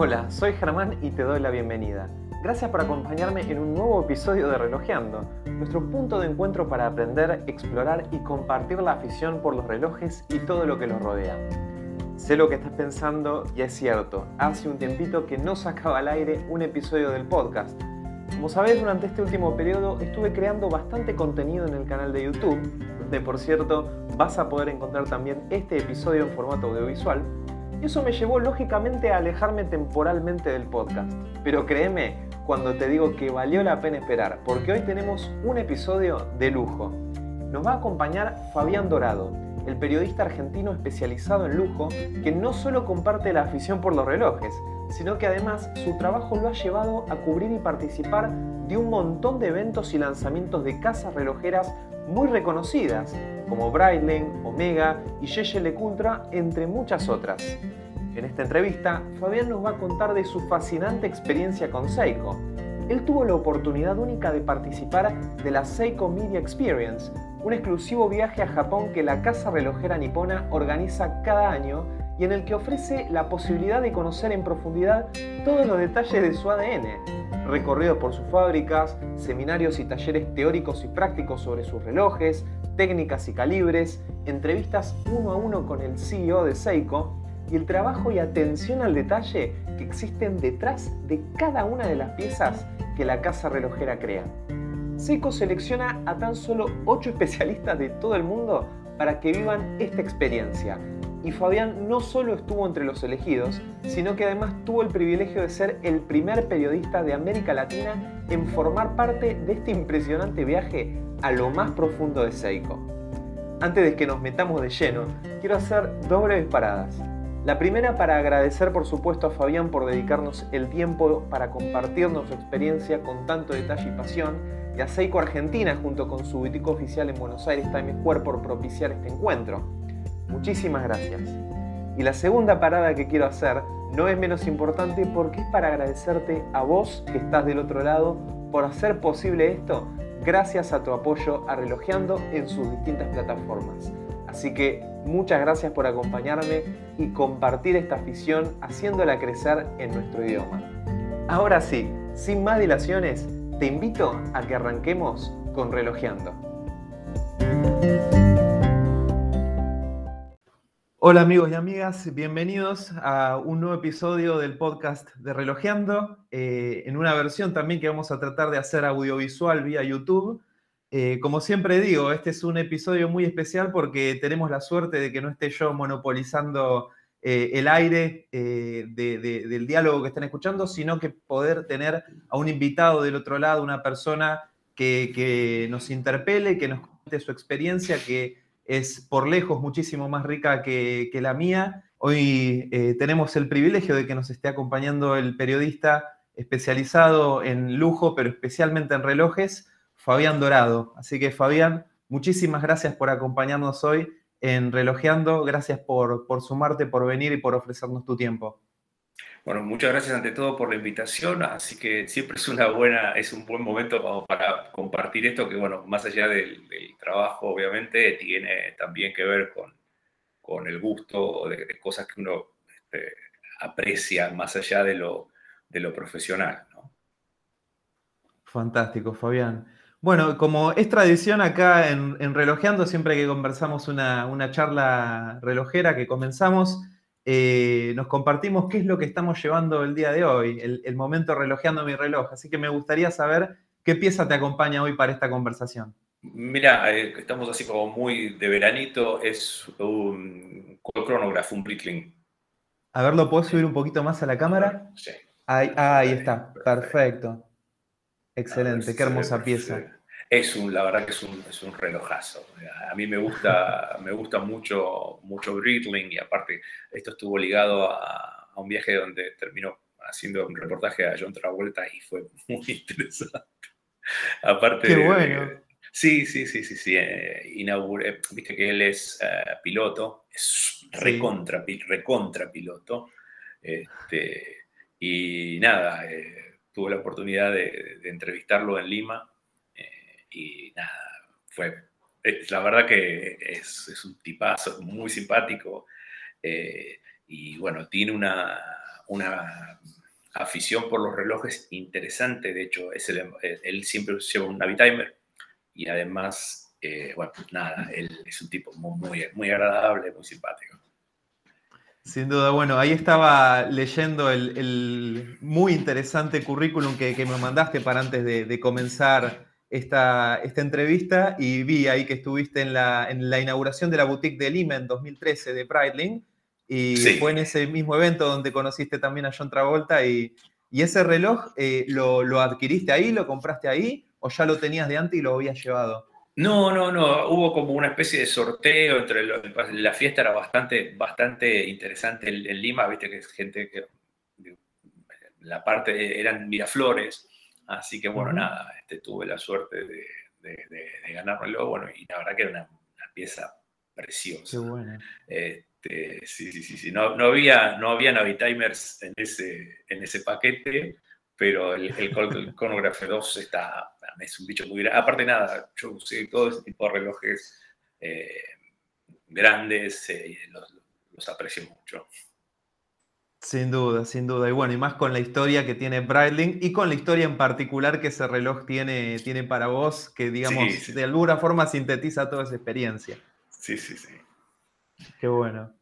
Hola, soy Germán y te doy la bienvenida. Gracias por acompañarme en un nuevo episodio de Relojeando, nuestro punto de encuentro para aprender, explorar y compartir la afición por los relojes y todo lo que los rodea. Sé lo que estás pensando y es cierto, hace un tiempito que no sacaba al aire un episodio del podcast. Como sabes, durante este último periodo estuve creando bastante contenido en el canal de YouTube, donde por cierto vas a poder encontrar también este episodio en formato audiovisual eso me llevó lógicamente a alejarme temporalmente del podcast. Pero créeme cuando te digo que valió la pena esperar, porque hoy tenemos un episodio de lujo. Nos va a acompañar Fabián Dorado, el periodista argentino especializado en lujo, que no solo comparte la afición por los relojes, sino que además su trabajo lo ha llevado a cubrir y participar de un montón de eventos y lanzamientos de casas relojeras muy reconocidas, como Breitling, Omega y Yeye LeCoultre, entre muchas otras. En esta entrevista, Fabián nos va a contar de su fascinante experiencia con Seiko. Él tuvo la oportunidad única de participar de la Seiko Media Experience, un exclusivo viaje a Japón que la casa relojera nipona organiza cada año y en el que ofrece la posibilidad de conocer en profundidad todos los detalles de su ADN, recorridos por sus fábricas, seminarios y talleres teóricos y prácticos sobre sus relojes, técnicas y calibres, entrevistas uno a uno con el CEO de Seiko y el trabajo y atención al detalle que existen detrás de cada una de las piezas que la casa relojera crea. Seiko selecciona a tan solo 8 especialistas de todo el mundo para que vivan esta experiencia y Fabián no solo estuvo entre los elegidos, sino que además tuvo el privilegio de ser el primer periodista de América Latina en formar parte de este impresionante viaje a lo más profundo de Seiko. Antes de que nos metamos de lleno, quiero hacer dos breves paradas. La primera para agradecer por supuesto a Fabián por dedicarnos el tiempo para compartirnos su experiencia con tanto detalle y pasión, y a Seiko Argentina junto con su boutique oficial en Buenos Aires Times Square por propiciar este encuentro. Muchísimas gracias. Y la segunda parada que quiero hacer no es menos importante porque es para agradecerte a vos que estás del otro lado por hacer posible esto gracias a tu apoyo a Relojeando en sus distintas plataformas. Así que muchas gracias por acompañarme y compartir esta afición haciéndola crecer en nuestro idioma. Ahora sí, sin más dilaciones, te invito a que arranquemos con Relojeando. Hola amigos y amigas, bienvenidos a un nuevo episodio del podcast de Relojeando, eh, en una versión también que vamos a tratar de hacer audiovisual vía YouTube. Eh, como siempre digo, este es un episodio muy especial porque tenemos la suerte de que no esté yo monopolizando eh, el aire del diálogo que están escuchando, sino que poder tener a un invitado del otro lado, una persona que, que nos interpele, que nos cuente su experiencia, que es por lejos muchísimo más rica que, la mía. Hoy eh, tenemos el privilegio de que nos esté acompañando el periodista especializado en lujo, pero especialmente en relojes, Fabián Dorado. Así que Fabián, muchísimas gracias por acompañarnos hoy en Relojeando. Gracias por, por sumarte, por venir y por ofrecernos tu tiempo. Bueno, muchas gracias ante todo por la invitación, así que siempre es una buena, es un buen momento para compartir esto que, bueno, más allá del, trabajo, obviamente, tiene también que ver con, con el gusto de, cosas que uno este, aprecia más allá de lo, de lo profesional. Fantástico, Fabián. Bueno, como es tradición acá en, en Relojeando, siempre que conversamos una, una charla relojera que comenzamos, eh, nos compartimos qué es lo que estamos llevando el día de hoy, el, momento relojeando mi reloj. Así que me gustaría saber qué pieza te acompaña hoy para esta conversación. Mira, eh, estamos así como muy de veranito, es un cronógrafo, un Breitling. A ver, ¿lo puedo subir un poquito más a la cámara? Sí. Ahí, ahí está, perfecto. Excelente, qué hermosa pieza. Es un, la verdad que es un, es un relojazo. A mí me gusta, me gusta mucho, mucho Breitling y aparte esto estuvo ligado a, a, un viaje donde terminó haciendo un reportaje a John Travolta y fue muy interesante. aparte, Qué bueno. sí, sí, sí, sí, sí. Eh, inauguré, viste que él es eh, piloto, es recontra, recontra piloto. Este, y nada, eh, tuve la oportunidad de, de entrevistarlo en Lima y nada, fue, eh, la verdad que es, es un tipazo, muy simpático. Eh, y bueno, tiene una, una afición por los relojes interesante. De hecho, es él siempre lleva un Navitimer y además, eh, bueno, nada, él es un tipo muy, muy, agradable, muy simpático. Sin duda, bueno, ahí estaba leyendo el, muy interesante currículum que, me mandaste para antes de, comenzar esta, esta, entrevista y vi ahí que estuviste en la, en la inauguración de la boutique de Lima en 2013 de Breitling y fue en ese mismo evento donde conociste también a John Travolta y, y ese reloj eh, lo, lo, adquiriste ahí, lo compraste ahí o ya lo tenías de antes y lo habías llevado? No, no, no, hubo como una especie de sorteo entre la fiesta era bastante, bastante interesante en, Lima, viste que es gente que la parte eran Miraflores, así que bueno, nada, este, tuve la suerte de, de, de, ganármelo, bueno, y la verdad que era una, pieza preciosa. Qué bueno. Eh, este, sí, sí, sí, sí. No, no, había, no había Navitimers en ese, en ese paquete, pero el, el, Chronograph 2 está, es un bicho muy grande. Aparte nada, yo usé todo ese tipo de relojes eh, grandes eh, los, aprecio mucho. Sin duda, sin duda. Y bueno, y más con la historia que tiene Breitling y con la historia en particular que ese reloj tiene, tiene para vos, que digamos, de alguna forma sintetiza toda esa experiencia. Sí, sí, sí. Qué bueno.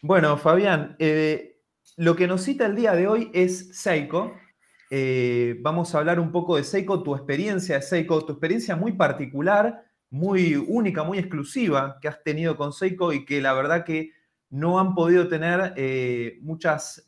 Bueno, Fabián, eh, lo que nos cita el día de hoy es Seiko. Eh, vamos a hablar un poco de Seiko, tu experiencia de Seiko, tu experiencia muy particular, muy única, muy exclusiva que has tenido con Seiko y que la verdad que no han podido tener eh, muchas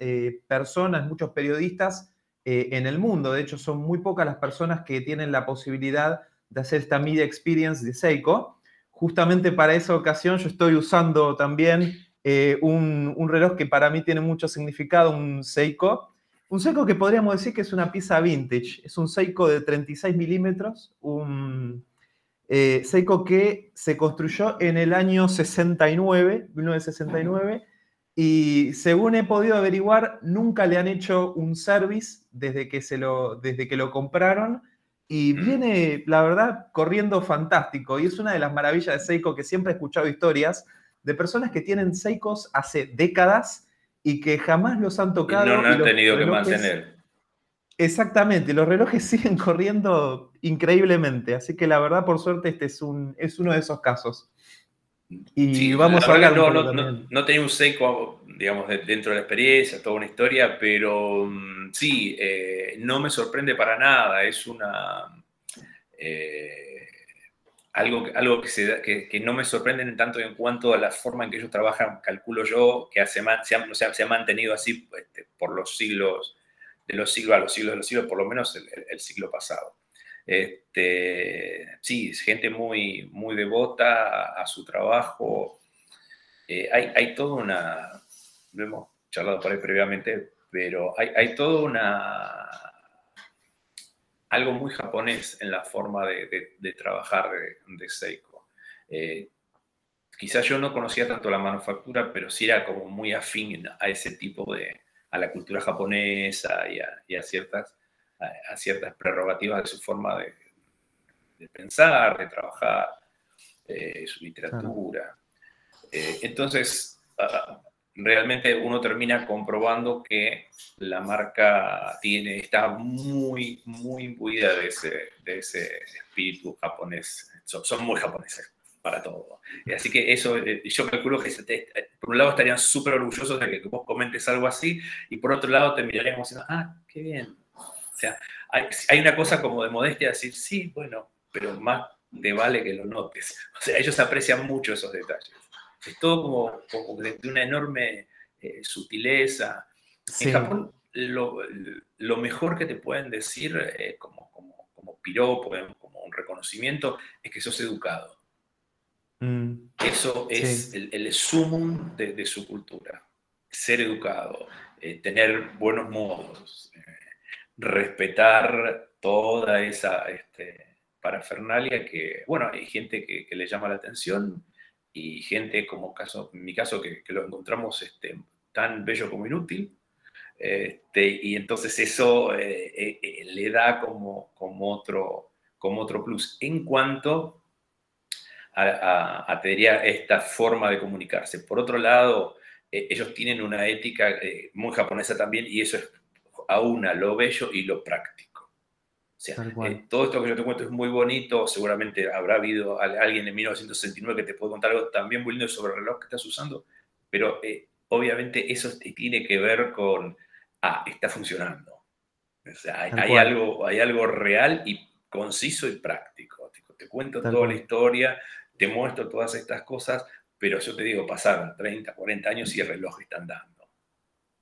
personas, muchos periodistas en el mundo. De hecho, son muy pocas las personas que tienen la posibilidad de hacer esta media experience de Seiko justamente para esa ocasión yo estoy usando también eh, un, reloj que para mí tiene mucho significado, un Seiko. Un Seiko que podríamos decir que es una pieza vintage. Es un Seiko de 36 milímetros, un eh, Seiko que se construyó en el año 69, 1969, y según he podido averiguar, nunca le han hecho un service desde que, se lo, desde que lo compraron y viene, la verdad, corriendo fantástico. Y es una de las maravillas de Seiko que siempre he escuchado historias de personas que tienen Seikos hace décadas y que jamás los han tocado. Y no, han tenido que mantener. Exactamente, los relojes siguen corriendo increíblemente. Así que la verdad, por suerte, este es, un, es uno de esos casos. Y vamos a hablar. No, no, no, tenía un Seiko, digamos, dentro de la experiencia, toda una historia, pero mm, sí, eh, no me sorprende para nada. Es una. Eh, algo, algo que, se, que, que, no me sorprende en tanto en cuanto a la forma en que ellos trabajan, calculo yo, que hace, se, ha, se ha mantenido así este, por los siglos, de los siglos a los siglos de los siglos, por lo menos el siglo pasado. Este, sí, gente muy, muy devota a, su trabajo. Eh, hay, hay toda una, lo hemos charlado por ahí previamente, pero hay, hay toda una, algo muy japonés en la forma de, de, trabajar de, Seiko. Eh, quizás yo no conocía tanto la manufactura, pero sí era como muy afín a ese tipo de, a la cultura japonesa y a, y a ciertas a, ciertas prerrogativas de su forma de, pensar, de trabajar, eh, su literatura. Eh, entonces, ah, realmente uno termina comprobando que la marca tiene, está muy, muy imbuida de ese, de ese espíritu japonés. Son, muy japoneses para todo. Así que eso, eh, yo calculo que por un lado estarían súper orgullosos de que vos comentes algo así y por otro lado te miraríamos diciendo, ah, qué bien, o sea, hay, una cosa como de modestia, decir, sí, bueno, pero más te vale que lo notes. O sea, ellos aprecian mucho esos detalles. Es todo como, de, una enorme eh, sutileza. En Japón, lo, mejor que te pueden decir eh, como, como, como piropo, como un reconocimiento, es que sos educado. Mm. Eso es el, el, sumum de, su cultura. Ser educado, eh, tener buenos modos, respetar toda esa este, parafernalia que, bueno, hay gente que, le llama la atención y gente como caso, en mi caso que, lo encontramos este, tan bello como inútil. Este, y entonces eso eh, eh, eh, le da como, como, otro, como otro plus en cuanto a, a, esta forma de comunicarse. Por otro lado, ellos tienen una ética muy japonesa también y eso es aúna lo bello y lo práctico. O sea, todo esto que yo te cuento es muy bonito, seguramente habrá habido alguien en 1969 que te puede contar algo también muy lindo sobre el reloj que estás usando, pero obviamente eso tiene que ver con, ah, está funcionando. O sea, hay, algo, hay algo real y conciso y práctico. Te, cuento toda la historia, te muestro todas estas cosas, pero yo te digo, pasaron 30, 40 años y el reloj está andando.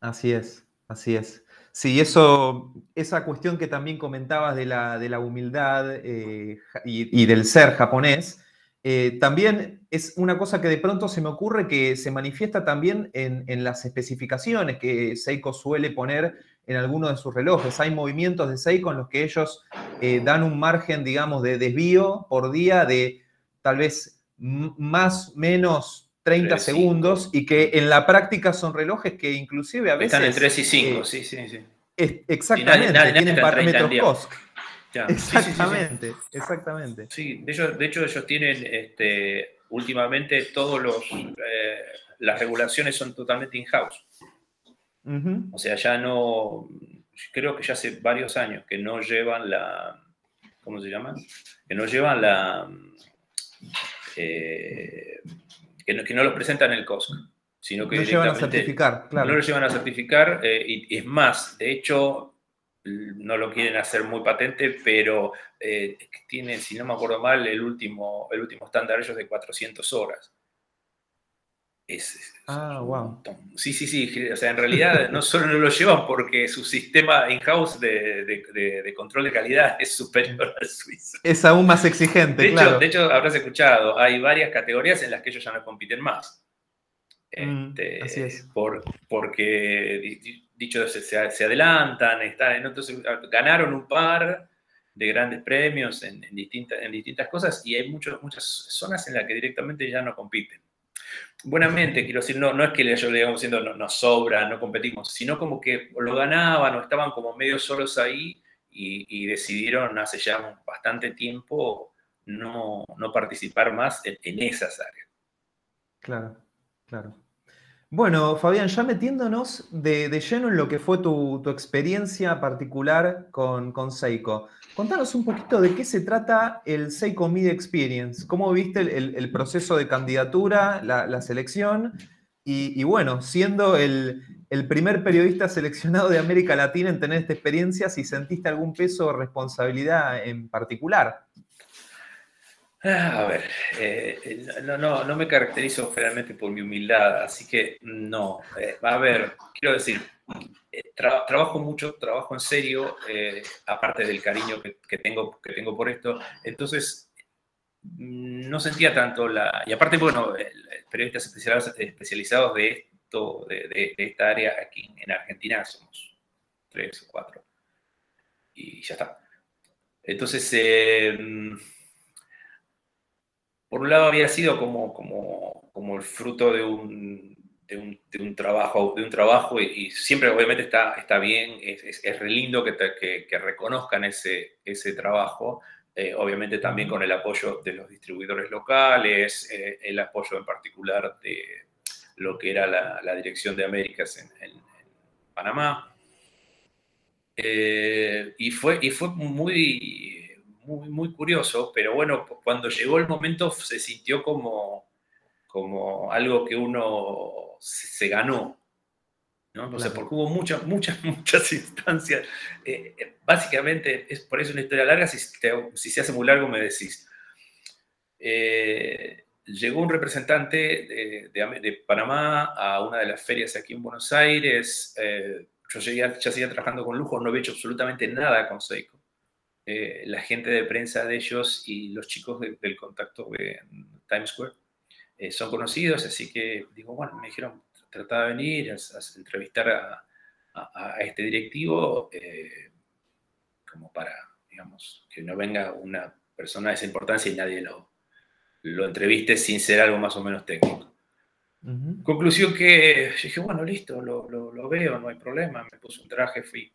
Así es, así es. Sí, eso, esa cuestión que también comentabas de la, de la humildad eh, y, del ser japonés, eh, también es una cosa que de pronto se me ocurre que se manifiesta también en, las especificaciones que Seiko suele poner en algunos de sus relojes. Hay movimientos de Seiko en los que ellos eh, dan un margen, digamos, de desvío por día de tal vez más menos 30 segundos y que en la práctica son relojes que inclusive a veces... Están en 3 y 5, eh, sí, sí, sí. exactamente, tienen parámetros COSC. Exactamente, exactamente. Sí, de hecho, de hecho ellos tienen este, últimamente todos los eh, las regulaciones son totalmente in-house. O sea, ya no, creo que ya hace varios años que no llevan la, ¿cómo se llama? Que no llevan la, eh, que, no, que, no, los presentan en el COSC, sino que no llevan a certificar, claro. No lo llevan a certificar eh, y es más, de hecho, no lo quieren hacer muy patente, pero eh, tienen, si no me acuerdo mal, el último, el último estándar ellos de 400 horas. Es, ah, wow. Sí, sí, sí. O sea, en realidad no solo no lo llevan porque su sistema in-house de, control de calidad es superior al suizo. Es aún más exigente, de claro. Hecho, de hecho, habrás escuchado, hay varias categorías en las que ellos ya no compiten más. Mm, este, así es. Por, porque dicho se, se, adelantan, están, entonces ganaron un par de grandes premios en, distintas, en distintas cosas y hay muchos, muchas zonas en las que directamente ya no compiten. Buenamente, quiero decir, no, no es que yo le digamos diciendo no, nos sobra, no competimos, sino como que lo ganaban o estaban como medio solos ahí y, decidieron hace ya bastante tiempo no, no participar más en, en esas áreas. Claro, claro. Bueno, Fabián, ya metiéndonos de, lleno en lo que fue tu, experiencia particular con, con, Seiko, contanos un poquito de qué se trata el Seiko Media Experience, cómo viste el, proceso de candidatura, la, selección, y, bueno, siendo el, el, primer periodista seleccionado de América Latina en tener esta experiencia, si sentiste algún peso o responsabilidad en particular. Ah, a ver, eh, no, no, no me caracterizo generalmente por mi humildad, así que no. Eh, a ver, quiero decir, eh, trabajo mucho, trabajo en serio, aparte del cariño que, tengo, que tengo por esto, entonces no sentía tanto la... Y aparte, bueno, periodistas especializados, de esto, de, esta área aquí en Argentina somos tres o cuatro. Y ya está. Entonces, por un lado había sido como, como, como el fruto de un, de un, de un, trabajo, de un trabajo y, siempre obviamente está, está bien, es, es, re lindo que, que, reconozcan ese, ese trabajo, eh, obviamente también con el apoyo de los distribuidores locales, eh, el apoyo en particular de lo que era la, la Dirección de Américas en, en, Panamá. Eh, y, fue, y fue muy muy, muy curioso, pero bueno, cuando llegó el momento se sintió como, como algo que uno se, ganó. ¿no? O sea, porque hubo muchas, muchas, muchas instancias. Eh, eh, básicamente, es por eso una historia larga, si, si, se hace muy largo me decís. Eh, llegó un representante de, de, Panamá a una de las ferias aquí en Buenos Aires. yo ya seguía trabajando con lujo, no había hecho absolutamente nada con Seiko. Eh, la gente de prensa de ellos y los chicos del contacto de Times Square eh, son conocidos, así que digo, bueno, me dijeron, trataba de venir a, entrevistar a, este directivo eh, como para, digamos, que no venga una persona de esa importancia y nadie lo, lo entreviste sin ser algo más o menos técnico. Conclusión que dije, bueno, listo, lo, lo, veo, no hay problema, me puse un traje, fui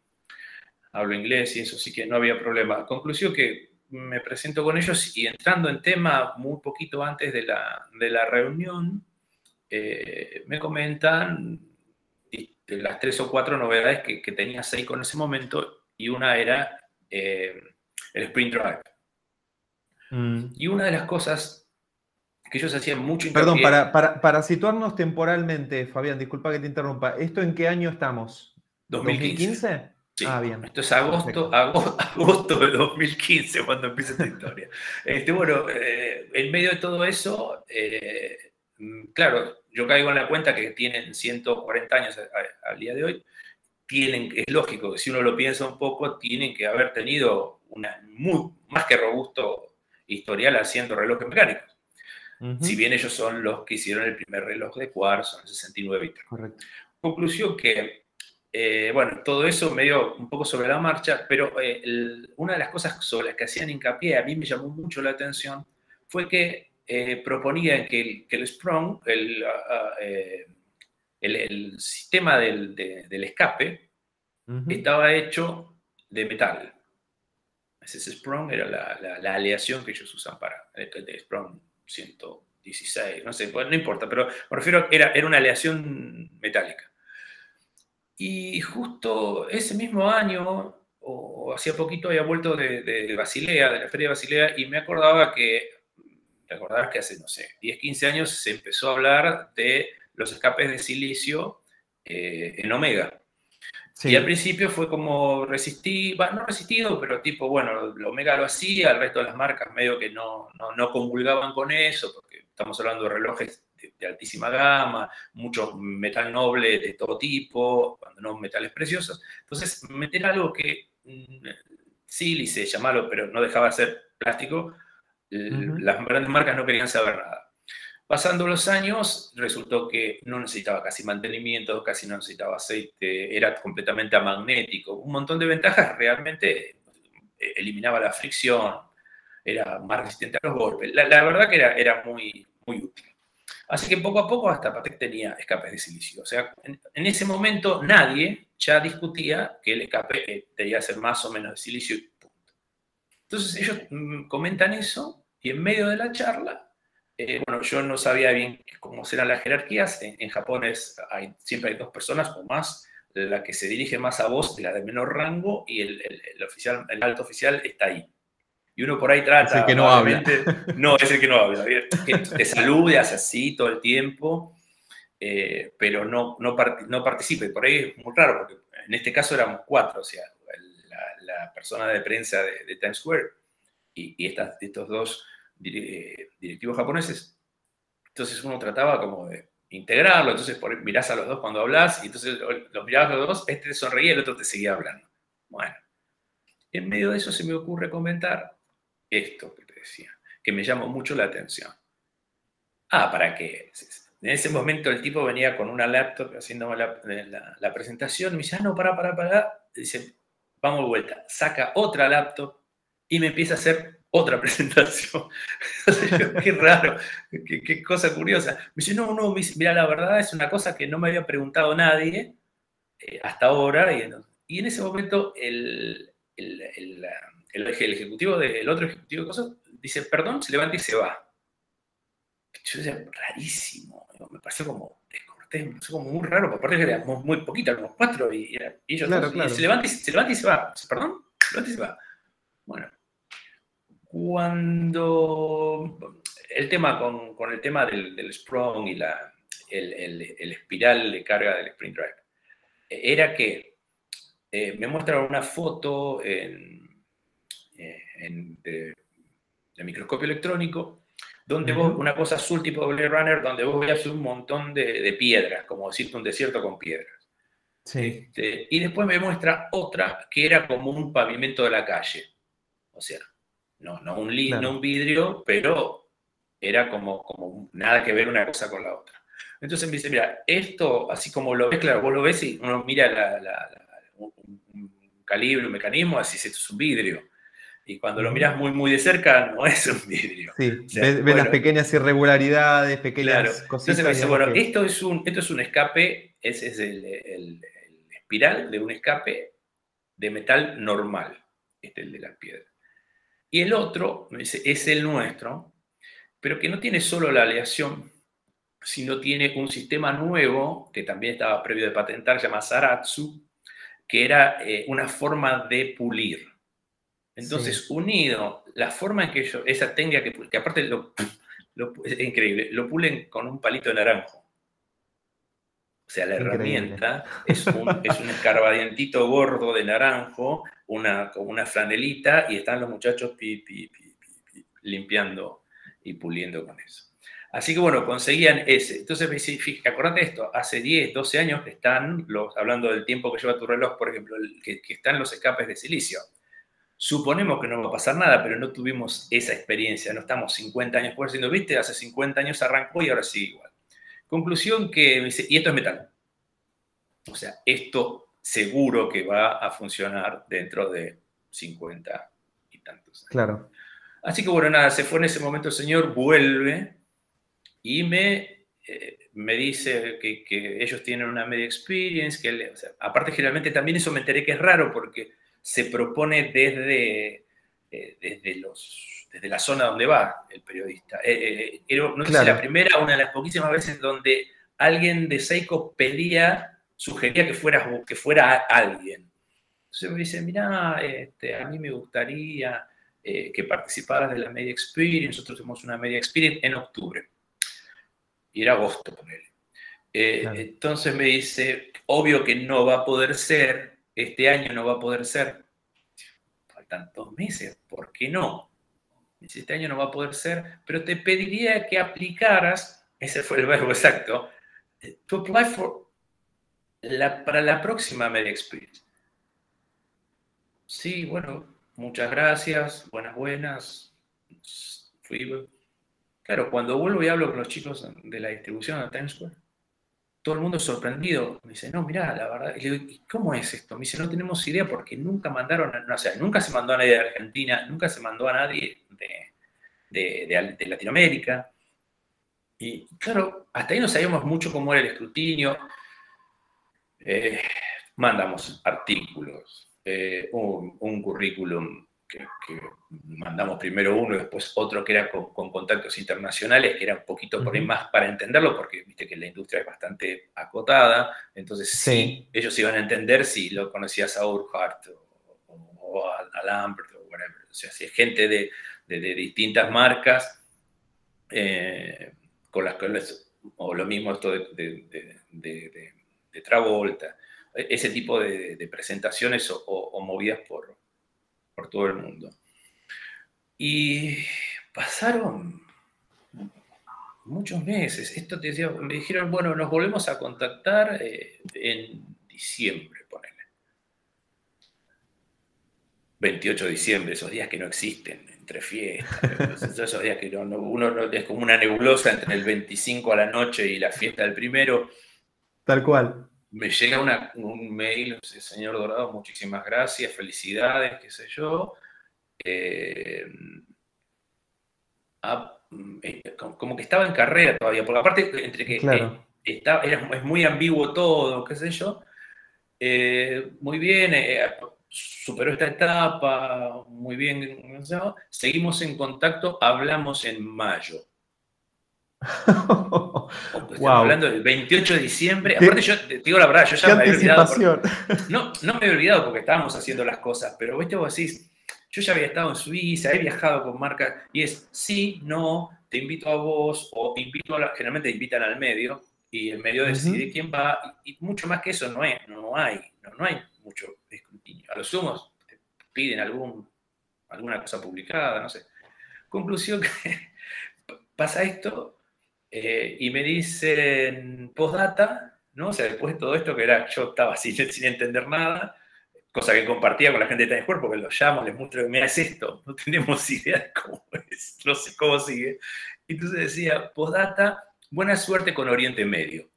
hablo inglés y eso sí que no había problema. Conclusión que me presento con ellos y entrando en tema muy poquito antes de la, de la reunión, eh, me comentan las tres o cuatro novedades que, que tenía Seiko en ese momento y una era eh, el Sprint Drive. Mm. Y una de las cosas que ellos hacían mucho Perdón, para, para, situarnos temporalmente, Fabián, disculpa que te interrumpa, ¿esto en qué año estamos? ¿2015? Ah, bien. Esto es agosto, agosto, de 2015 cuando empieza esta historia. Este, bueno, eh, en medio de todo eso, eh, mm, claro, yo caigo en la cuenta que tienen 140 años al día de hoy, tienen, es lógico que si uno lo piensa un poco, tienen que haber tenido una muy, más que robusto historial haciendo relojes mecánicos. Si bien ellos son los que hicieron el primer reloj de cuarzo en el 69. Correcto. Conclusión que, eh, bueno, todo eso medio un poco sobre la marcha, pero eh, una de las cosas sobre las que hacían hincapié, a mí me llamó mucho la atención, fue que eh, proponían que el, que el Sprung, el, ah, ah, el, sistema del, escape, estaba hecho de metal. Ese Sprung era la, aleación que ellos usan para el Sprung 116, no sé, no importa, pero me refiero, era, era una aleación metálica. Y justo ese mismo año, o hacía poquito, había vuelto de, Basilea, de la Feria de Basilea, y me acordaba que, te acordabas que hace, no sé, 10, 15 años se empezó a hablar de los escapes de silicio eh, en Omega. Y al principio fue como resistí, no resistido, pero tipo, bueno, Omega lo hacía, el resto de las marcas medio que no, no, no convulgaban con eso, porque estamos hablando de relojes de, altísima gama, mucho metal noble de todo tipo, cuando no metales preciosos. Entonces, meter algo que mm, sí, se llamarlo, pero no dejaba de ser plástico, las grandes marcas no querían saber nada. Pasando los años, resultó que no necesitaba casi mantenimiento, casi no necesitaba aceite, era completamente amagnético. Un montón de ventajas, realmente eh, eliminaba la fricción, era más resistente a los golpes. La, verdad que era, era muy, muy útil. Así que poco a poco hasta Patek tenía escapes de silicio. O sea, en, ese momento nadie ya discutía que el escape eh, debía ser más o menos de silicio y punto. Entonces ellos mm, comentan eso y en medio de la charla eh, bueno, yo no sabía bien cómo serán las jerarquías. En, Japón hay, siempre hay dos personas o más, la que se dirige más a vos, la de menor rango, y el, oficial, el alto oficial está ahí. Y uno por ahí trata. Es el que no habla. No, es el que no habla. Que te salude, hace así todo el tiempo, eh, pero no, no, no participe. Por ahí es muy raro, porque en este caso éramos cuatro, o sea, la, persona de prensa de, Times Square y, y estas, estos dos directivos japoneses. Entonces uno trataba como de integrarlo, entonces mirás a los dos cuando hablas y entonces los mirabas a los dos, este te sonreía y el otro te seguía hablando. Bueno, en medio de eso se me ocurre comentar esto que te decía, que me llamó mucho la atención. Ah, ¿para qué? En ese momento el tipo venía con una laptop haciendo la, la, presentación, me dice, ah, no, para, para, para. Dice, vamos de vuelta. Saca otra laptop y me empieza a hacer otra presentación. qué raro, qué, cosa curiosa. Me dice, no, no, mira, la verdad es una cosa que no me había preguntado nadie eh, hasta ahora. Y, en ese momento el, ejecutivo del otro ejecutivo de cosas dice, perdón, se levanta y se va. Yo decía, rarísimo, me pareció como descortés, me pareció como muy raro, aparte que éramos muy poquitos, éramos cuatro, y, ellos se, levanta y, se levanta y se va. Perdón, se levanta y se va. Bueno, cuando el tema con, el tema del, del Sprung y la, el, espiral de carga del Sprint Drive, era que eh, me muestran una foto en, eh, de, microscopio electrónico, donde vos, una cosa azul tipo Blade Runner, donde vos veías un montón de, piedras, como decirte un desierto con piedras. Este, y después me muestra otra que era como un pavimento de la calle. O sea, no, no, un, un vidrio, pero era como, como nada que ver una cosa con la otra. Entonces me dice, mira, esto, así como lo ves, claro, vos lo ves y uno mira un, calibre, un mecanismo, así esto es un vidrio. Y cuando lo miras muy, muy de cerca, no es un vidrio. Sí, ves, las pequeñas irregularidades, pequeñas cositas. Entonces me dice, bueno, esto, es un, esto es un escape, ese es el, el, espiral de un escape de metal normal, este es el de las piedras. Y el otro es el nuestro, pero que no tiene solo la aleación, sino tiene un sistema nuevo, que también estaba previo de patentar, se llama Saratsu, que era eh, una forma de pulir. Entonces, unido, la forma en que ellos, esa técnica que, que aparte lo, es increíble, lo pulen con un palito de naranjo. O sea, la herramienta es un, es un escarbadientito gordo de naranjo, una, con una flanelita, y están los muchachos limpiando y puliendo con eso. Así que bueno, conseguían ese. Entonces me dice, fíjate, acordate esto, hace 10, 12 años que están, los, hablando del tiempo que lleva tu reloj, por ejemplo, que, que están los escapes de silicio. Suponemos que no va a pasar nada, pero no tuvimos esa experiencia, no estamos 50 años por diciendo, viste, hace 50 años arrancó y ahora sigue igual. Conclusión que me dice, y esto es metal. O sea, esto seguro que va a funcionar dentro de 50 y tantos Claro. Así que bueno, nada, se fue en ese momento el señor, vuelve y me, eh, me dice que, ellos tienen una media experience, que aparte generalmente también eso me enteré que es raro porque se propone desde, eh, desde, los, desde la zona donde va el periodista. Eh, no sé si la primera, una de las poquísimas veces donde alguien de Seiko pedía, sugería que fuera, que fuera alguien. Entonces me dice, mira, este, a mí me gustaría que participaras de la Media Experience, nosotros tenemos una Media Experience en octubre y era agosto, con él. Eh, entonces me dice, obvio que no va a poder ser, este año no va a poder ser. Faltan dos meses, ¿por qué no? Este año no va a poder ser, pero te pediría que aplicaras, ese fue el verbo exacto, to apply for la, para la próxima Media Experience. Sí, bueno, muchas gracias, buenas, buenas. Fui, Claro, cuando vuelvo y hablo con los chicos de la distribución de Times Square, todo el mundo sorprendido. Me dice, no, mira, la verdad. Y le digo, ¿y cómo es esto? Me dice, no tenemos idea porque nunca mandaron, no, o sea, nunca se mandó a nadie de Argentina, nunca se mandó a nadie de, Latinoamérica. Y claro, hasta ahí no sabíamos mucho cómo era el escrutinio. Eh, mandamos artículos, eh, un currículum que, mandamos primero uno y después otro que era con, contactos internacionales, que era un poquito por ahí más para entenderlo, porque viste que la industria es bastante acotada, entonces sí, ellos iban a entender si lo conocías a Urquhart o, a, Lambert o whatever. O sea, si es gente de, distintas marcas, eh, con las que, o lo mismo esto de, de Travolta, e, ese tipo de, presentaciones o movidas por, por todo el mundo. Y pasaron muchos meses. Esto te decía, me dijeron, bueno, nos volvemos a contactar eh, en diciembre, ponele. 28 de diciembre, esos días que no existen, entre fiestas, esos días que uno es como una nebulosa entre el 25 a la noche y la fiesta del primero. Tal cual me llega un mail, señor Dorado, muchísimas gracias, felicidades, qué sé yo. Eh, ah, eh, como que estaba en carrera todavía, porque aparte, entre que eh, es muy ambiguo todo, qué sé yo. muy bien, superó esta etapa, muy bien, seguimos en contacto, hablamos en mayo. Estamos hablando del 28 de diciembre. Aparte, yo te digo la verdad, yo ya me había olvidado. no, no me he olvidado porque estábamos haciendo las cosas, pero viste vos decís, yo ya había estado en Suiza, he viajado con marcas, y es sí, no, te invito a vos, o invito a la, generalmente te invitan al medio, y el medio decide quién va, y, mucho más que eso no, es, no hay, no, hay mucho escrutinio. A los sumos te piden algún, alguna cosa publicada, no sé. Conclusión que pasa esto, eh, y me dicen postdata, ¿no? O sea, después de todo esto que era, yo estaba sin, sin entender nada, cosa que compartía con la gente de Times Square, porque los llamo, les muestro que me es esto, no tenemos idea de cómo es, no sé cómo sigue. Entonces decía, postdata, buena suerte con Oriente Medio.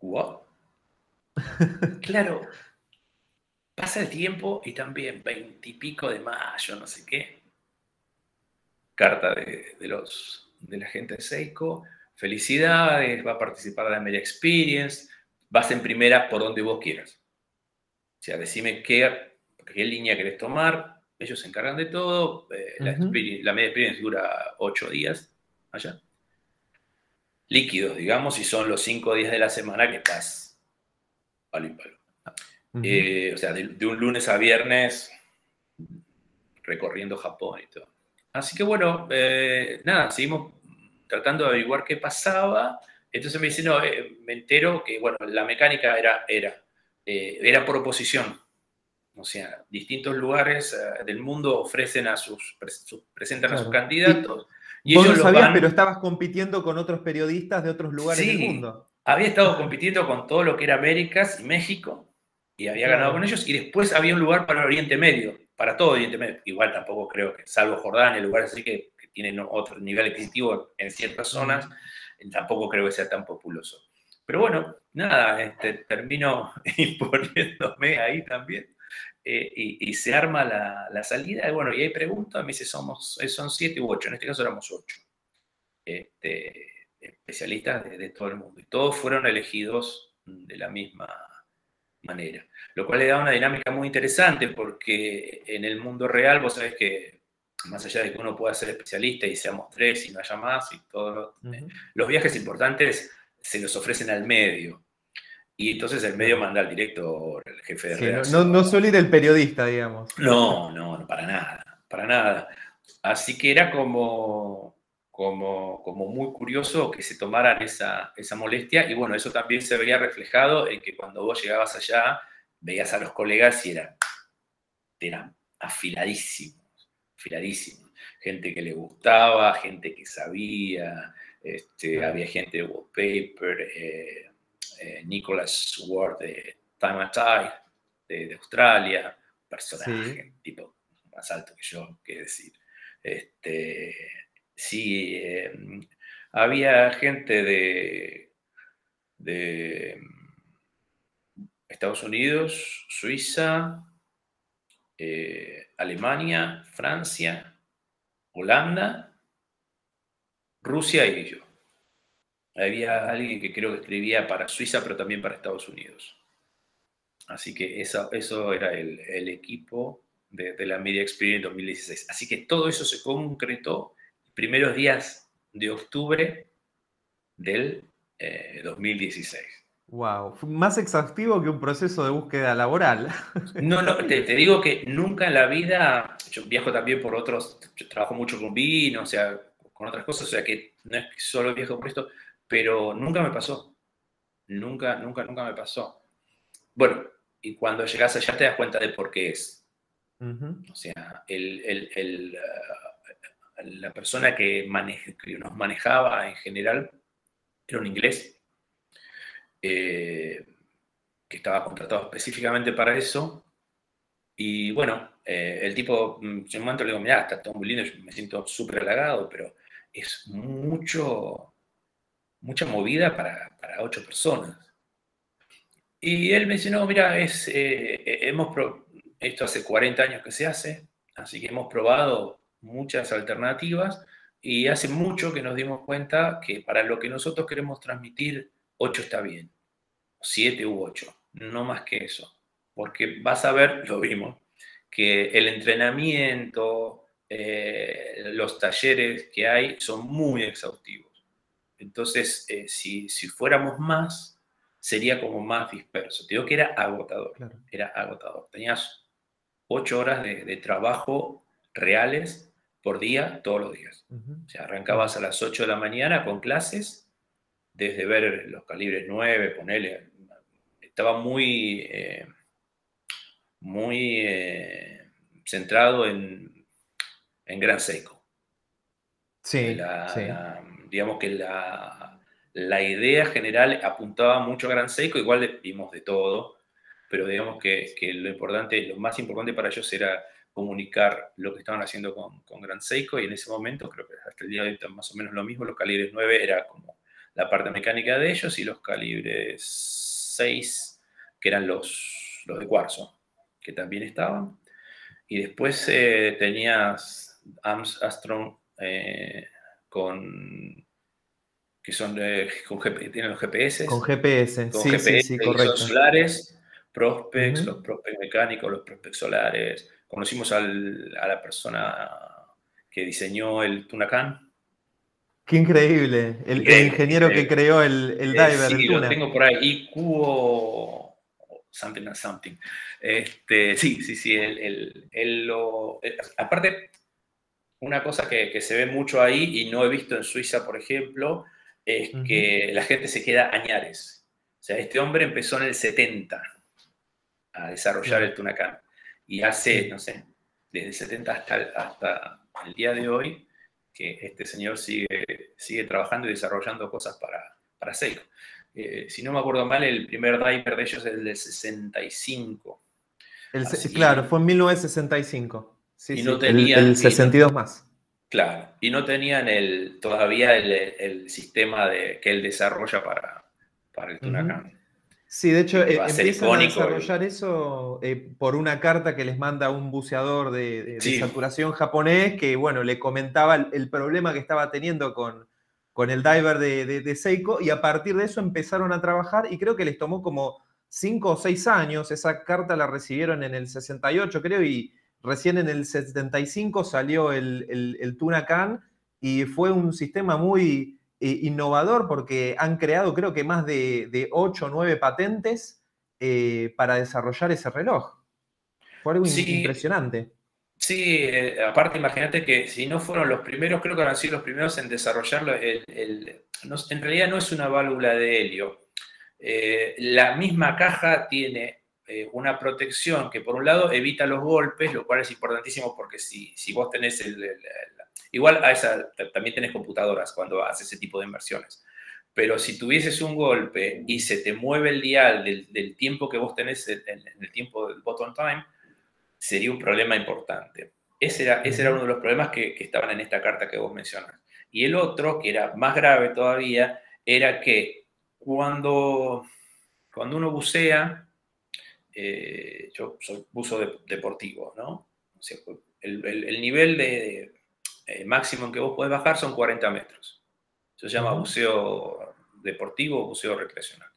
Wow. claro, pasa el tiempo y también veintipico de mayo, no sé qué carta de, los, de la gente de Seiko. Felicidades, va a participar de la Media Experience. Vas en primera por donde vos quieras. O sea, decime qué, qué línea querés tomar. ellos se encargan de todo, eh, la, media experiencia dura ocho días allá. Líquidos, digamos, y son los cinco días de la semana que estás palo y palo. Eh, o sea, de, un lunes a viernes recorriendo Japón y todo. Así que bueno, eh, nada, seguimos tratando de averiguar qué pasaba. Entonces me dice, no, me entero que, bueno, la mecánica era, era, era por oposición. O sea, distintos lugares eh, del mundo ofrecen a sus, presentan a sus candidatos. Y, Vos ellos lo sabías, pero estabas compitiendo con otros periodistas de otros lugares del mundo. Había estado compitiendo con todo lo que era Américas y México, y había ganado con ellos, y después había un lugar para el Oriente Medio, para todo Oriente Medio. Igual tampoco creo que, salvo Jordania, lugares así que, que tienen otro nivel adquisitivo en ciertas zonas, tampoco creo que sea tan populoso. Pero bueno, nada, este, termino imponiéndome ahí también. Eh, y, se arma la, salida, y bueno, y ahí pregunto, me dice, somos, eh, son siete u ocho, en este caso éramos ocho, este, especialistas de, todo el mundo, y todos fueron elegidos de la misma manera, lo cual le da una dinámica muy interesante, porque en el mundo real, vos sabés que más allá de que uno pueda ser especialista y seamos tres y no haya más, y todos los viajes importantes se los ofrecen al medio, y entonces el medio manda al director, el jefe de redacción. No, no, suele ir el periodista, digamos. No, no, para nada, para nada. Así que era como, como, como muy curioso que se tomaran esa, esa molestia y bueno, eso también se veía reflejado en que cuando vos llegabas allá, veías a los colegas y eran, eran afiladísimos, afiladísimos. Gente que le gustaba, gente que sabía, este, había gente de wallpaper, eh, eh, Nicholas Ward de Time and Tide, de, Australia, personaje, tipo más alto que yo, qué decir. Este, sí, eh, había gente de, de Estados Unidos, Suiza, eh, Alemania, Francia, Holanda, Rusia y yo. Había alguien que creo que escribía para Suiza, pero también para Estados Unidos. Así que eso, eso era el, equipo de, la Media Experience 2016. Así que todo eso se concretó primeros días de octubre del 2016. Eh, wow, más exhaustivo que un proceso de búsqueda laboral. No, no, te, digo que nunca en la vida, yo viajo también por otros, yo trabajo mucho con vino, o sea, con otras cosas, o sea que no es que solo viajo por esto, pero nunca me pasó. Nunca, nunca, nunca me pasó. Bueno, y cuando llegas allá te das cuenta de por qué es. O sea, el, uh, la persona que, nos manejaba en general era un inglés eh, que estaba contratado específicamente para eso. Y bueno, eh, el tipo, mm, en un momento le digo, mira, está todo muy lindo, me siento súper halagado, pero es mucho, mucha movida para, ocho personas. Y él me dice, no, mira, es, eh, hemos esto hace 40 años que se hace, así que hemos probado muchas alternativas y hace mucho que nos dimos cuenta que para lo que nosotros queremos transmitir, 8 está bien, 7 u 8, no más que eso, porque vas a ver, lo vimos, que el entrenamiento, eh, los talleres que hay son muy exhaustivos. Entonces, eh, si, fuéramos más, sería como más disperso. Te digo que era agotador, era agotador. Tenías ocho horas de, trabajo reales por día, todos los días. O sea, arrancabas a las 8 de la mañana con clases, desde ver los calibres 9, ponerle, estaba muy, eh, muy eh, centrado en, en Gran Seco. Sí, sí digamos que la, idea general apuntaba mucho a Gran Seco, igual vimos de todo, pero digamos que, lo importante, lo más importante para ellos era comunicar lo que estaban haciendo con, Gran Seiko y en ese momento, creo que hasta el día de hoy más o menos lo mismo, los calibres 9 era como la parte mecánica de ellos y los calibres 6, que eran los, los de cuarzo, que también estaban. Y después eh, tenías Armstrong eh, con que son con tienen los GPS. Con GPS, con sí, GPS, sí, sí, correcto. Los solares, Prospex, los Prospex mecánicos, los Prospex solares, conocimos a la persona que diseñó el Tunacan. Qué increíble, el, ingeniero que creó el, el diver. sí, lo tengo por ahí, IQO something and something. Este, sí, sí, sí, él, lo... aparte, una cosa que, se ve mucho ahí y no he visto en Suiza, por ejemplo, es que la gente se queda añares. O sea, este hombre empezó en el 70 a desarrollar el Tunacan. Y hace, no sé, desde el 70 hasta, hasta el día de hoy, que este señor sigue, sigue trabajando y desarrollando cosas para, para Seiko. Eh, si no me acuerdo mal, el primer diver de ellos es el del 65. claro, fue en 1965. Sí, y no tenían, el, 62 más. Claro, y no tenían el, todavía el, sistema de, que él desarrolla para, para el Tunacan. Sí, de hecho, eh, empiezan a desarrollar eso eh, por una carta que les manda un buceador de, saturación japonés que, bueno, le comentaba el, problema que estaba teniendo con, con el diver de, Seiko y a partir de eso empezaron a trabajar y creo que les tomó como cinco o seis años. Esa carta la recibieron en el 68, creo, y recién en el 75 salió el, el, el Tuna Can y fue un sistema muy eh, innovador porque han creado creo que más de, de 8 o 9 patentes eh, para desarrollar ese reloj. Fue algo impresionante. Sí, eh, aparte imagínate que si no fueron los primeros, creo que han sido los primeros en desarrollarlo. en realidad no es una válvula de helio. la misma caja tiene una protección que por un lado evita los golpes, lo cual es importantísimo porque si, si vos tenés el, Igual a esa, también tenés computadoras cuando haces ese tipo de inversiones. Pero si tuvieses un golpe y se te mueve el dial del, tiempo que vos tenés en, el tiempo del bottom time, sería un problema importante. Ese era, ese era uno de los problemas que, estaban en esta carta que vos mencionas. Y el otro, que era más grave todavía, era que cuando, cuando uno bucea, eh, yo soy buzo deportivo, ¿no? el, nivel de, eh, máximo que vos podés bajar son 40 metros. Eso se llama buceo deportivo o buceo recreacional.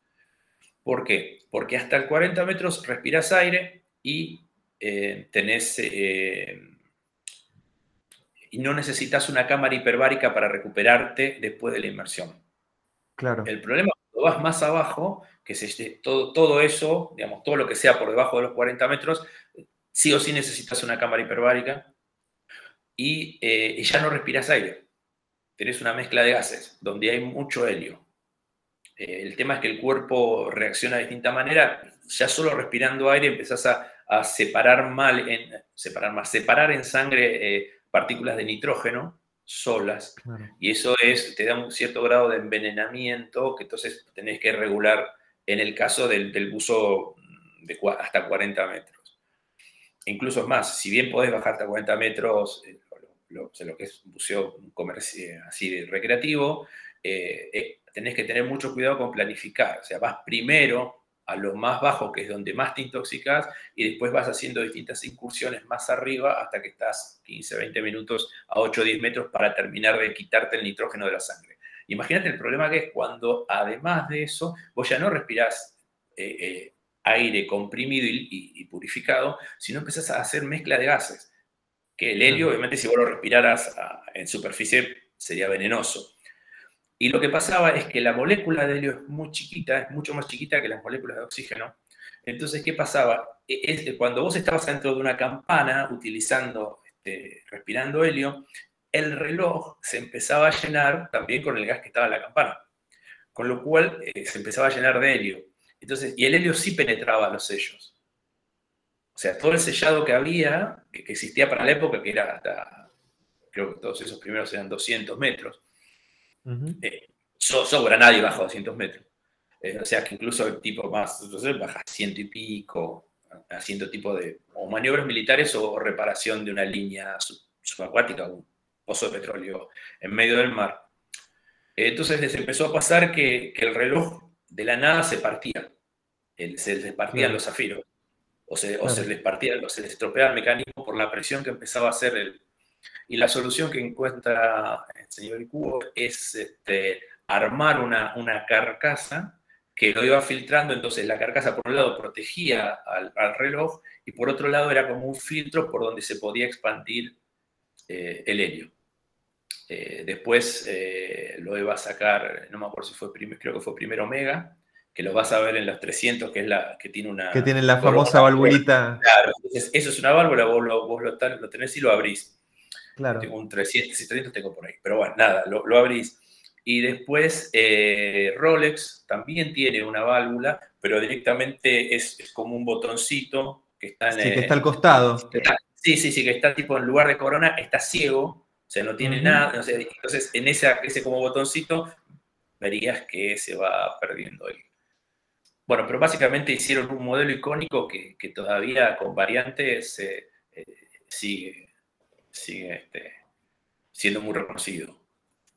¿Por qué? Porque hasta el 40 metros respiras aire y eh, tenés... Eh, y no necesitas una cámara hiperbárica para recuperarte después de la inmersión. Claro. El problema cuando vas más abajo, que se, todo, todo eso, digamos, todo lo que sea por debajo de los 40 metros, sí o sí necesitas una cámara hiperbárica eh, y, ya no respiras aire. Tenés una mezcla de gases donde hay mucho helio. Eh, el tema es que el cuerpo reacciona de distinta manera. Ya solo respirando aire empezás a, separar mal, en, separar separar en sangre eh, partículas de nitrógeno solas. Y eso es, te da un cierto grado de envenenamiento que entonces tenés que regular en el caso del, buzo de hasta 40 metros. incluso es más, si bien podés bajar hasta 40 metros, lo, lo que es buceo comercio, así recreativo, eh, eh, tenés que tener mucho cuidado con planificar. O sea, vas primero a lo más bajo, que es donde más te intoxicas, y después vas haciendo distintas incursiones más arriba hasta que estás 15, 20 minutos a 8 o 10 metros para terminar de quitarte el nitrógeno de la sangre. Imagínate el problema que es cuando, además de eso, vos ya no respirás eh, aire comprimido y, y, purificado, sino empezás a hacer mezcla de gases que el helio, obviamente, si vos lo respiraras en superficie, sería venenoso. Y lo que pasaba es que la molécula de helio es muy chiquita, es mucho más chiquita que las moléculas de oxígeno. Entonces, ¿qué pasaba? E, es que cuando vos estabas dentro de una campana utilizando, este, respirando helio, el reloj se empezaba a llenar también con el gas que estaba en la campana. Con lo cual eh, se empezaba a llenar de helio. Entonces, y el helio sí penetraba los sellos. O sea, todo el sellado que había, que, existía para la época, que era hasta, creo que todos esos primeros eran 200 metros. Eh, sobra nadie bajo 200 metros. Eh, o sea, que incluso el tipo más, entonces baja ciento y pico, haciendo tipo de o maniobras militares o reparación de una línea subacuática, un pozo de petróleo en medio del mar. Entonces les empezó a pasar que, el reloj de la nada se partía, se les partían los zafiros o se, les partía, o se les estropeaba el mecanismo por la presión que empezaba a hacer el... Y la solución que encuentra el señor Cubo es este, armar una, una carcasa que lo iba filtrando, entonces la carcasa por un lado protegía al, reloj y por otro lado era como un filtro por donde se podía expandir eh, el helio. Eh, después eh, lo iba a sacar, no me acuerdo si fue primero, creo que fue primero Omega, que lo vas a ver en los 300, que es la que tiene una... Que tiene la famosa valvulita. Claro, entonces eso es una válvula, vos lo, vos lo, tenés y lo abrís. Claro. Tengo un 300, 300 tengo por ahí, pero bueno, nada, lo, lo abrís. Y después eh, Rolex también tiene una válvula, pero directamente es, es, como un botoncito que está en... Sí, que está al costado. sí, sí, sí, que está tipo en lugar de corona, está ciego o sea, no tiene nada. entonces, en ese, ese como botoncito, verías que se va perdiendo el. Bueno, pero básicamente hicieron un modelo icónico que, todavía con variantes eh, eh, sigue, sigue este, siendo muy reconocido.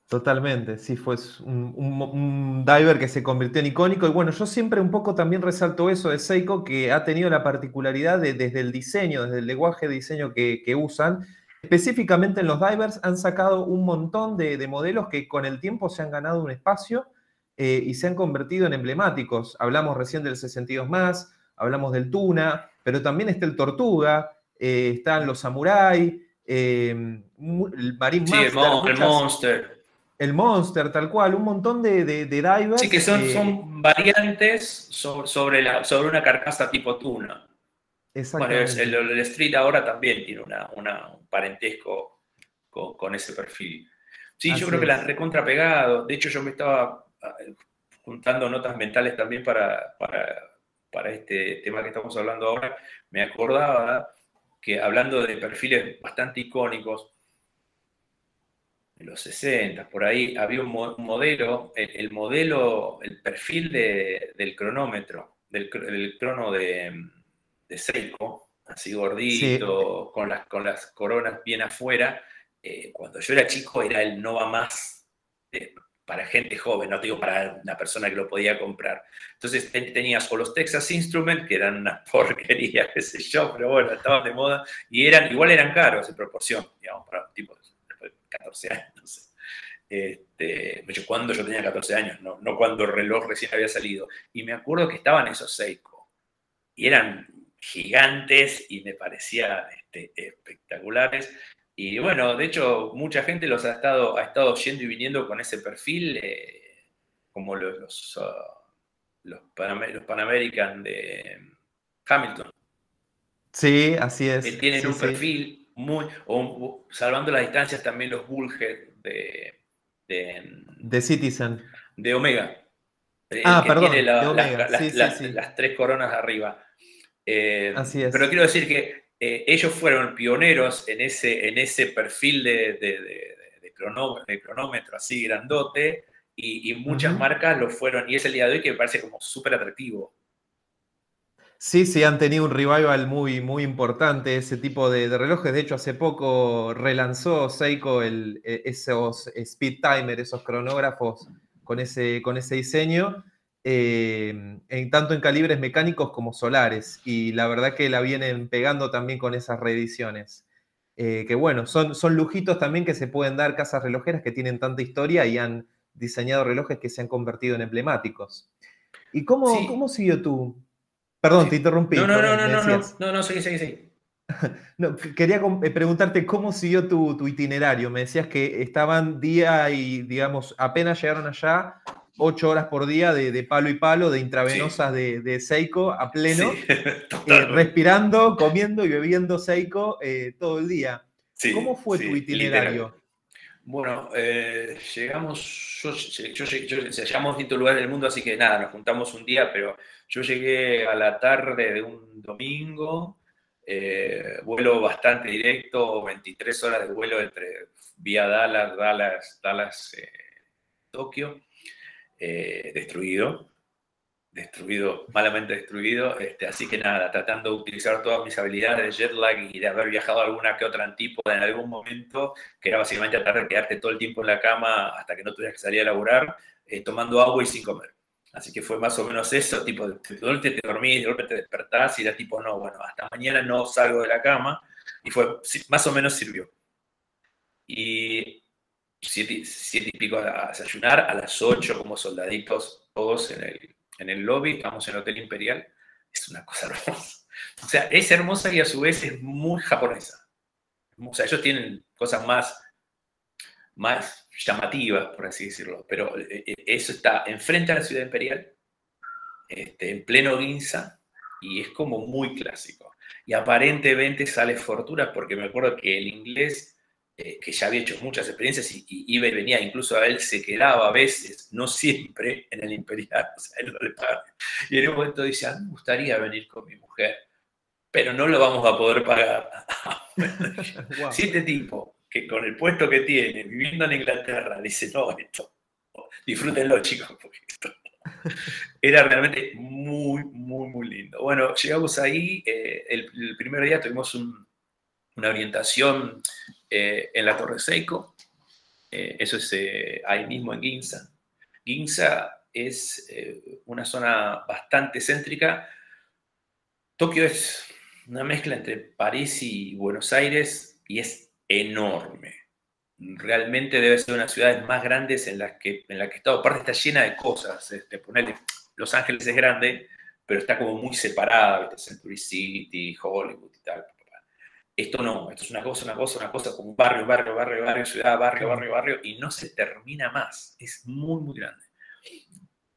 Totalmente, sí, fue un, diver que se convirtió en icónico. Y bueno, yo siempre un poco también resalto eso de Seiko, que ha tenido la particularidad de, desde el diseño, desde el lenguaje de diseño que, que usan, Específicamente en los divers han sacado un montón de, modelos que con el tiempo se han ganado un espacio eh, y se han convertido en emblemáticos. Hablamos recién del 62 más, hablamos del Tuna, pero también está el Tortuga, eh, están los Samurai, eh, el sí, el, Monster. El Monster, tal cual, un montón de, divers. Sí, que son, son variantes sobre, la, sobre una carcasa tipo Tuna. Bueno, el, Street ahora también tiene un parentesco con, ese perfil. Sí, yo creo que la han recontrapegado. De hecho, yo me estaba ah, juntando notas mentales también para, para, este tema que estamos hablando ahora. Me acordaba que hablando de perfiles bastante icónicos, en los 60, por ahí había un, modelo, el, modelo, el perfil del cronómetro, del, del crono de, de Seiko, así gordito, con, las, con las coronas bien afuera. Eh, cuando yo era chico era el Nova Más eh, para gente joven, no digo para una persona que lo podía comprar. Entonces tenías o los Texas Instruments, que eran una porquería, qué sé yo, pero bueno, estaban de moda, y eran, igual eran caros en proporción, digamos, para un tipo de 14 años. No sé. Este, cuando yo tenía 14 años, no, no cuando el reloj recién había salido. Y me acuerdo que estaban esos Seiko. Y eran gigantes y me parecían este, espectaculares. Y bueno, de hecho, mucha gente los ha estado, ha estado yendo y viniendo con ese perfil, eh, como los, los, uh, los, Pan American de Hamilton. Sí, así es. Que tienen un perfil muy, salvando las distancias, también los Bullhead de, de, Citizen. De Omega. Ah, perdón. Tiene las tres coronas arriba. Eh, Así es. Pero quiero decir que eh, ellos fueron pioneros en ese, en ese perfil de, de, cronómetro, así grandote y, muchas marcas lo fueron y es el día de hoy que me parece como súper atractivo. Sí, sí, han tenido un revival muy, muy importante ese tipo de, relojes. De hecho, hace poco relanzó Seiko el, e, esos speed timer, esos cronógrafos con ese, con ese diseño. Eh, en, tanto en calibres mecánicos como solares. Y la verdad que la vienen pegando también con esas reediciones. Eh, que bueno, son, son lujitos también que se pueden dar casas relojeras que tienen tanta historia y han diseñado relojes que se han convertido en emblemáticos. ¿Y cómo, cómo siguió tú? Perdón, te interrumpí. No, no, no, no, no, no, no, no, seguí, seguí, seguí. no, quería eh, preguntarte cómo siguió tu, tu, itinerario. Me decías que estaban día y, digamos, apenas llegaron allá, ocho horas por día de, palo y palo, de intravenosas de, Seiko a pleno, eh, respirando, comiendo y bebiendo Seiko eh, todo el día. ¿Cómo fue tu itinerario? Bueno, eh, llegamos, yo, yo, yo, llegamos a distintos lugares del mundo, así que nada, nos juntamos un día, pero yo llegué a la tarde de un domingo, vuelo bastante directo, 23 horas de vuelo entre vía Dallas, Dallas, Dallas, Tokio. Eh, destruido, destruido, malamente destruido, este, así que nada, tratando de utilizar todas mis habilidades de jet lag y de haber viajado alguna que otra antípoda en algún momento, que era básicamente tratar de quedarte todo el tiempo en la cama hasta que no tuvieras que salir a laburar, eh, tomando agua y sin comer. Así que fue más o menos eso, tipo, de golpe te dormís, de golpe te despertás y era tipo, no, bueno, hasta mañana no salgo de la cama. Y fue, más o menos sirvió. Y siete, y pico a desayunar, a las ocho como soldaditos, todos en el, en el lobby, estamos en el Hotel Imperial, es una cosa hermosa. O sea, es hermosa y a su vez es muy japonesa. O sea, ellos tienen cosas más, más llamativas, por así decirlo, pero eh, eh, eso está enfrente a la ciudad imperial, este, en pleno Ginza, y es como muy clásico. Y aparentemente sale fortuna porque me acuerdo que el inglés eh, que ya había hecho muchas experiencias y, iba y venía, incluso a él se quedaba a veces, no siempre, en el Imperial, o sea, él no le paga. Y en un momento dice, a mí me gustaría venir con mi mujer, pero no lo vamos a poder pagar. Si este tipo, que con el puesto que tiene, viviendo en Inglaterra, dice, no, esto, disfrútenlo chicos, porque esto era realmente muy, muy, muy lindo. Bueno, llegamos ahí, eh, el, primer día tuvimos una orientación eh, en la Torre Seiko. Eh, eso es eh, ahí mismo en Ginza. Ginza es una zona bastante céntrica. Tokio es una mezcla entre París y Buenos Aires y es enorme. Realmente debe ser una de las ciudades más grandes en las que, en la que he estado. Aparte está llena de cosas. Este, Los Ángeles es grande, pero está como muy separada, Century City, Hollywood y tal. Esto no, esto es una cosa, una cosa, una cosa, como barrio, barrio, barrio, barrio, ciudad, barrio, barrio, barrio, y no se termina más. Es muy, muy grande.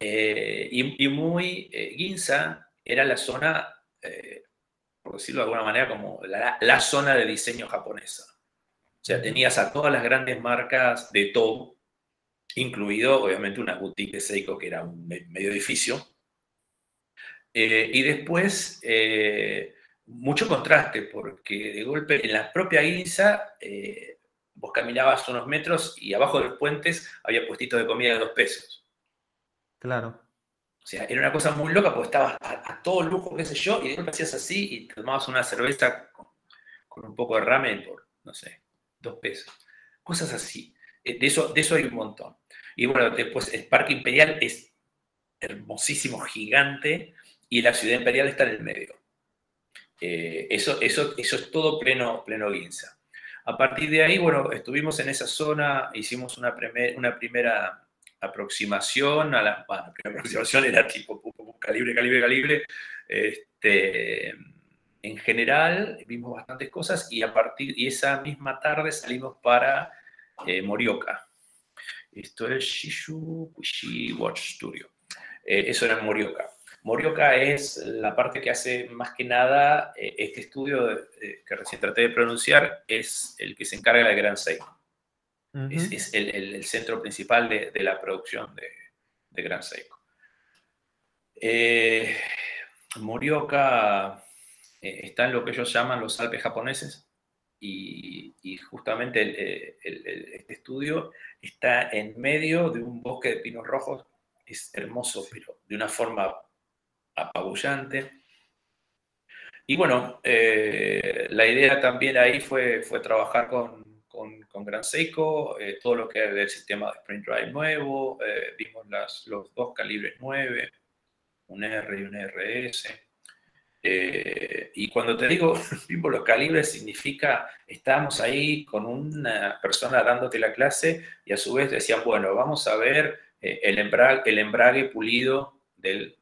Eh, y, muy, eh, Ginza era la zona, eh, por decirlo de alguna manera, como la, zona de diseño japonesa. O sea, tenías a todas las grandes marcas de todo, incluido obviamente una boutique de Seiko, que era un medio edificio. y después mucho contraste, porque de golpe en la propia Ginza eh, vos caminabas unos metros y abajo de los puentes había puestitos de comida de dos pesos. Claro. O sea, era una cosa muy loca porque estabas a, todo lujo, qué sé yo, y de golpe hacías así y tomabas una cerveza con, un poco de ramen por, no sé, dos pesos. Cosas así. Eh, de eso, de eso hay un montón. Y bueno, después el Parque Imperial es hermosísimo, gigante, y la Ciudad Imperial está en el medio. Eh, eso, eso, eso es todo pleno, pleno Guinza. A partir de ahí, bueno, estuvimos en esa zona, hicimos una, una primera aproximación a la, bueno, la primera aproximación era tipo calibre, calibre, calibre. Este, en general vimos bastantes cosas y a partir y esa misma tarde salimos para eh, Morioka. Esto es Shishu Watch Studio. Eh, eso era Morioka. Morioka es la parte que hace más que nada eh, este estudio eh, que recién traté de pronunciar, es el que se encarga de Gran Seiko. Es, el, centro principal de, la producción de, Gran Seiko. Eh, Morioka está en lo que ellos llaman los Alpes japoneses y, justamente este estudio está en medio de un bosque de pinos rojos. Es hermoso, pero de una forma apabullante. Y bueno, eh, la idea también ahí fue, fue trabajar con, con, Gran Seiko, eh, todo lo que es del sistema de Sprint Drive nuevo, eh, vimos las, los dos calibres 9, un R y un RS. y cuando te digo vimos los calibres, significa estábamos ahí con una persona dándote la clase y a su vez decían, bueno, vamos a ver el, embrague, el embrague pulido del,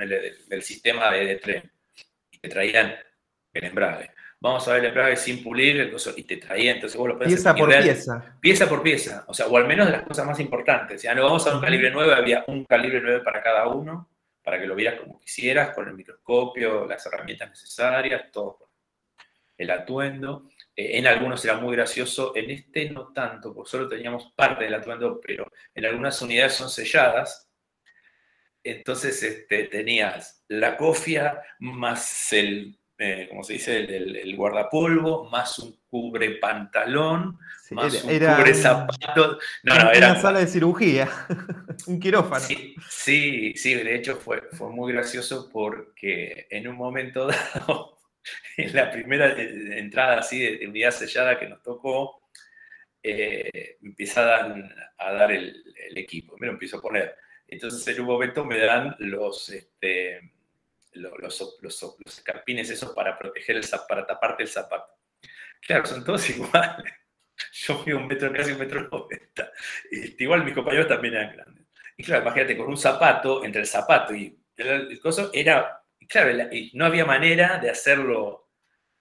este, del, sistema de, tren y te traían el embrague. Vamos a ver el embrague sin pulir y te traían, entonces vos lo Pieza por pieza. Pieza por pieza, o sea, o al menos de las cosas más importantes. Ya no vamos a un calibre 9, había un calibre 9 para cada uno, para que lo vieras como quisieras, con el microscopio, las herramientas necesarias, todo. El atuendo. Eh, en algunos era muy gracioso, en este no tanto, porque solo teníamos parte del atuendo, pero en algunas unidades son selladas, entonces este, tenías la cofia más el, eh, ¿cómo se dice? El, guardapolvo, más un cubre pantalón, más un cubre zapato. No, no, era una sala de cirugía, un quirófano. Sí, sí, de hecho fue, fue muy gracioso porque en un momento dado, en la primera eh, entrada así de, unidad sellada que nos tocó, eh, empieza a dar, el, el, equipo. Me lo empiezo a poner entonces en un momento me dan los, este, los, los, escarpines esos para proteger el para taparte el zapato. Claro, son todos iguales. Yo fui un metro, casi un metro noventa. Este, igual mis compañeros también eran grandes. Y claro, imagínate, con un zapato, entre el zapato y el, coso, era, claro, no había manera de hacerlo,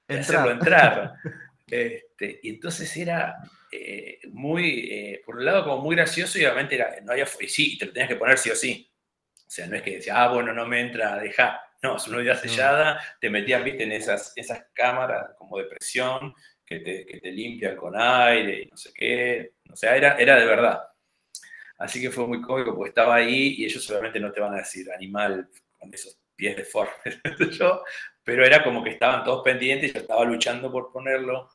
de hacerlo entrar. Este, y entonces era eh, muy, eh, por un lado, como muy gracioso y obviamente era, no había, y sí, te lo tenías que poner sí o sí. O sea, no es que decía, ah, bueno, no me entra, deja. No, es una vida sellada, te metías, viste, en esas, esas cámaras como de presión que te, que te limpian con aire y no sé qué. O sea, era, era de verdad. Así que fue muy cómico porque estaba ahí y ellos obviamente no te van a decir animal con esos pies deformes, yo, pero era como que estaban todos pendientes, yo estaba luchando por ponerlo.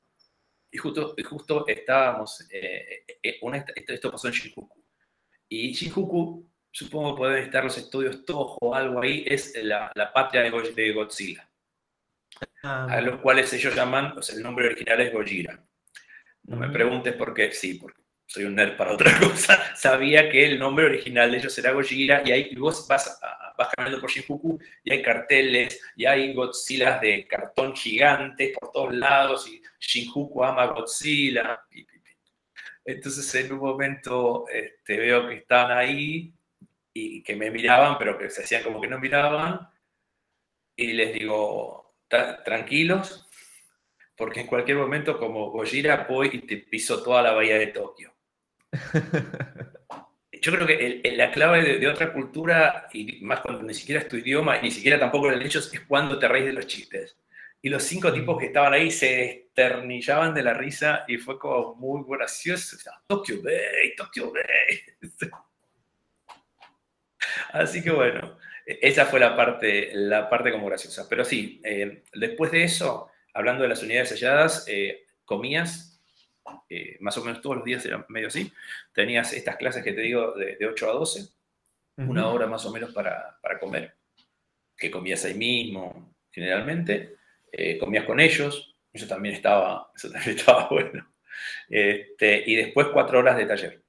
Y justo, justo estábamos, eh, eh, esto, pasó en Shinjuku. Y Shinjuku supongo que pueden estar los estudios Toho o algo ahí, es la, patria de, Godzilla. Ah, a los cuales ellos llaman, o sea, el nombre original es Gojira. No me preguntes por qué, sí, porque soy un nerd para otra cosa. Sabía que el nombre original de ellos era Gojira y ahí vos vas, vas caminando por Shinjuku y hay carteles y hay Godzilla de cartón gigante por todos lados y Shinjuku ama Godzilla. Entonces en un momento este, veo que estaban ahí y que me miraban, pero que se hacían como que no miraban. Y les digo, tranquilos, porque en cualquier momento como Gojira voy y te piso toda la bahía de Tokio. Yo creo que la clave de, otra cultura, y más cuando ni siquiera es tu idioma, y ni siquiera tampoco lo hecho, es cuando te reís de los chistes. Y los cinco tipos que estaban ahí se esternillaban de la risa y fue como muy gracioso. Tokyo Bay, Tokyo Bay. Así que bueno, esa fue la parte, la parte como graciosa. Pero sí, eh, después de eso, hablando de las unidades selladas, eh, comías, eh, más o menos todos los días era medio así, tenías estas clases que te digo de, 8 a 12, una hora más o menos para, comer, que comías ahí mismo generalmente, comías con ellos, eso también estaba, eso también estaba bueno. Este, y después cuatro horas de taller.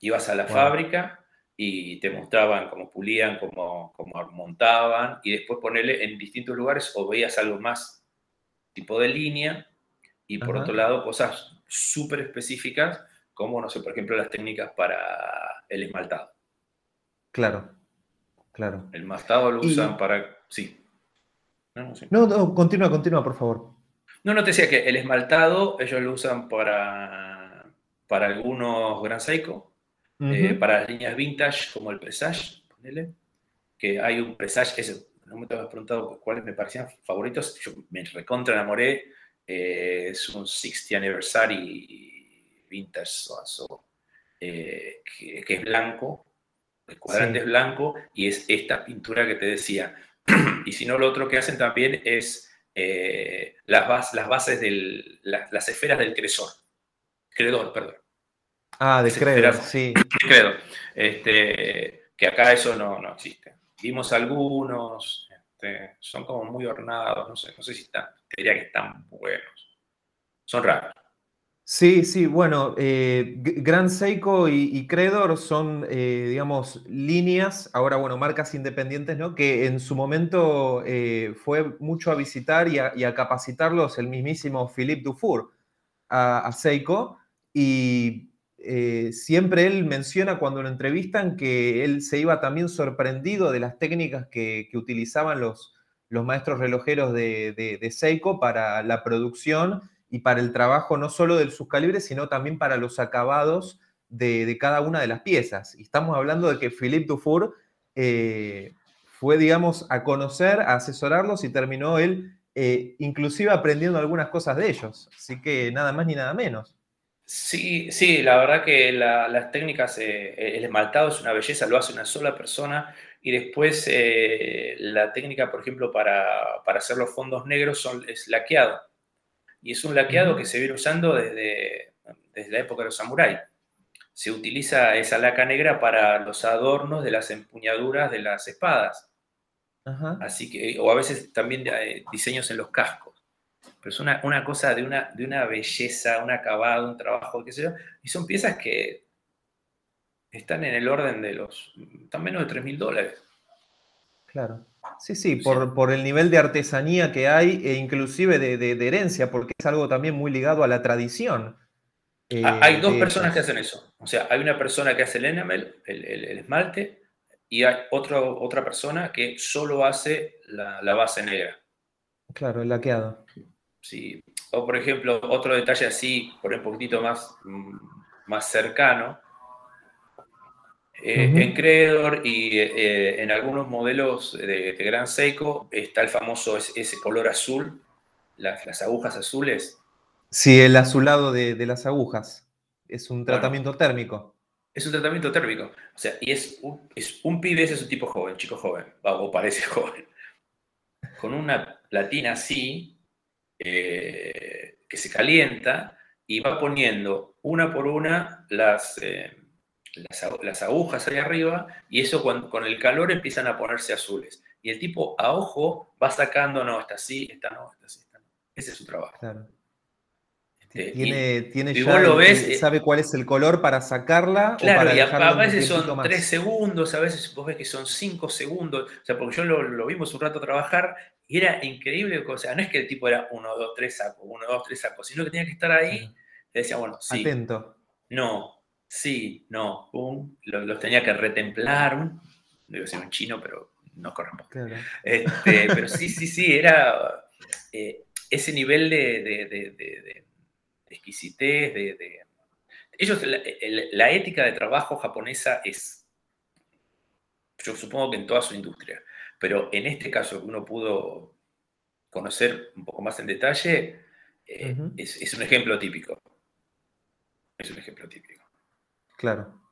Ibas a la fábrica, y te mostraban cómo pulían, cómo, cómo, montaban, y después ponerle en distintos lugares o veías algo más tipo de línea, y por otro lado cosas súper específicas, como, no sé, por ejemplo, las técnicas para el esmaltado. Claro, claro. El esmaltado lo usan para... Sí. No, no, continúa, continúa, por favor. No, no te decía que el esmaltado ellos lo usan para, para algunos Gran Seiko, eh, para las líneas vintage como el Presage, ponele, que hay un Presage, ese, no me has preguntado cuáles me parecían favoritos, yo me recontra enamoré, eh, es un 60 Anniversary Vintage eh, que, es blanco, el cuadrante es blanco y es esta pintura que te decía. y si no, lo otro que hacen también es las, las, bases, del, las esferas del cresor, credor, perdón. Ah, de credo, sí. credo. Este, que acá eso no, no existe. Vimos algunos, este, son como muy ornados, no sé, no sé si están, te diría que están buenos. Son raros. Sí, sí, bueno, eh, Gran Seiko y, Credor son, eh, digamos, líneas, ahora, bueno, marcas independientes, ¿no? Que en su momento eh, fue mucho a visitar y a, capacitarlos el mismísimo Philippe Dufour a, a Seiko. Y eh, siempre él menciona cuando lo entrevistan que él se iba también sorprendido de las técnicas que, utilizaban los, los, maestros relojeros de, Seiko para la producción y para el trabajo no solo de sus calibres, sino también para los acabados de, cada una de las piezas. Y estamos hablando de que Philippe Dufour eh, fue, digamos, a conocer, a asesorarlos y terminó él eh, inclusive aprendiendo algunas cosas de ellos. Así que nada más ni nada menos. Sí, sí, la verdad que las técnicas, eh, el esmaltado es una belleza, lo hace una sola persona y después eh, la técnica, por ejemplo, para, hacer los fondos negros son, es laqueado. Y es un laqueado que se viene usando desde, desde la época de los samuráis. Se utiliza esa laca negra para los adornos de las empuñaduras de las espadas. Así que, o a veces también eh, diseños en los cascos pero es una, cosa de una, de una belleza, un acabado, un trabajo, qué sé yo, y son piezas que están en el orden de los, están menos de 3 mil dólares. Claro. Sí, sí, por, el nivel de artesanía que hay e inclusive de, herencia, porque es algo también muy ligado a la tradición. Ah, hay dos personas que hacen eso. O sea, hay una persona que hace el enamel, el, esmalte, y hay otra persona que solo hace la, base negra. Claro, el laqueado. Sí. O por ejemplo, otro detalle así, por un poquitito más, mm, más cercano, eh, en Credor y eh, en algunos modelos de, Gran Seiko está el famoso ese, color azul, las, agujas azules. Sí, el azulado de, las agujas. Es un tratamiento térmico. Es un tratamiento térmico. O sea, y es un, es un pibe, ese es un tipo joven, chico joven, o parece joven. Con una platina así, eh, que se calienta y va poniendo una por una las las, agujas ahí arriba y eso con el calor empiezan a ponerse azules. Y el tipo a ojo va sacando, no, está así, está no, está así, está no. Ese es su trabajo. Este, tiene, tiene ya, lo ves, eh, sabe cuál es el color para sacarla. Claro, y a, veces son tres segundos, a veces vos ves que son cinco segundos. O sea, porque yo lo, vimos un rato trabajar y era increíble. O sea, no es que el tipo era uno, dos, tres sacos, uno, dos, tres sacos, sino que tenía que estar ahí. Y decía, bueno, sí. Atento. No, Sí, no, los, tenía que retemplar, un, debe ser un chino, pero no corremos. Este, pero sí, sí, sí, era eh, ese nivel de, exquisitez, de, ellos, la, ética de trabajo japonesa es, yo supongo que en toda su industria, pero en este caso que uno pudo conocer un poco más en detalle, eh, es un ejemplo típico. Es un ejemplo típico. Claro.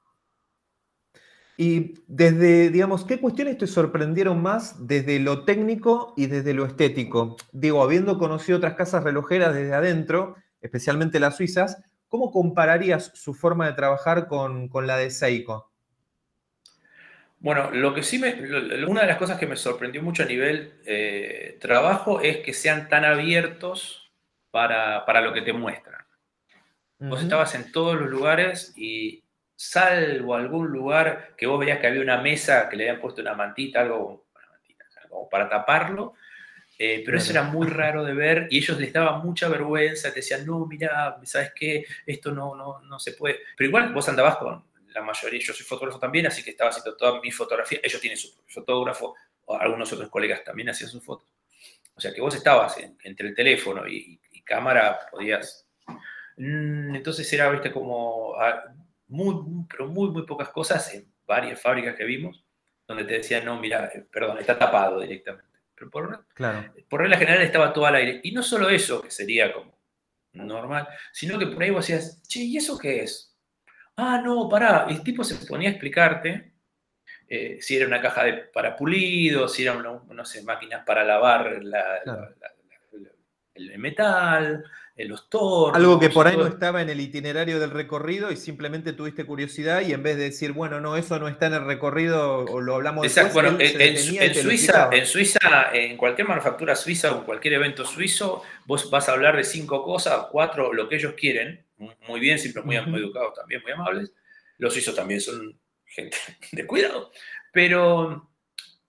Y desde, digamos, ¿qué cuestiones te sorprendieron más desde lo técnico y desde lo estético? Digo, habiendo conocido otras casas relojeras desde adentro, especialmente las suizas, ¿cómo compararías su forma de trabajar con, la de Seiko? Bueno, lo que sí me, una de las cosas que me sorprendió mucho a nivel eh, trabajo es que sean tan abiertos para, lo que te muestran. Vos estabas en todos los lugares y, salvo algún lugar que vos veías que había una mesa que le habían puesto una mantita, algo, para taparlo, eh, pero eso era muy raro de ver y ellos les daba mucha vergüenza, te decían, no, mira, ¿sabes qué? Esto no, no, no se puede. Pero igual vos andabas con la mayoría, yo soy fotógrafo también, así que estaba haciendo toda mi fotografía, ellos tienen su fotógrafo, o algunos otros colegas también hacían sus fotos. O sea que vos estabas entre el teléfono y, cámara, podías... Mm, entonces era, viste, como ah, muy, pero muy, muy pocas cosas en varias fábricas que vimos, donde te decían, no, mira, eh, perdón, está tapado directamente. Pero por, claro. por regla general estaba todo al aire. Y no solo eso, que sería como normal, sino que por ahí vos decías, che, ¿y eso qué es? Ah, no, pará. el tipo se ponía a explicarte eh, si era una caja de, para pulido, si era, no sé, máquinas para lavar el metal, los tornos. Algo que por ahí no estaba en el itinerario del recorrido y simplemente tuviste curiosidad y en vez de decir, bueno, no, eso no está en el recorrido o lo hablamos Exacto. bueno, en, Suiza, en Suiza, en cualquier manufactura suiza o en cualquier evento suizo, vos vas a hablar de cinco cosas, cuatro, lo que ellos quieren, muy bien, siempre muy, educados también, muy amables. Los suizos también son gente de cuidado, pero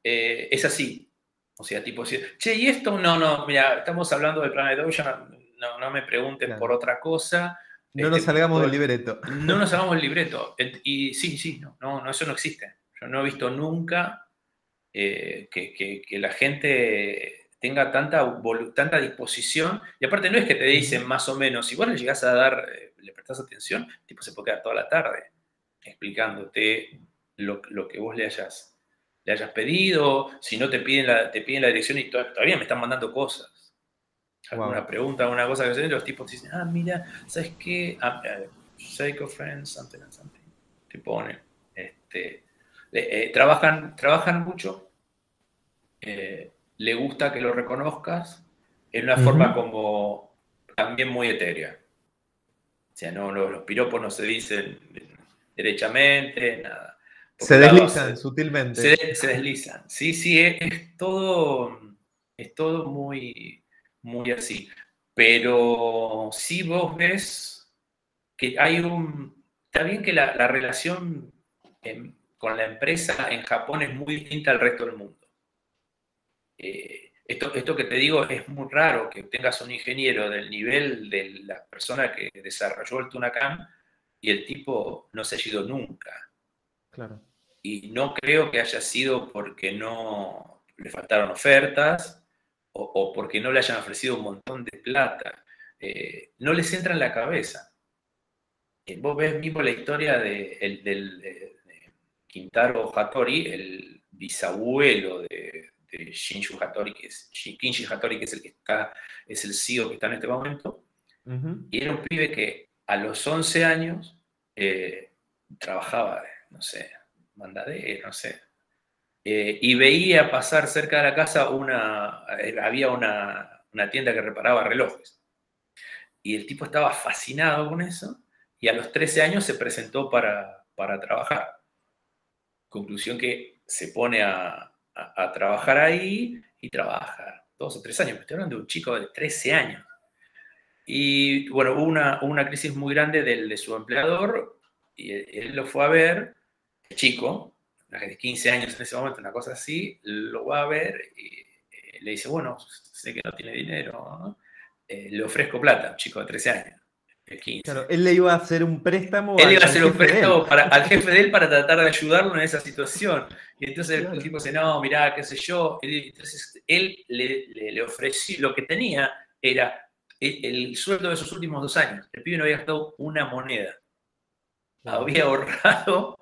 eh, es así. O sea, tipo, che, ¿y esto? No, no, mira, estamos hablando del Planet Ocean, no, no me pregunten por otra cosa. No nos este, salgamos del libreto. No nos salgamos del libreto. Y sí, sí, no, no, eso no existe. Yo no he visto nunca eh, que, la gente tenga tanta, tanta disposición. Y aparte no es que te dicen más o menos, si vos le llegás a dar, eh, le prestás atención, el tipo se puede quedar toda la tarde explicándote lo, que vos le hayas, le hayas pedido, si no te piden la, te piden la dirección y todavía me están mandando cosas alguna pregunta, alguna cosa que se los tipos dicen, ah, mira, ¿sabes qué? Ah, Psycho Friends, something and something. Te ponen. Este, eh, trabajan, trabajan mucho. Eh, le gusta que lo reconozcas en una forma como también muy etérea. O sea, no, los, piropos no se dicen derechamente, nada. se deslizan sutilmente. Se, deslizan. Sí, sí, es todo, es todo muy, muy así. Pero si vos ves que hay un... Está bien que la, relación con la empresa en Japón es muy distinta al resto del mundo. Eh, Esto, esto que te digo es muy raro que tengas un ingeniero del nivel de la persona que desarrolló el Tunacam y el tipo no se ha ido nunca. Claro. Y no creo que haya sido porque no le faltaron ofertas o, porque no le hayan ofrecido un montón de plata. Eh, no les entra en la cabeza. Eh, vos ves mismo la historia de, del Quintaro Hattori, el bisabuelo de, de Shinju Hattori, que es Kinji Hattori, que es el que está, es el CEO que está en este momento. Y era un pibe que a los 11 años eh, trabajaba, no sé, mandadero, no sé. Eh, y veía pasar cerca de la casa una, eh, había una, una tienda que reparaba relojes. Y el tipo estaba fascinado con eso y a los 13 años se presentó para, para trabajar. Conclusión que se pone a, a, trabajar ahí y trabaja dos o tres años. estoy hablando de un chico de 13 años. Y bueno, hubo una, una crisis muy grande del, de su empleador y él, lo fue a ver, chico, de 15 años en ese momento, una cosa así, lo va a ver y eh, le dice, bueno, sé que no tiene dinero, eh, le ofrezco plata, un chico de 13 años. Claro, él le iba a hacer un préstamo. Él iba a hacer un préstamo para, al jefe de él para tratar de ayudarlo en esa situación. Y entonces el, tipo dice, no, mirá, qué sé yo. Entonces él le, le, ofreció, lo que tenía era el, sueldo de sus últimos dos años. El pibe no había gastado una moneda. Había ahorrado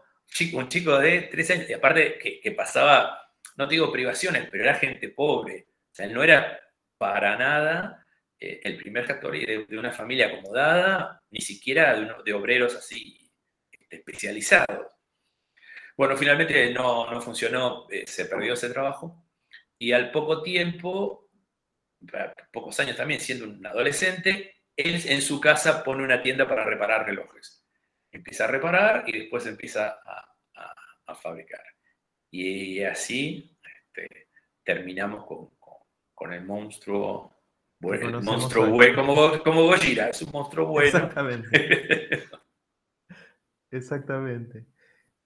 un chico de 13 años. Y aparte que, pasaba, no digo privaciones, pero era gente pobre. O sea, él no era para nada eh, el primer Hattori de, de, una familia acomodada, ni siquiera de, obreros así este, especializados. Bueno, finalmente no, no funcionó, eh, se perdió ese trabajo y al poco tiempo, pocos años también siendo un adolescente, él en su casa pone una tienda para reparar relojes. Empieza a reparar y después empieza a, a, fabricar. Y así este, terminamos con, con el monstruo bueno, monstruo bueno, como, como Gojira, es un monstruo bueno. Exactamente. Exactamente.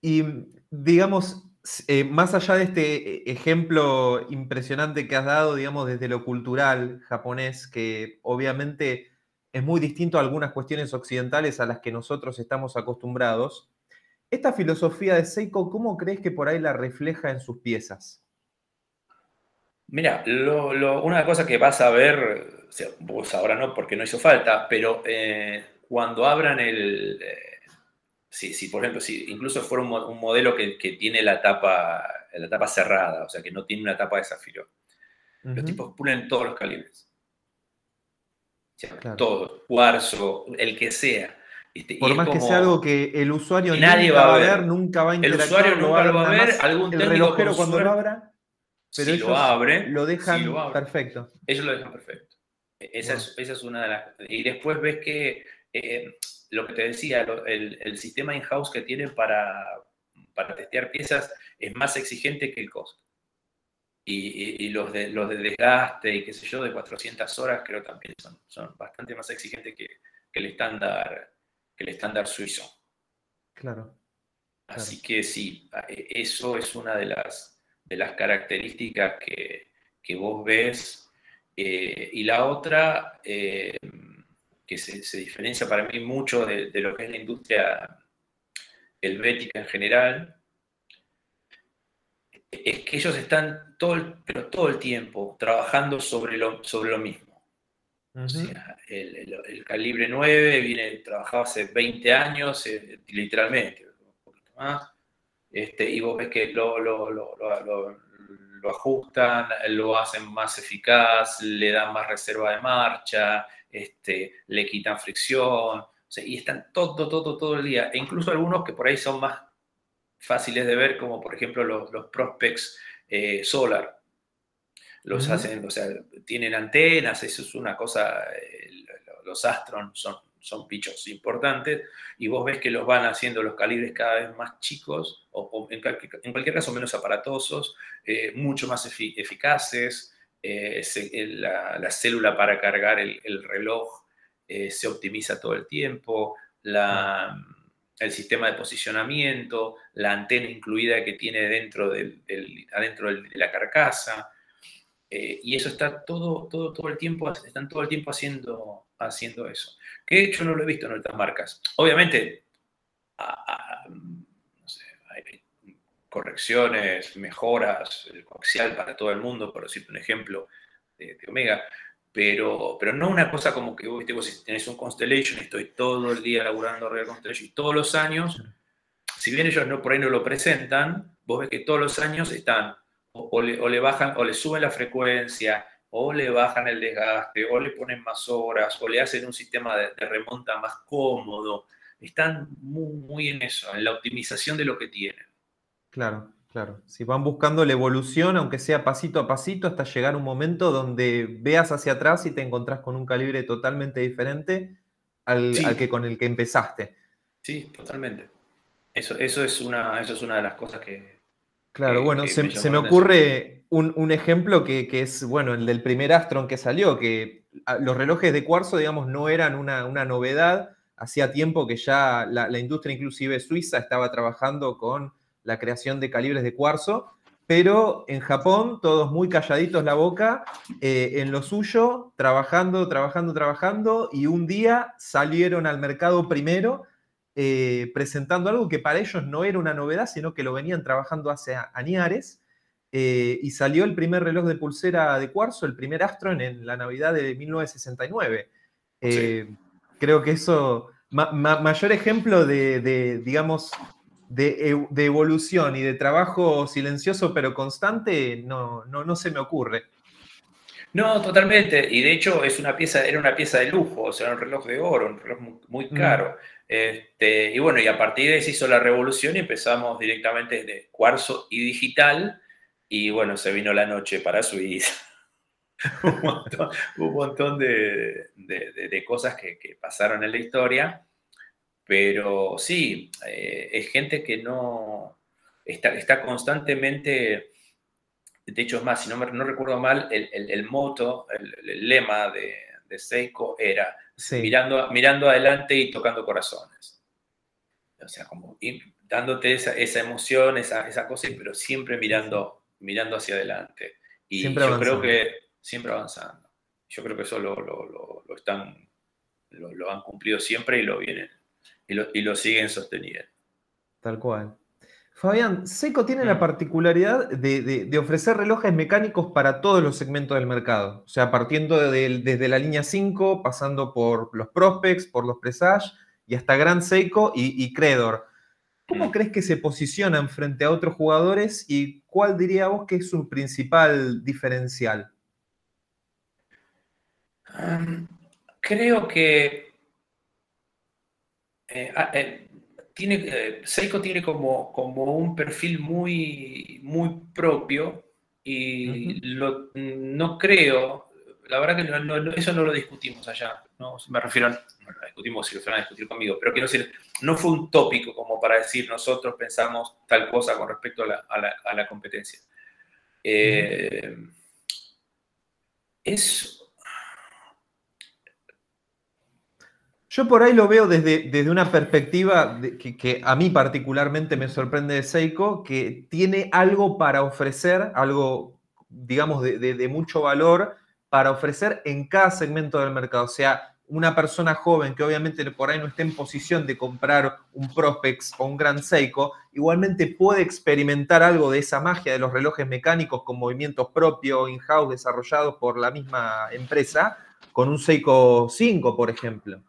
Y digamos, eh, más allá de este ejemplo impresionante que has dado, digamos, desde lo cultural japonés, que obviamente es muy distinto a algunas cuestiones occidentales a las que nosotros estamos acostumbrados, esta filosofía de Seiko, ¿cómo crees que por ahí la refleja en sus piezas? Mira, una cosa que vas a ver, vos ahora no porque no hizo falta, pero eh, cuando abran el... Eh, si, por ejemplo, si incluso fuera un, modelo que, tiene la tapa, la tapa cerrada, o sea, que no tiene una tapa de zafiro, los tipos ponen todos los calibres. Todos, cuarzo, el que sea. Este, por más que sea algo que el usuario nadie va a ver, nunca va a interactuar. El usuario nunca lo va a ver, algún el relojero cuando lo abra pero si lo abren, lo dejan perfecto. Ellos lo dejan perfecto. E-, esa, es, una de las... Y después ves que eh, lo que te decía, el, sistema in-house que tienen para, para testear piezas es más exigente que el costo. Y, los, de, los de desgaste y qué sé yo, de 400 horas, creo también son, son bastante más exigentes que, el estándar que el estándar suizo. Claro. Así que sí, e-, eso es una de las, de las características que, vos ves. Eh, y la otra, eh, que se, diferencia para mí mucho de, lo que es la industria helvética en general, es que ellos están todo el, pero todo el tiempo trabajando sobre lo, sobre lo mismo. el, calibre 9 viene trabajado hace 20 años, eh, literalmente, un poquito más. Este, y vos ves que lo, ajustan, lo hacen más eficaz, le dan más reserva de marcha, este, le quitan fricción, y están todo, todo, todo el día. E incluso algunos que por ahí son más fáciles de ver, como por ejemplo los, prospects eh, solar. Los hacen, o sea, tienen antenas, eso es una cosa, eh, los Astron son son pichos importantes, y vos ves que los van haciendo los calibres cada vez más chicos, o, en, cualquier caso menos aparatosos, eh, mucho más eficaces, la, célula para cargar el, reloj se optimiza todo el tiempo, la, el sistema de posicionamiento, la antena incluida que tiene dentro, del, adentro de la carcasa. Eh, y eso está todo, todo, todo el tiempo, están todo el tiempo haciendo, haciendo eso. Que hecho no lo he visto en otras marcas. Obviamente, hay correcciones, mejoras, el coaxial para todo el mundo, por decirte un ejemplo de, Omega, pero, pero no una cosa como que vos, tenés un Constellation, estoy todo el día laburando de Constellation y todos los años, si bien ellos no, por ahí no lo presentan, vos ves que todos los años están o, le, bajan o le suben la frecuencia, o le bajan el desgaste, o le ponen más horas, o le hacen un sistema de, remonta más cómodo. Están muy, muy en eso, en la optimización de lo que tienen. Claro, claro. Si van buscando la evolución, aunque sea pasito a pasito, hasta llegar un momento donde veas hacia atrás y te encontrás con un calibre totalmente diferente al, que con el que empezaste. Sí, totalmente. Eso, eso, es una, eso es una de las cosas que, Claro, bueno, se, me, ocurre un, ejemplo que, es, bueno, el del primer Astron que salió, que ah, los relojes de cuarzo, digamos, no eran una, novedad. Hacía tiempo que ya la, industria, inclusive suiza, estaba trabajando con la creación de calibres de cuarzo, pero en Japón, todos muy calladitos la boca, eh, en lo suyo, trabajando, trabajando, trabajando, y un día salieron al mercado primero eh, presentando algo que para ellos no era una novedad, sino que lo venían trabajando hace añares. Eh, y salió el primer reloj de pulsera de cuarzo, el primer Astron, en la Navidad de 1969. Eh, creo que eso, mayor ejemplo de, digamos, de, evolución y de trabajo silencioso pero constante, no, no, no se me ocurre. No, totalmente. Y de hecho es una pieza, era una pieza de lujo, o sea, un reloj de oro, un reloj muy, caro. Este, y bueno, y a partir de ahí se hizo la revolución y empezamos directamente de cuarzo y digital. Y bueno, se vino la noche para Suiza. un montón, de, cosas que, pasaron en la historia. Pero sí, eh, es gente que no está, está constantemente. De hecho, es más, si no, me, no recuerdo mal, el, el, moto, el, lema de, de Seiko era mirando, mirando adelante y tocando corazones. O sea, como dándote esa, esa emoción, esa, esa, cosa, pero siempre mirando, mirando hacia adelante. Y yo creo que siempre avanzando. Yo creo que eso lo, lo, lo, están, lo, han cumplido siempre y lo vienen, y lo, y lo siguen sosteniendo. Tal cual. Fabián, Seiko tiene la mm. particularidad de, ofrecer relojes mecánicos para todos los segmentos del mercado. O sea, partiendo desde la línea 5, pasando por los Prospects, por los Presage y hasta Grand Seiko y, Credor. ¿Cómo mm. crees que se posicionan frente a otros jugadores y cuál diría vos que es su principal diferencial? creo que eh, ah, eh, tiene, eh, Seiko tiene como, como un perfil muy, muy propio y no creo, la verdad que eso no lo discutimos allá, ¿no? me refiero, no lo discutimos si lo van a discutir conmigo, pero quiero decir, no fue un tópico como para decir nosotros pensamos tal cosa con respecto a la, competencia. Eh, es Yo por ahí lo veo desde, desde una perspectiva que, a mí particularmente me sorprende de Seiko, que tiene algo para ofrecer, algo, digamos, de, mucho valor para ofrecer en cada segmento del mercado. O sea, una persona joven que obviamente por ahí no esté en posición de comprar un Prospex o un Grand Seiko, igualmente puede experimentar algo de esa magia de los relojes mecánicos con movimientos propios, in-house, desarrollados por la misma empresa, con un Seiko 5, por ejemplo.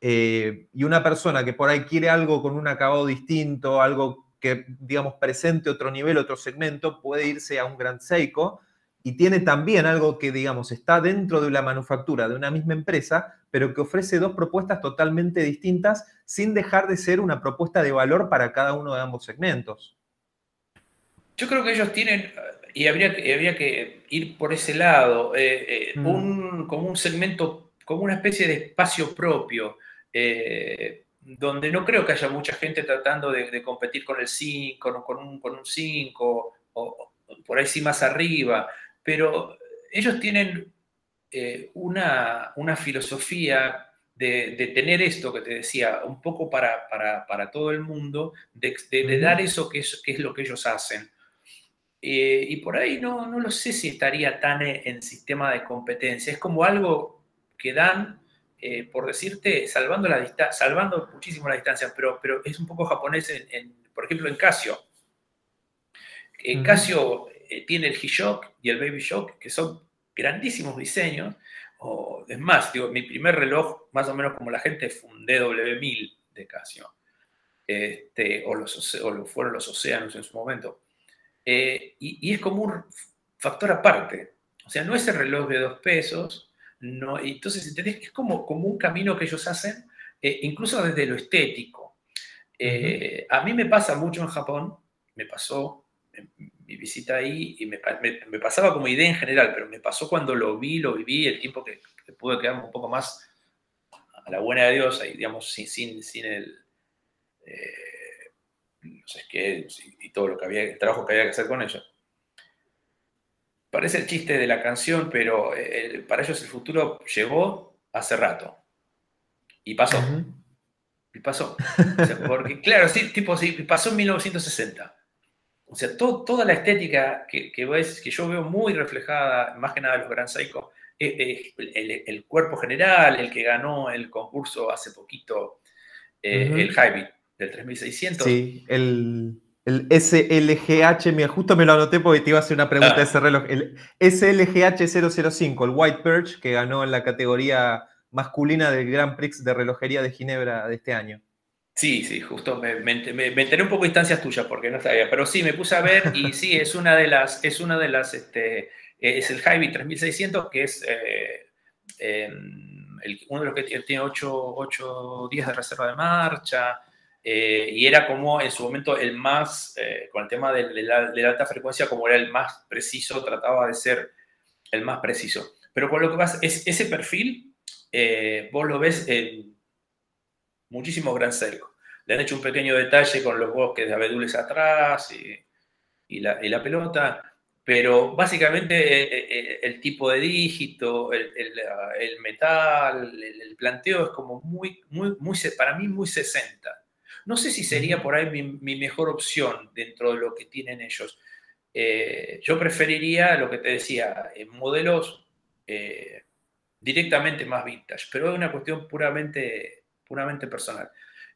Eh, y una persona que por ahí quiere algo con un acabado distinto, algo que, digamos, presente otro nivel, otro segmento, puede irse a un Grand Seiko y tiene también algo que, digamos, está dentro de la manufactura de una misma empresa, pero que ofrece dos propuestas totalmente distintas sin dejar de ser una propuesta de valor para cada uno de ambos segmentos. Yo creo que ellos tienen, y habría, habría que ir por ese lado, eh, eh, mm. como un segmento, como una especie de espacio propio. Eh, donde no creo que haya mucha gente tratando de, competir con el 5, con un, con un 5, o, por ahí sí más arriba, pero ellos tienen eh, una, filosofía de, tener esto que te decía, un poco para, todo el mundo, de, dar eso que es, que es, lo que ellos hacen. Eh, y por ahí no, no lo sé si estaría tan en sistema de competencia. Es como algo que dan, eh, por decirte, salvando, la salvando muchísimo la distancia, pero, pero es un poco japonés, en, por ejemplo, en Casio. En Casio tiene el G-Shock y el Baby Shock, que son grandísimos diseños. O, es más, digo, mi primer reloj, más o menos como la gente, fue un DW1000 de Casio. Este, o, los, o fueron los océanos en su momento. Eh, y, es como un factor aparte. O sea, no es el reloj de dos pesos. No, entonces, ¿entendés? Es como, como un camino que ellos hacen, eh, incluso desde lo estético. Eh, a mí me pasa mucho en Japón, me pasó mi visita ahí, y me, pasaba como idea en general, pero me pasó cuando lo vi, lo viví, el tiempo que, pude quedarme un poco más a la buena de Dios, ahí, digamos, sin, el no sé qué, y todo lo que había, el trabajo que había que hacer con ellos. Parece el chiste de la canción, pero eh, para ellos el futuro llegó hace rato. Y pasó. Y pasó. porque, claro, sí, tipo, sí, pasó en 1960. O sea, toda la estética que, que, ves, que yo veo muy reflejada, más que nada en los Gran Psycho, eh, eh, el, cuerpo general, el que ganó el concurso hace poquito, el Hybrid, del 3600. Sí, el, el SLGH, mira, justo me lo anoté porque te iba a hacer una pregunta de ese reloj. El SLGH005, el White Perch, que ganó en la categoría masculina del Grand Prix de relojería de Ginebra de este año. Sí, sí, justo me, me, enteré un poco de instancias tuyas porque no sabía, pero sí, me puse a ver y sí, es una de las, es una de las, este, es el Hy-Vee 3600 que es eh, em, uno de los que tiene 8 días de reserva de marcha, eh, y era como en su momento el más, eh, con el tema de, la, alta frecuencia, como era el más preciso, trataba de ser el más preciso. Pero por lo que pasa es ese perfil, eh, vos lo ves en muchísimos Gran Seiko. Le han hecho un pequeño detalle con los bosques de abedules atrás y, la, y la, pelota, pero básicamente el, tipo de dígito, el, el metal, el, planteo es como muy, muy, muy, para mí muy 60 no sé si sería por ahí mi, mejor opción dentro de lo que tienen ellos. Eh, yo preferiría lo que te decía, en modelos eh, directamente más vintage, pero es una cuestión puramente, puramente personal.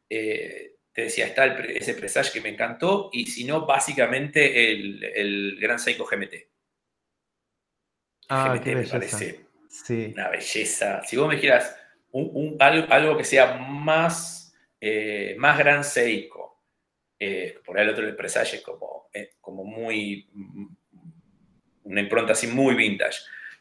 Eh, te decía, está ese Presage que me encantó y si no, básicamente el, el Gran Seiko GMT. Ah, GMT me parece una belleza. Si vos me dijeras algo que sea más eh, más gran Seiko. Eh, por ahí el otro el Presage es como, eh, como muy, mm, una impronta así muy vintage.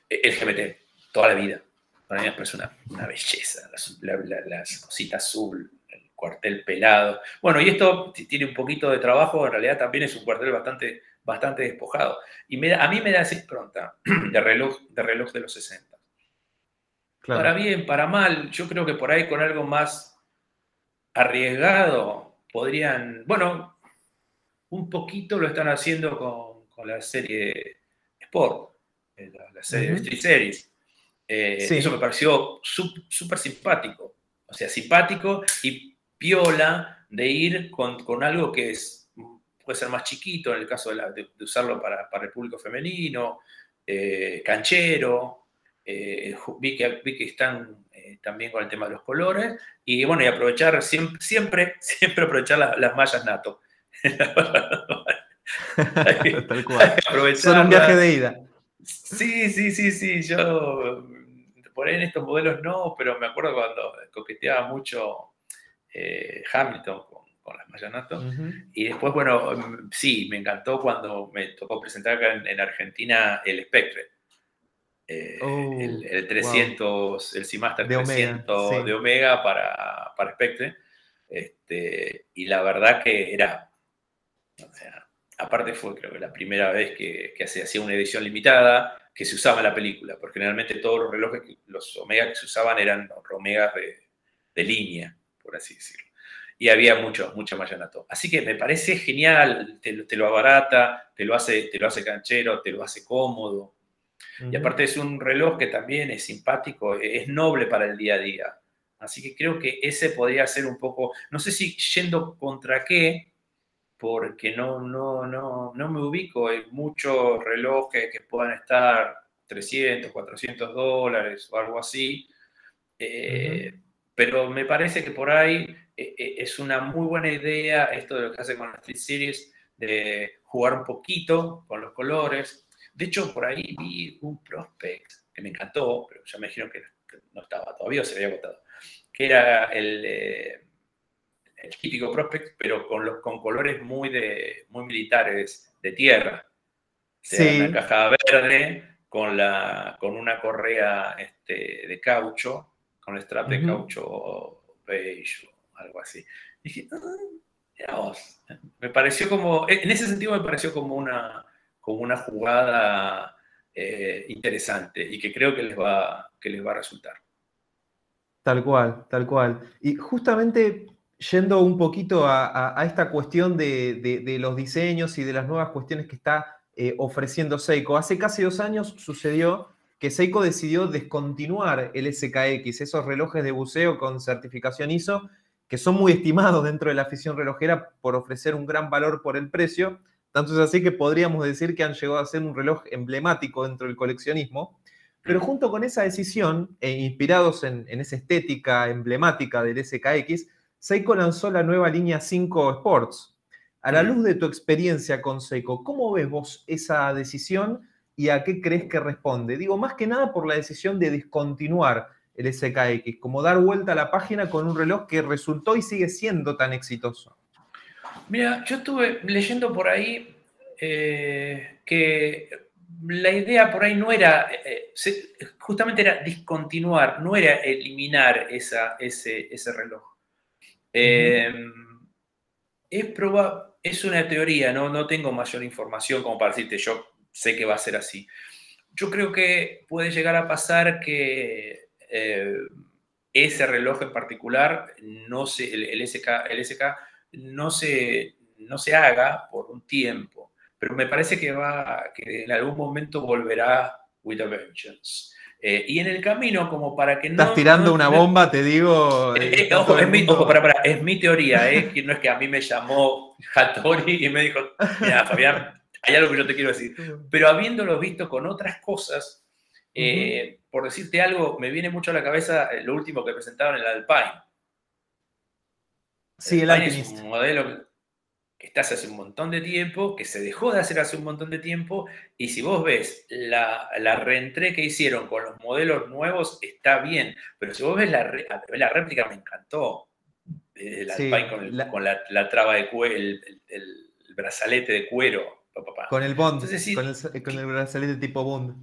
El GMT, toda la vida. Para mí me parece una, una belleza, las, cositas azul, el cuartel pelado. Bueno, y esto tiene un poquito de trabajo, en realidad también es un cuartel bastante, bastante despojado. Y me a mí me da esa impronta de reloj, de reloj de los 60. Para bien, para mal, yo creo que por ahí con algo más arriesgado, podrían, bueno, un poquito lo están haciendo con, la serie Sport, eh, la, serie de Street Series. Eh, eso me pareció súper simpático. O sea, simpático y piola de ir con, algo que es, puede ser más chiquito, en el caso de, usarlo para, el público femenino, eh, canchero. Vi, que, vi que están también con el tema de los colores. Y bueno, y aprovechar, siempre, siempre, siempre aprovechar las, mallas nato. Tal cual. Son un viaje de ida. Sí, sí, sí, sí. Yo por ahí en estos modelos no, pero me acuerdo cuando coqueteaba mucho eh, Hamilton con, las mallas nato. Y después, bueno, sí, me encantó cuando me tocó presentar acá en, en Argentina el Spectre. Eh, el, 300, el Seamaster 300 de Omega para, para Spectre. Este, y la verdad que era, o sea, aparte fue creo que la primera vez que, que se hacía una edición limitada que se usaba en la película, porque generalmente todos los relojes, los Omega que se usaban eran Omegas de, de línea, por así decirlo. Y había mucho, mucha mayanato. Así que me parece genial, te, te, lo abarata, te lo, hace, te lo hace canchero, te lo hace cómodo. Y aparte es un reloj que también es simpático, es noble para el día a día. Así que creo que ese podría ser un poco, no sé si yendo contra qué, porque no, no, no, no me ubico en muchos relojes que puedan estar 300, 400 dólares o algo así. Eh, pero me parece que por ahí eh, eh, es una muy buena idea esto de lo que hace con la Street Series, de jugar un poquito con los colores. De hecho, por ahí vi un prospect que me encantó, pero ya me dijeron que no estaba todavía o se había agotado, que era el, el típico prospect, pero con, los, con colores muy, de, muy militares, de tierra. Sí. Una caja verde con, la, con una correa este, de caucho, con el strap de caucho beige o algo así. dije, ah, Me pareció como, en ese sentido me pareció como una, como una jugada eh, interesante y que creo que les, va, que les va a resultar. Tal cual, tal cual. Y justamente yendo un poquito a, esta cuestión de, los diseños y de las nuevas cuestiones que está eh, ofreciendo Seiko, hace casi dos años sucedió que Seiko decidió descontinuar el SKX, esos relojes de buceo con certificación ISO, que son muy estimados dentro de la afición relojera por ofrecer un gran valor por el precio. Tanto es así que podríamos decir que han llegado a ser un reloj emblemático dentro del coleccionismo. Pero junto con esa decisión, e inspirados en, en esa estética emblemática del SKX, Seiko lanzó la nueva línea 5 Sports. A la luz de tu experiencia con Seiko, ¿cómo ves vos esa decisión y a qué crees que responde? Digo, más que nada por la decisión de discontinuar el SKX, como dar vuelta a la página con un reloj que resultó y sigue siendo tan exitoso. Mira, yo estuve leyendo por ahí eh, que la idea por ahí no era, eh, justamente era discontinuar, no era eliminar esa, ese, ese reloj. Em, es, es una teoría, ¿no? no tengo mayor información como para decirte yo sé que va a ser así. Yo creo que puede llegar a pasar que eh, ese reloj en particular, no se, el, SK, el SK no, se, no se haga por un tiempo, pero me parece que, va, que en algún momento volverá with a vengeance. Eh, y en el camino, como para que no. Estás tirando una bomba, te digo. Eh, eh, ojo, es mi, para, es mi, teoría, ¿eh? que no es que a mí me llamó Hattori y me dijo, mira, Fabián, hay algo que yo te quiero decir. Pero habiéndolo visto con otras cosas, por decirte algo, me viene mucho a la cabeza lo último que presentaron en el Alpine. Sí, el, Alpine es un modelo que estás hace un montón de tiempo, que se dejó de hacer hace un montón de tiempo, y si vos ves la, la reentré que hicieron con los modelos nuevos, está bien, pero si vos ves la, la réplica, me encantó. El Alpine con, la, traba de cuero, el, brazalete de cuero. Con el Bond, con, el, brazalete tipo Bond.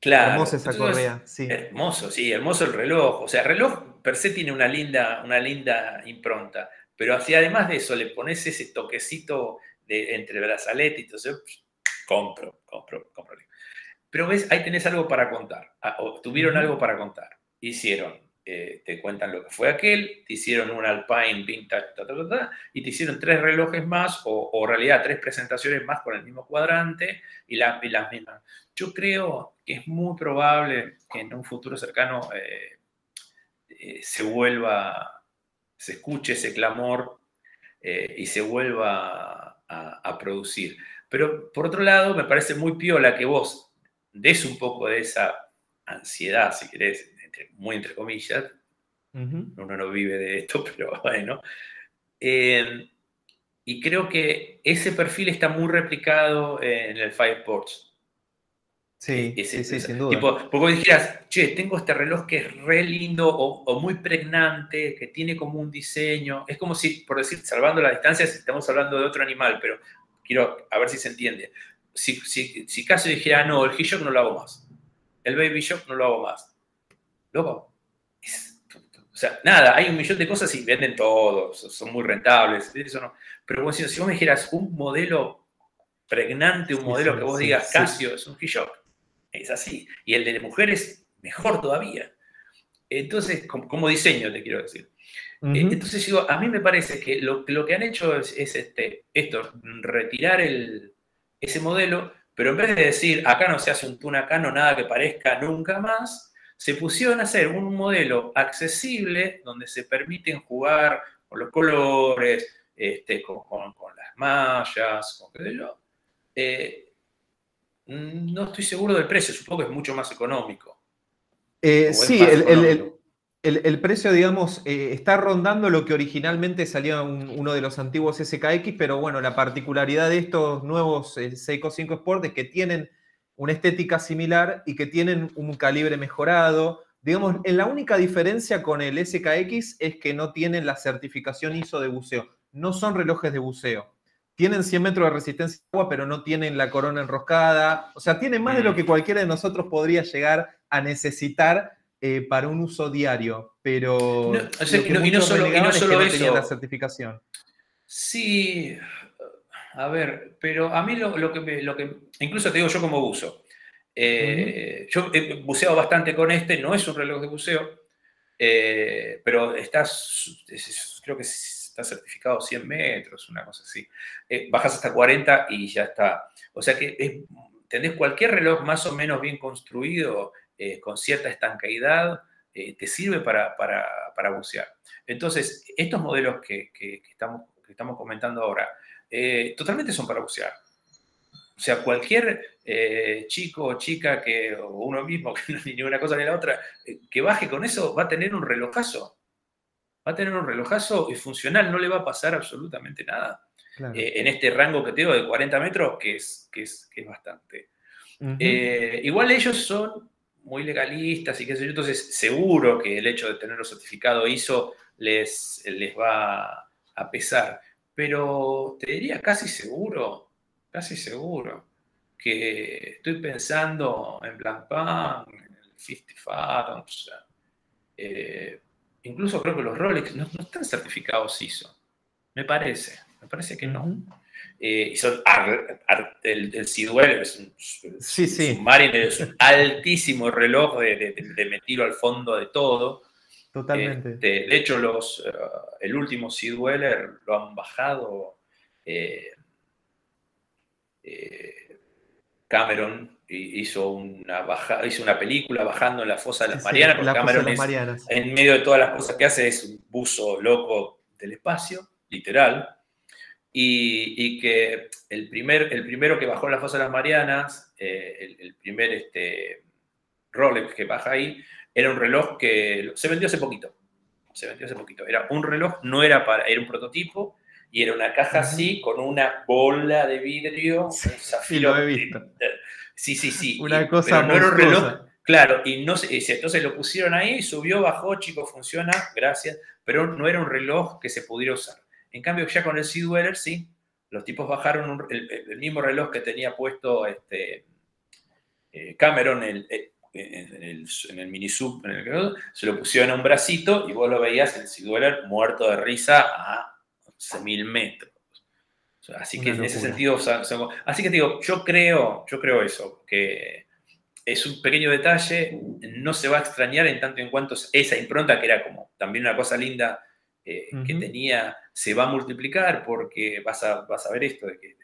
Claro. Hermosa esa correa, sí. Hermoso, sí, hermoso el reloj. O sea, el reloj per se tiene una linda, una linda impronta. Pero así además de eso le pones ese toquecito de, entre brazalete y todo eso, compro, compro, compro. Pero ves, ahí tenés algo para contar, ah, o tuvieron algo para contar. Hicieron, eh, te cuentan lo que fue aquel, te hicieron un Alpine Vintage, y te hicieron tres relojes más, o, en realidad tres presentaciones más con el mismo cuadrante y, las mismas. Yo creo que es muy probable que en un futuro cercano eh, eh, se vuelva se escuche ese clamor eh, y se vuelva a, producir. Pero por otro lado, me parece muy piola que vos des un poco de esa ansiedad, si querés, muy entre comillas. Uno no vive de esto, pero bueno. Eh, y creo que ese perfil está muy replicado en el Sí, sí, sin duda. Tipo, porque vos dijeras, che, tengo este reloj que es re lindo o, muy pregnante, que tiene como un diseño. Es como si, por decir, salvando la distancia, si estamos hablando de otro animal, pero quiero a ver si se entiende. Si, si, si casi dijera, no, el G-Shock no lo hago más. El Baby Shock no lo hago más. Loco, o sea, nada, hay un millón de cosas y venden todos, son muy rentables, eso no. Pero si vos me dijeras un modelo pregnante, un modelo que vos digas Casio, es un G-Shock es así. Y el de mujeres, mejor todavía. Entonces, como, diseño te quiero decir. Eh, entonces digo, a mí me parece que lo, lo que han hecho es, este, esto, retirar el, ese modelo, pero en vez de decir, acá no se hace un tunacano, nada que parezca nunca más, se pusieron a hacer un modelo accesible donde se permiten jugar con los colores, este, con, las mallas, con qué sé yo. Eh, no estoy seguro del precio, supongo que es mucho más económico. Eh, sí, el, precio, digamos, eh, está rondando lo que originalmente salía uno de los antiguos SKX, pero bueno, la particularidad de estos nuevos Seiko 5 Sport es que tienen una estética similar y que tienen un calibre mejorado. Digamos, la única diferencia con el SKX es que no tienen la certificación ISO de buceo. No son relojes de buceo. Tienen 100 metros de resistencia a agua, pero no tienen la corona enroscada. O sea, tienen más de lo mm. que cualquiera de nosotros podría llegar a necesitar eh, para un uso diario. Pero. No, y no solo, eso. la certificación. Sí, a ver, pero a mí lo, que, lo que, incluso te digo yo como buzo, eh, yo he buceado bastante con este, no es un reloj de buceo, eh, pero estás, creo que está certificado 100 metros, una cosa así. Eh, bajas hasta 40 y ya está. O sea que tenés cualquier reloj más o menos bien construido, con cierta estancaidad, te sirve para, para, bucear. Entonces, estos modelos que, estamos, que estamos comentando ahora, eh, totalmente son para bucear. O sea, cualquier eh, chico o chica que, o uno mismo, que no ni una cosa ni la otra, eh, que baje con eso, va a tener un relojazo. Va a tener un relojazo y funcional, no le va a pasar absolutamente nada. en este rango que tengo de 40 metros, que es, que es, que es bastante. igual ellos son muy legalistas y qué sé yo, entonces seguro que el hecho de tenerlo certificado ISO les, les va a pesar pero te diría casi seguro, casi seguro, que estoy pensando en Blancpain, en el 50 Fathoms, eh, incluso creo que los Rolex no, están certificados ISO, me parece, me parece que no. Eh, y son el, el Sidwell es un, sí, sí. es un altísimo reloj de, de, de, me tiro al fondo de todo. Totalmente. Este, de hecho, los, eh, el último Sid Weller lo han bajado eh, Cameron hizo una, baja, hizo una película bajando en la fosa de las Marianas, porque Cameron en medio de todas las cosas que hace, es un buzo loco del espacio, literal. Y, que el, primer, el primero que bajó en la fosa de las Marianas, el, el, primer este, Rolex que baja ahí, era un reloj que se vendió hace poquito. Se vendió hace poquito. Era un reloj, no era para, era un prototipo y era una caja así con una bola de vidrio, sí, lo he visto. Sí, sí, sí. Una cosa no era un reloj. Claro, y no entonces lo pusieron ahí, subió, bajó, chico, funciona, gracias, pero no era un reloj que se pudiera usar. En cambio, ya con el Dweller, sí, los tipos bajaron el, mismo reloj que tenía puesto este, eh, Cameron, el, en el, en el mini sub, se lo pusieron a un bracito y vos lo veías el Sidueler muerto de risa a 11.000 metros. Así que en ese sentido, así que digo, yo creo, yo creo eso, que es un pequeño detalle, no se va a extrañar en tanto en cuanto esa impronta, que era como también una cosa linda eh, que tenía, se va a multiplicar porque vas a, vas a ver esto de que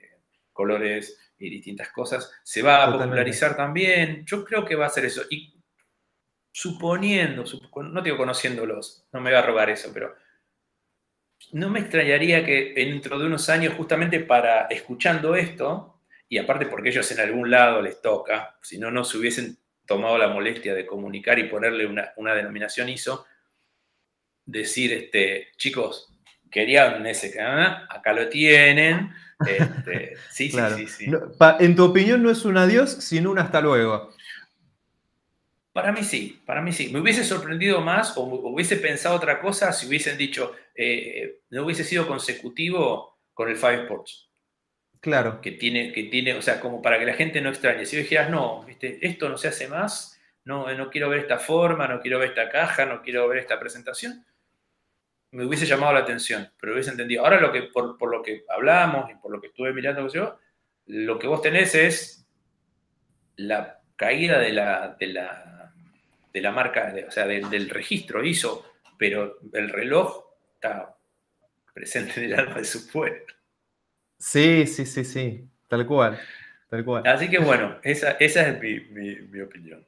colores y distintas cosas, se va a popularizar también. Yo creo que va a ser eso. Y suponiendo, no digo conociéndolos, no me va a robar eso, pero no me extrañaría que dentro de unos años, justamente para escuchando esto, y aparte porque ellos en algún lado les toca, si no, no se hubiesen tomado la molestia de comunicar y ponerle una, una denominación ISO, decir, este, chicos, querían ese, acá lo tienen, este, sí, sí, sí, en tu opinión no es un adiós, sino un hasta luego. Para mí sí, para mí sí. Me hubiese sorprendido más o hubiese pensado otra cosa si hubiesen dicho, eh, no hubiese sido consecutivo con el Five Sports. Claro. Que tiene, que tiene, o sea, como para que la gente no extrañe. Si dijeras, no, esto no se hace más, no, no quiero ver esta forma, no quiero ver esta caja, no quiero ver esta presentación, me hubiese llamado la atención, pero hubiese entendido. Ahora, lo que, por, lo que hablamos y por lo que estuve mirando yo, lo que vos tenés es la caída de la, de la, de la marca, o sea, del registro ISO, pero el reloj está presente en el alma de su pueblo. Sí, sí, sí, sí, tal cual, tal cual. Así que bueno, esa, esa es mi, mi opinión.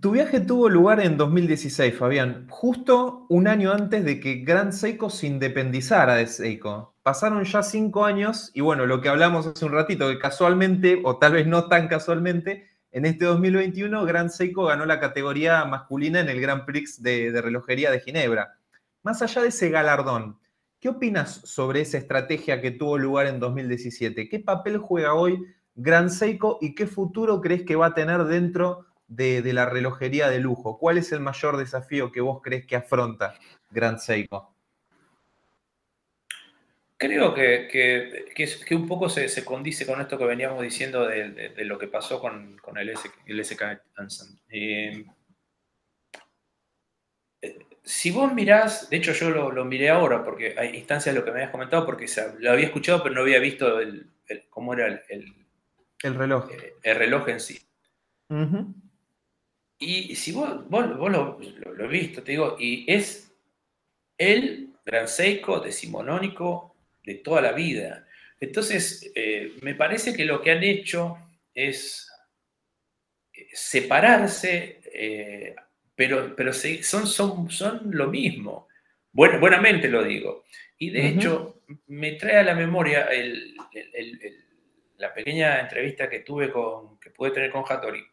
Tu viaje tuvo lugar en 2016, Fabián, justo un año antes de que Grand Seiko se independizara de Seiko. Pasaron ya cinco años y bueno, lo que hablamos hace un ratito, que casualmente, o tal vez no tan casualmente, en este 2021 Grand Seiko ganó la categoría masculina en el Grand Prix de, de relojería de Ginebra. Más allá de ese galardón, ¿qué opinas sobre esa estrategia que tuvo lugar en 2017? ¿Qué papel juega hoy Grand Seiko y qué futuro crees que va a tener dentro de, la relojería de lujo? ¿Cuál es el mayor desafío que vos crees que afronta Grand Seiko? Creo que, que, un poco se, condice con esto que veníamos diciendo de, lo que pasó con, el, SK Anson. Eh, si vos mirás, de hecho yo lo, miré ahora, porque hay instancias de lo que me habías comentado, porque lo había escuchado, pero no había visto el, cómo era el, el reloj. Eh, el reloj en sí. Y si vos, vos, lo, lo, visto, te digo, y es el gran Seiko decimonónico de toda la vida. Entonces, eh, me parece que lo que han hecho es eh, separarse, pero, pero son, son, son lo mismo. buenamente lo digo. Y de hecho, me trae a la memoria el la pequeña entrevista que tuve con, que pude tener con Hattori,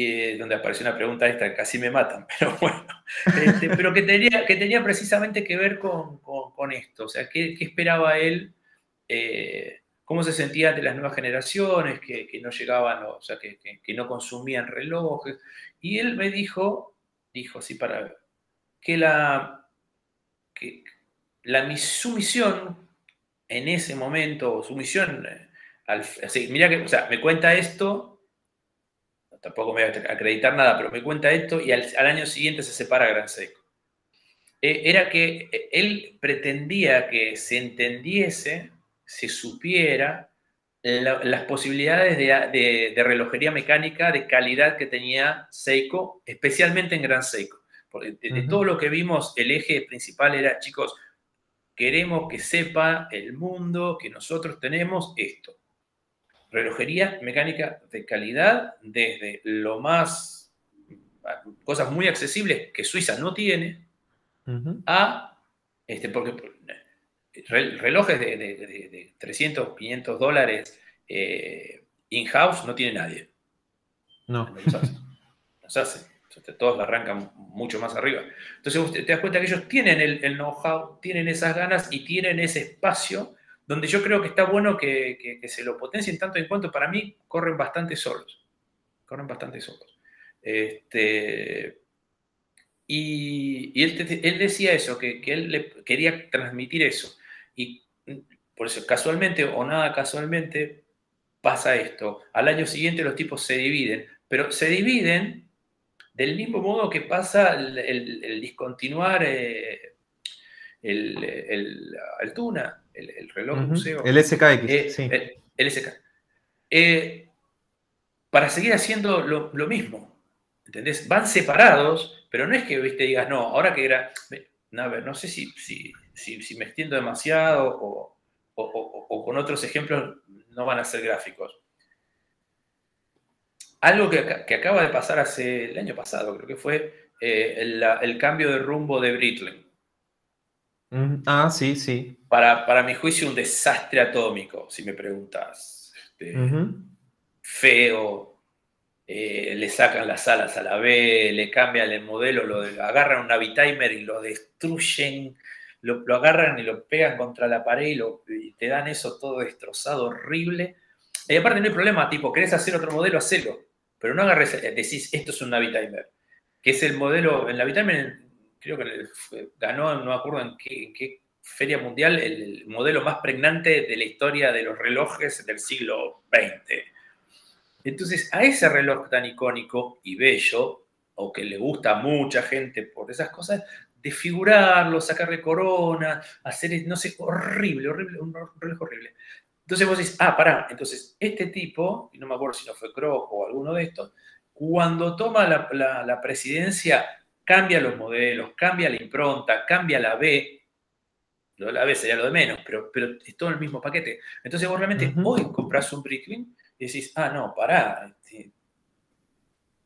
y, donde apareció una pregunta esta, que casi me matan, pero bueno, este, pero que tenía, que tenía precisamente que ver con, esto, o sea, qué, esperaba él, eh, cómo se sentía ante las nuevas generaciones, que, no llegaban, o sea, que, no consumían relojes, y él me dijo, dijo así para que la, que la, su misión en ese momento, su misión eh, mira que, o sea, me cuenta esto, tampoco me voy a acreditar nada, pero me cuenta esto y al, año siguiente se separa Gran Seco. Eh, era que eh, él pretendía que se entendiese, se supiera las posibilidades de, relojería mecánica de calidad que tenía Seiko, especialmente en Gran Seiko. Porque de, todo lo que vimos, el eje principal era, chicos, queremos que sepa el mundo que nosotros tenemos esto relojería mecánica de calidad, desde lo más, cosas muy accesibles que Suiza no tiene, a, este, porque relojes de, 300, 500 dólares eh, in-house no tiene nadie. No. Nos hace. Todos arrancan mucho más arriba. Entonces te das cuenta que ellos tienen el, el know-how, tienen esas ganas y tienen ese espacio donde yo creo que está bueno que, se lo potencien tanto en cuanto para mí corren bastante solos. Corren bastante solos. Este, y, él, decía eso, que, él le quería transmitir eso. Y por eso, casualmente o nada casualmente, pasa esto. Al año siguiente los tipos se dividen, pero se dividen del mismo modo que pasa el, discontinuar eh, el, el, Tuna el, reloj museo. El SKX, eh, sí. El, SK. Eh, para seguir haciendo lo, mismo. ¿Entendés? Van separados, pero no es que ¿viste, digas, no, ahora que era. A ver, no sé si, si, me extiendo demasiado o, con otros ejemplos no van a ser gráficos. Algo que, acaba de pasar hace el año pasado, creo que fue eh, el, cambio de rumbo de Britling. Ah, sí, sí. Para, para, mi juicio, un desastre atómico, si me preguntas. Este, feo, eh, le sacan las alas a la B, le cambian el modelo, lo agarran un Navitimer y lo destruyen, lo, agarran y lo pegan contra la pared y, lo, te dan eso todo destrozado, horrible. Y aparte no hay problema, tipo, querés hacer otro modelo, hacelo. Pero no agarres, eh, decís, esto es un Navitimer. Que es el modelo, el Navitimer creo que ganó, no me acuerdo en qué, feria mundial, el, modelo más pregnante de la historia de los relojes del siglo XX. Entonces, a ese reloj tan icónico y bello, o que le gusta a mucha gente por esas cosas, desfigurarlo, sacarle corona, hacer, no sé, horrible, horrible, un reloj horrible. Entonces vos decís, ah, pará, entonces este tipo, y no me acuerdo si no fue Kroc o alguno de estos, cuando toma la presidencia, cambia los modelos, cambia la impronta, cambia la B. La B sería lo de menos, pero, pero es todo el mismo paquete. Entonces vos realmente hoy compras un Bricklin y decís, ah, no, pará. Este,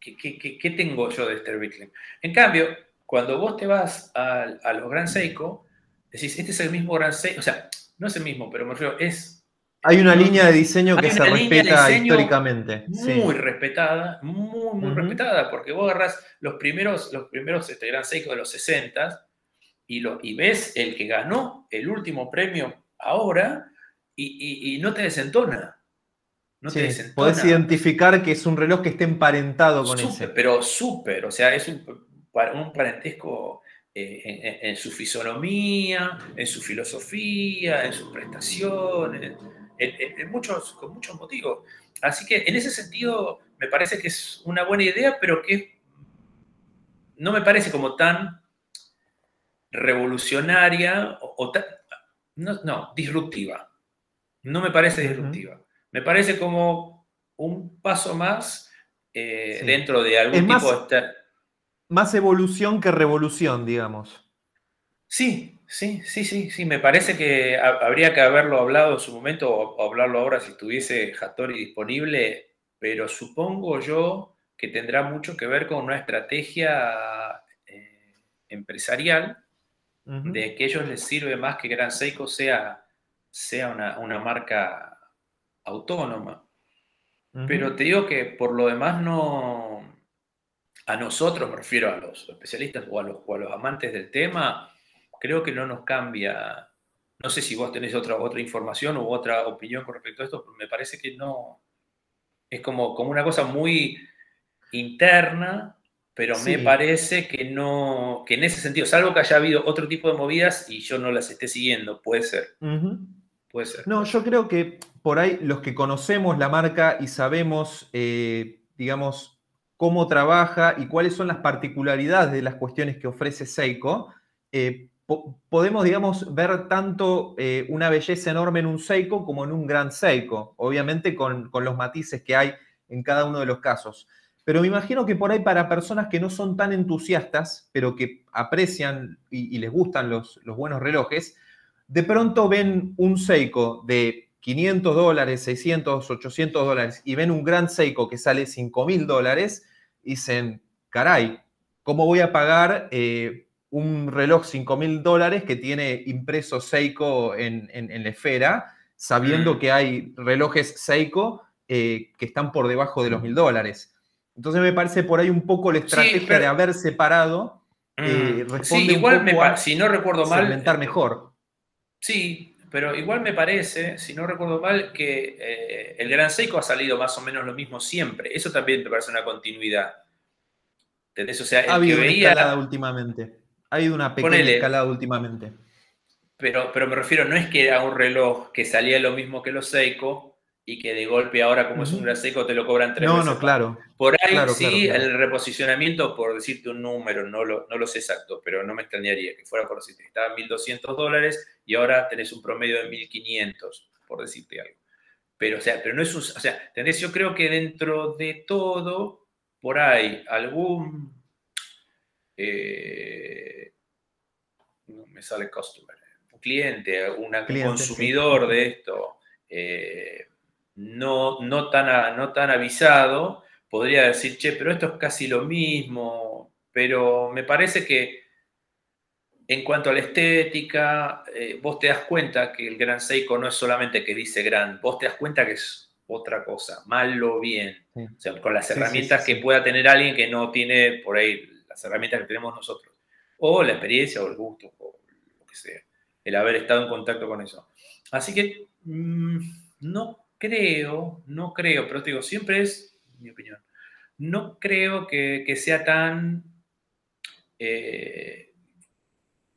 ¿qué, tengo yo de este Breitling? En cambio, cuando vos te vas a, a los Gran Seiko, decís, este es el mismo Gran Seiko, o sea, no es el mismo, pero me refiero, es hay una línea de diseño que se respeta históricamente. Muy respetada, muy, muy respetada, porque vos agarrás los primeros, los primeros este, Gran Seiko de los 60 y, lo, y ves el que ganó el último premio ahora y, no te desentona. No te desentona. Podés identificar que es un reloj que esté emparentado con ese. Pero súper, o sea, es un, un parentesco eh, en, su fisonomía, en su filosofía, en sus prestaciones, en, muchos, con muchos motivos. Así que en ese sentido me parece que es una buena idea, pero que no me parece como tan revolucionaria o, tan, no, disruptiva. No me parece disruptiva. Me parece como un paso más eh, dentro de algún tipo de más evolución que revolución, digamos. Sí, sí, sí, sí, sí. Me parece que habría que haberlo hablado en su momento o hablarlo ahora si estuviese Hattori disponible, pero supongo yo que tendrá mucho que ver con una estrategia eh, empresarial de que a ellos les sirve más que Gran Seiko sea, sea una, marca autónoma. Pero te digo que por lo demás no, a nosotros, me refiero a los especialistas o a los, los amantes del tema, creo que no nos cambia. No sé si vos tenés otra, otra información u otra opinión con respecto a esto, pero me parece que no. Es como, como una cosa muy interna, pero me parece que no, que en ese sentido, salvo que haya habido otro tipo de movidas y yo no las esté siguiendo, puede ser. Puede ser. No, yo creo que por ahí los que conocemos la marca y sabemos, eh, digamos, cómo trabaja y cuáles son las particularidades de las cuestiones que ofrece Seiko, eh, podemos, digamos, ver tanto eh, una belleza enorme en un Seiko como en un gran Seiko, obviamente con, los matices que hay en cada uno de los casos. Pero me imagino que por ahí para personas que no son tan entusiastas, pero que aprecian y, les gustan los, los, buenos relojes, de pronto ven un Seiko de 500 dólares, 600, 800 dólares y ven un gran Seiko que sale 5 mil dólares, dicen, caray, ¿cómo voy a pagar eh, un reloj 5 mil dólares que tiene impreso Seiko en, la esfera, sabiendo mm. que hay relojes Seiko eh, que están por debajo de los mil dólares? Entonces me parece por ahí un poco la estrategia de haber separado. Eh, mm. sí, igual me si no recuerdo mal. mejor. Sí, pero igual me parece, si no recuerdo mal, que eh, el Gran Seiko ha salido más o menos lo mismo siempre. Eso también me parece una continuidad. ¿Entendés? O sea, el ha habido que veía... últimamente. Ha habido una pequeña escalada últimamente. Pero, pero me refiero, no es que era un reloj que salía lo mismo que los Seiko, y que de golpe ahora como es un seco te lo cobran tres no, No, claro. Por ahí sí, el reposicionamiento, por decirte un número, no lo, no lo sé exacto, pero no me extrañaría que fuera por decirte, estaba en 1.200 dólares y ahora tenés un promedio de 1.500, por decirte algo. Pero, o sea, pero no es un, o sea, tenés, yo creo que dentro de todo, por ahí, algún, eh, no me sale customer, un cliente, un consumidor de esto, eh, no, no, tan, no tan avisado, podría decir, che, pero esto es casi lo mismo, pero me parece que en cuanto a la estética, eh, vos te das cuenta que el Gran Seiko no es solamente que dice gran, vos te das cuenta que es otra cosa, mal o bien, o sea, con las herramientas que pueda tener alguien que no tiene por ahí las herramientas que tenemos nosotros, o la experiencia o el gusto, o lo que sea, el haber estado en contacto con eso. Así que mm, no creo, no creo, pero te digo, siempre es mi opinión, no creo que, sea tan eh,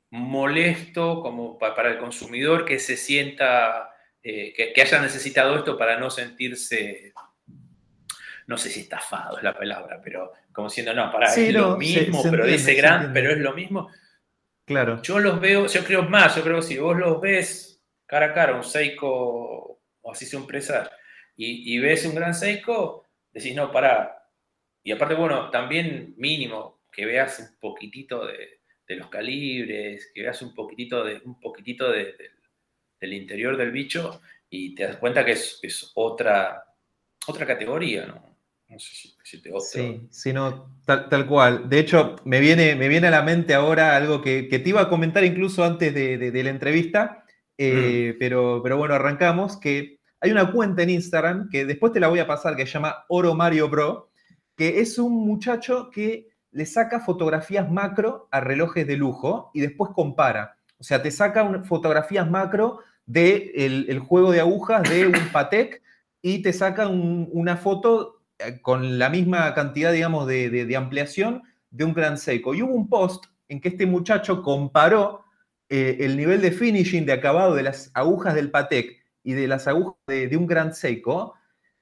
molesto como para el consumidor que se sienta, eh, que, haya necesitado esto para no sentirse, no sé si estafado es la palabra, pero como siendo, no, para, es lo mismo, pero dice gran, pero es lo mismo. Claro. Yo los veo, yo creo más, yo creo que si vos los ves cara a cara, un Seiko o así sea un presa, y, ves un gran Seiko, decís, no, para. Y aparte, bueno, también mínimo, que veas un poquitito de, los calibres, que veas un poquitito, de, un poquitito de, del interior del bicho y te das cuenta que es, otra, otra categoría, ¿no? No sé si, te Sí, sí, tal, cual. De hecho, me viene, me viene a la mente ahora algo que, te iba a comentar incluso antes de, la entrevista, eh, mm. pero, pero bueno, arrancamos, que hay una cuenta en Instagram que después te la voy a pasar que se llama Oro Mario Bro, que es un muchacho que le saca fotografías macro a relojes de lujo y después compara. O sea, te saca fotografías macro del de el juego de agujas de un Patek y te saca una foto con la misma cantidad, digamos, de, ampliación de un Gran Seiko. Y hubo un post en que este muchacho comparó eh, el nivel de finishing, de acabado de las agujas del Patek y de las agujas de, un Gran Seiko,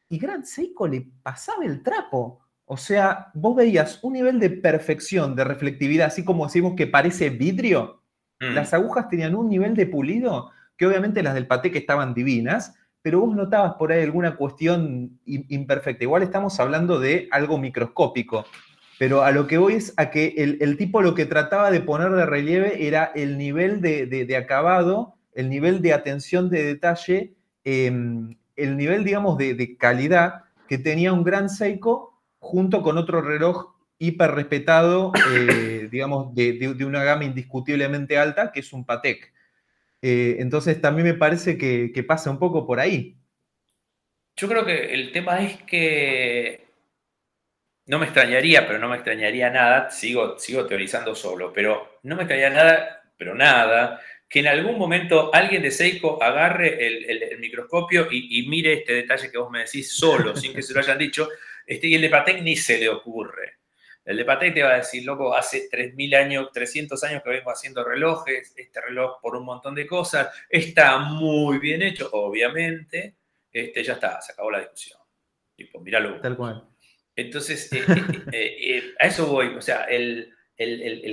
y Gran Seiko le pasaba el trapo. O sea, vos veías un nivel de perfección, de reflectividad, así como decimos que parece vidrio. Mm. Las agujas tenían un nivel de pulido que obviamente las del Patek estaban divinas, pero vos notabas por ahí alguna cuestión imperfecta. Igual estamos hablando de algo microscópico, pero a lo que voy es a que el, tipo lo que trataba de poner de relieve era el nivel de, acabado, el nivel de atención de detalle, em, el nivel, digamos, de, calidad que tenía un gran Seiko junto con otro reloj hiper respetado, eh, digamos, de, una gama indiscutiblemente alta, que es un Patek. Eh, entonces también me parece que, pasa un poco por ahí. Yo creo que el tema es que no me extrañaría, pero no me extrañaría nada, sigo, sigo teorizando solo, pero no me extrañaría nada, pero nada, que en algún momento alguien de Seiko agarre el, microscopio y, mire este detalle que vos me decís solo, sin que se lo hayan dicho, este, y el de Patek ni se le ocurre. El de Patek te va a decir, loco, hace 3.000 años, 300 años que vengo haciendo relojes, este reloj por un montón de cosas, está muy bien hecho, obviamente, este, ya está, se acabó la discusión. Tipo, míralo. Tal cual. Entonces, eh, eh, eh, a eso voy, o sea, el,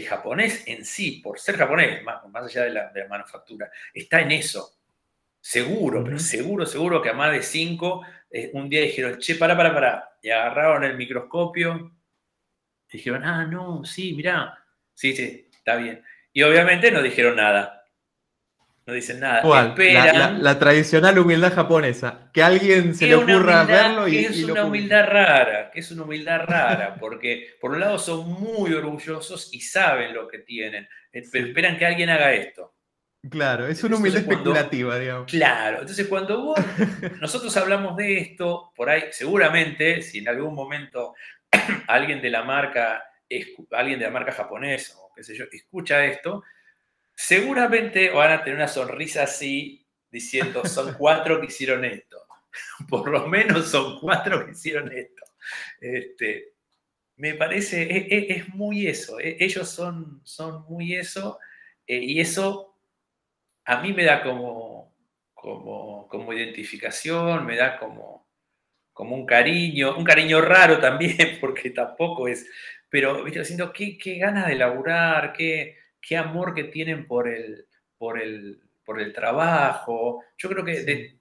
japonés en sí, por ser japonés, más, allá de la, manufactura, está en eso. Seguro, pero seguro, seguro que a más de cinco, un día dijeron, che, para, para, para, y agarraron el microscopio, dijeron, ah, no, sí, mirá. Sí, sí, está bien. Y obviamente no dijeron nada. No dicen nada. La, tradicional humildad japonesa. Que alguien se le ocurra verlo y. Que es una humildad rara, que es una humildad rara, porque por un lado son muy orgullosos y saben lo que tienen, eh, pero esperan que alguien haga esto. Claro, es una humildad especulativa, digamos. Claro, entonces cuando vos, nosotros hablamos de esto, por ahí, seguramente, si en algún momento alguien de la marca, alguien de la marca japonesa o qué sé yo, escucha esto, seguramente van a tener una sonrisa así diciendo, son cuatro que hicieron esto. Por lo menos son cuatro que hicieron esto. Este, me parece, e, e, es, muy eso, e, ellos son, son muy eso, y eso a mí me da como, como, como identificación, me da como, como un cariño, un cariño raro también, porque tampoco es, pero, viste, haciendo qué, qué ganas de laburar, qué, qué amor que tienen por el, por el, por el trabajo. Yo creo que,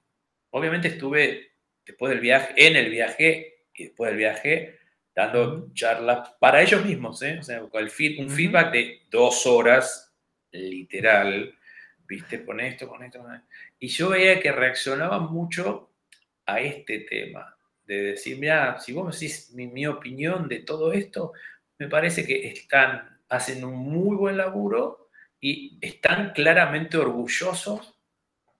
obviamente estuve después del viaje, en el viaje y después del viaje, dando charlas para ellos mismos, ¿eh? o sea, con el un feedback de dos horas, literal, viste, con esto, con esto, con esto. Y yo veía que reaccionaban mucho a este tema de decir, mira, si vos me decís mi, opinión de todo esto, me parece que están, hacen un muy buen laburo y están claramente orgullosos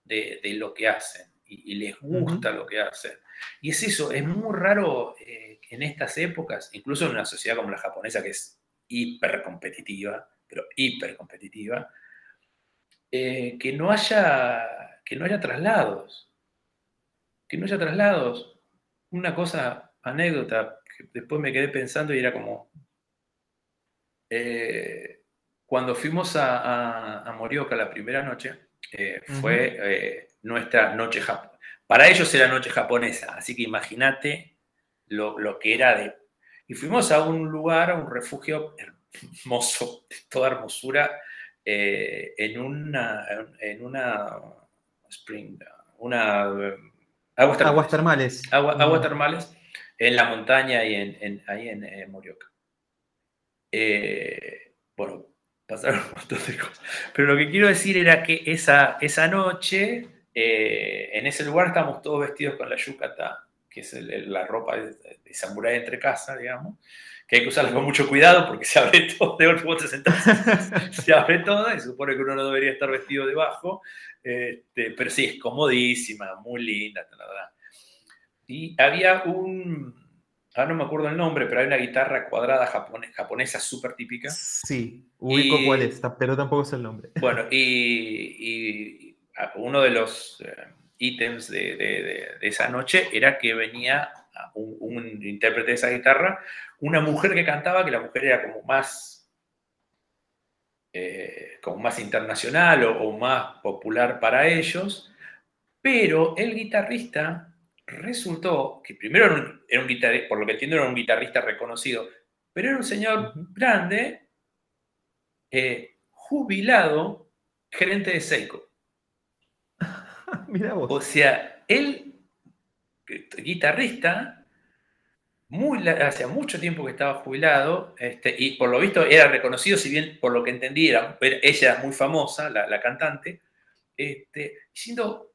de, lo que hacen y, les gusta lo que hacen. Y es eso, es muy raro eh, en estas épocas, incluso en una sociedad como la japonesa que es hiper competitiva, pero hiper competitiva, eh, que, no haya, que no haya traslados. Que no haya traslados una cosa, anécdota, que después me quedé pensando y era como, eh, cuando fuimos a, Morioka la primera noche, eh, fue eh, nuestra noche japonesa. Para ellos era noche japonesa, así que imagínate lo, que era de... Y fuimos a un lugar, a un refugio hermoso, de toda hermosura, en una, en una spring, una Aguas termales. Aguas termales en la montaña y en, ahí en, eh, Morioka. Eh, bueno, pasaron un montón de cosas. Pero lo que quiero decir era que esa, esa noche, eh, en ese lugar estábamos todos vestidos con la yukata que es la ropa de, de samurái entre casa, digamos, que hay que usarla con mucho cuidado porque se abre todo, de golpe se abre todo y se supone que uno no debería estar vestido debajo, este, pero sí, es comodísima, muy linda, la verdad. Y había un, ahora no me acuerdo el nombre, pero hay una guitarra cuadrada japonesa súper típica. Sí, ubico cuál es, pero tampoco es el nombre. Bueno, y, uno de los eh, ítems de, esa noche era que venía un, un, intérprete de esa guitarra una mujer que cantaba, que la mujer era como más, eh, como más internacional o, más popular para ellos, pero el guitarrista resultó que primero era un, guitarrista, por lo que entiendo era un guitarrista reconocido, pero era un señor grande, eh, jubilado, gerente de Seiko. Mira vos. O sea, él, guitarrista, muy, hace mucho tiempo que estaba jubilado este, y por lo visto era reconocido, si bien por lo que entendí, era, ella era muy famosa, la, cantante, este, diciendo,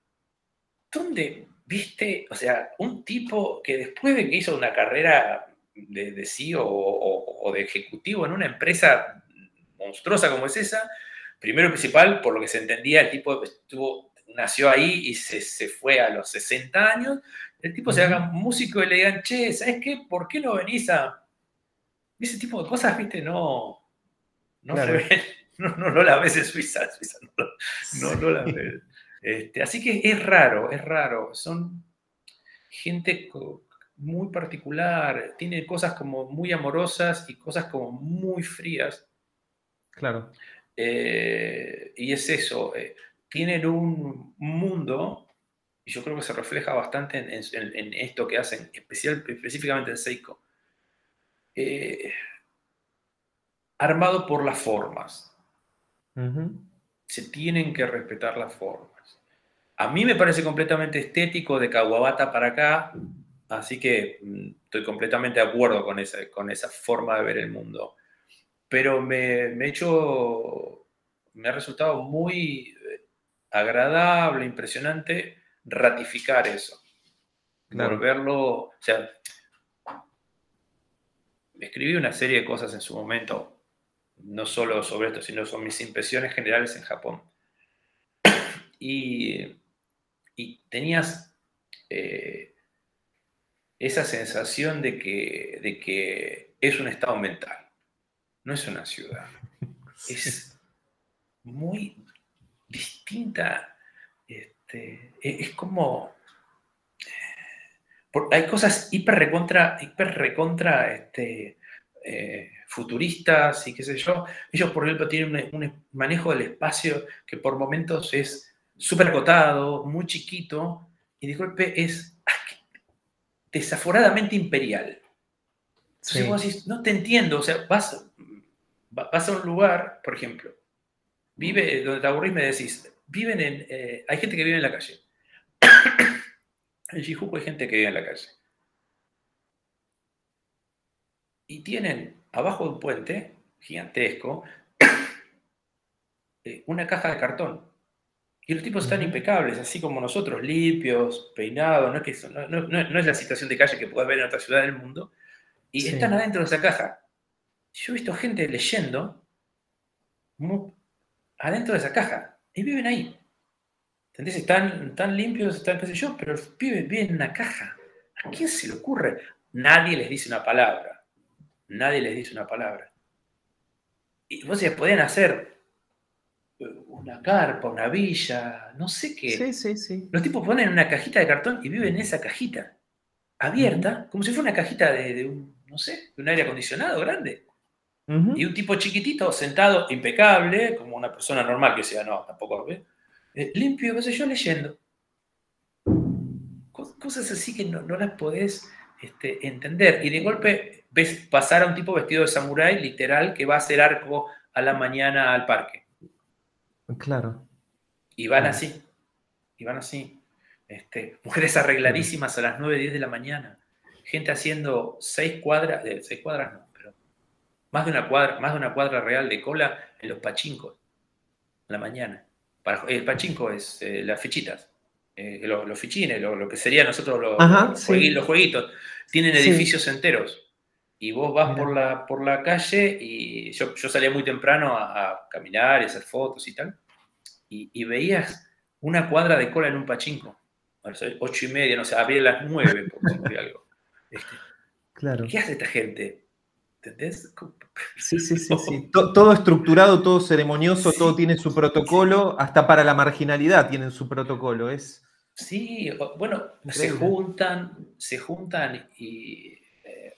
¿dónde viste, o sea, un tipo que después de que hizo una carrera de, de CEO o, de ejecutivo en una empresa monstruosa como es esa, primero y principal, por lo que se entendía, el tipo estuvo, nació ahí y se, se fue a los 60 años, el tipo se haga músico y le digan, che, ¿sabes qué? ¿Por qué no venís a...? Ese tipo de cosas, viste, no... No, no, no, la ves en Suiza, Suiza no, no, la ves. Este, así que es raro, es raro. Son gente muy particular, tienen cosas como muy amorosas y cosas como muy frías. Claro. Eh, y es eso, eh, tienen un mundo y yo creo que se refleja bastante en, esto que hacen, especial, específicamente en Seiko, eh, armado por las formas. Se tienen que respetar las formas. A mí me parece completamente estético de Kawabata para acá, así que mm, estoy completamente de acuerdo con esa, con esa forma de ver el mundo. Pero me, me, hecho, me ha resultado muy eh, agradable, impresionante ratificar eso. Volverlo, o sea, escribí una serie de cosas en su momento, no solo sobre esto, sino sobre mis impresiones generales en Japón. Y, tenías eh, esa sensación de que, de que es un estado mental, no es una ciudad. Es muy distinta este, e, es como... Hay cosas hiper recontra, hiper recontra este, eh, futuristas y qué sé yo. Ellos, por ejemplo, tienen un, manejo del espacio que por momentos es súper acotado, muy chiquito, y de golpe es desaforadamente imperial. Entonces vos decís, no te entiendo, o sea, vas, vas a un lugar, por ejemplo, vive donde te aburrís, me decís, viven en. Eh, hay gente que vive en la calle. en Shijuku hay gente que vive en la calle. Y tienen abajo de un puente gigantesco eh, una caja de cartón. Y los tipos están impecables, así como nosotros, limpios, peinados. No es, que, no, es la situación de calle que puedes ver en otra ciudad del mundo. Y están adentro de esa caja. Yo he visto gente leyendo adentro de esa caja y viven ahí. ¿Entendés? Están tan limpios, están qué sé yo, pero viven, viven en una caja. ¿A quién se le ocurre? Nadie les dice una palabra. Nadie les dice una palabra. Y vos ya podían hacer eh, una carpa, una villa, no sé qué. Sí, sí, sí. Los tipos ponen una cajita de cartón y viven en esa cajita, abierta, como si fuera una cajita de, un, no sé, de un aire acondicionado grande. Y un tipo chiquitito, sentado, impecable, como una persona normal que sea, no, tampoco, ¿ves? Eh, limpio, qué sé yo, leyendo. Cosas así que no, las podés este, entender. Y de golpe ves pasar a un tipo vestido de samurái, literal, que va a hacer arco a la mañana al parque. Claro. Y van así. Y van así. Este, mujeres arregladísimas a las 9, 10 de la mañana. Gente haciendo seis cuadras, de seis cuadras no, más de una cuadra, más de una cuadra real de cola en los pachincos, en la mañana. Para, el pachinko es eh, las fichitas. eh, los, fichines, lo, que serían nosotros los, jueguitos, tienen edificios enteros. Y vos vas por la, por la calle y yo, salía muy temprano a, caminar y hacer fotos y tal. Y, veías una cuadra de cola en un pachinko. Ocho y media, no sé, abría las nueve, por decir algo. Este, claro. ¿Qué hace esta gente? ¿Entendés? Sí, sí, sí, sí. Todo, estructurado, todo ceremonioso, todo tiene su protocolo, hasta para la marginalidad tienen su protocolo. Es, Sí, bueno, se juntan, se juntan y eh,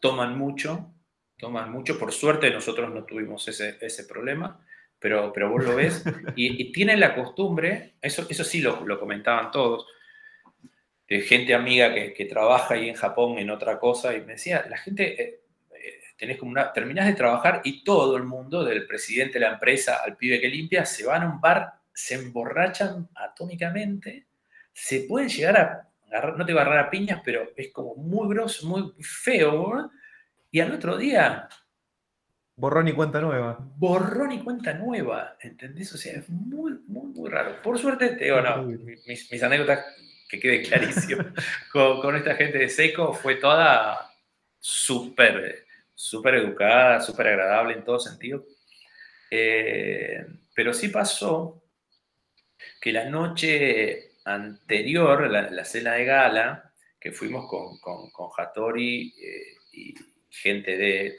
toman mucho, toman mucho. Por suerte nosotros no tuvimos ese, problema, pero, pero vos lo ves. Y, tienen la costumbre, eso, eso sí lo, lo comentaban todos, de gente amiga que, trabaja ahí en Japón en otra cosa, y me decía, la gente, eh, tenés como una, terminás de trabajar y todo el mundo, del presidente de la empresa al pibe que limpia, se van a un bar se emborrachan atómicamente, se pueden llegar a agarrar, no te va a agarrar a piñas, pero es como muy grosso, muy feo, y al otro día... Borrón y cuenta nueva. Borrón y cuenta nueva, ¿entendés? O sea, es muy, muy, muy raro. Por suerte, te digo, no, mis, anécdotas, que quede clarísimo, con, esta gente de Seco fue toda súper, súper educada, súper agradable en todo sentido. Eh, pero sí pasó que la noche anterior, la, cena de gala, que fuimos con, con, Hattori eh, y gente de...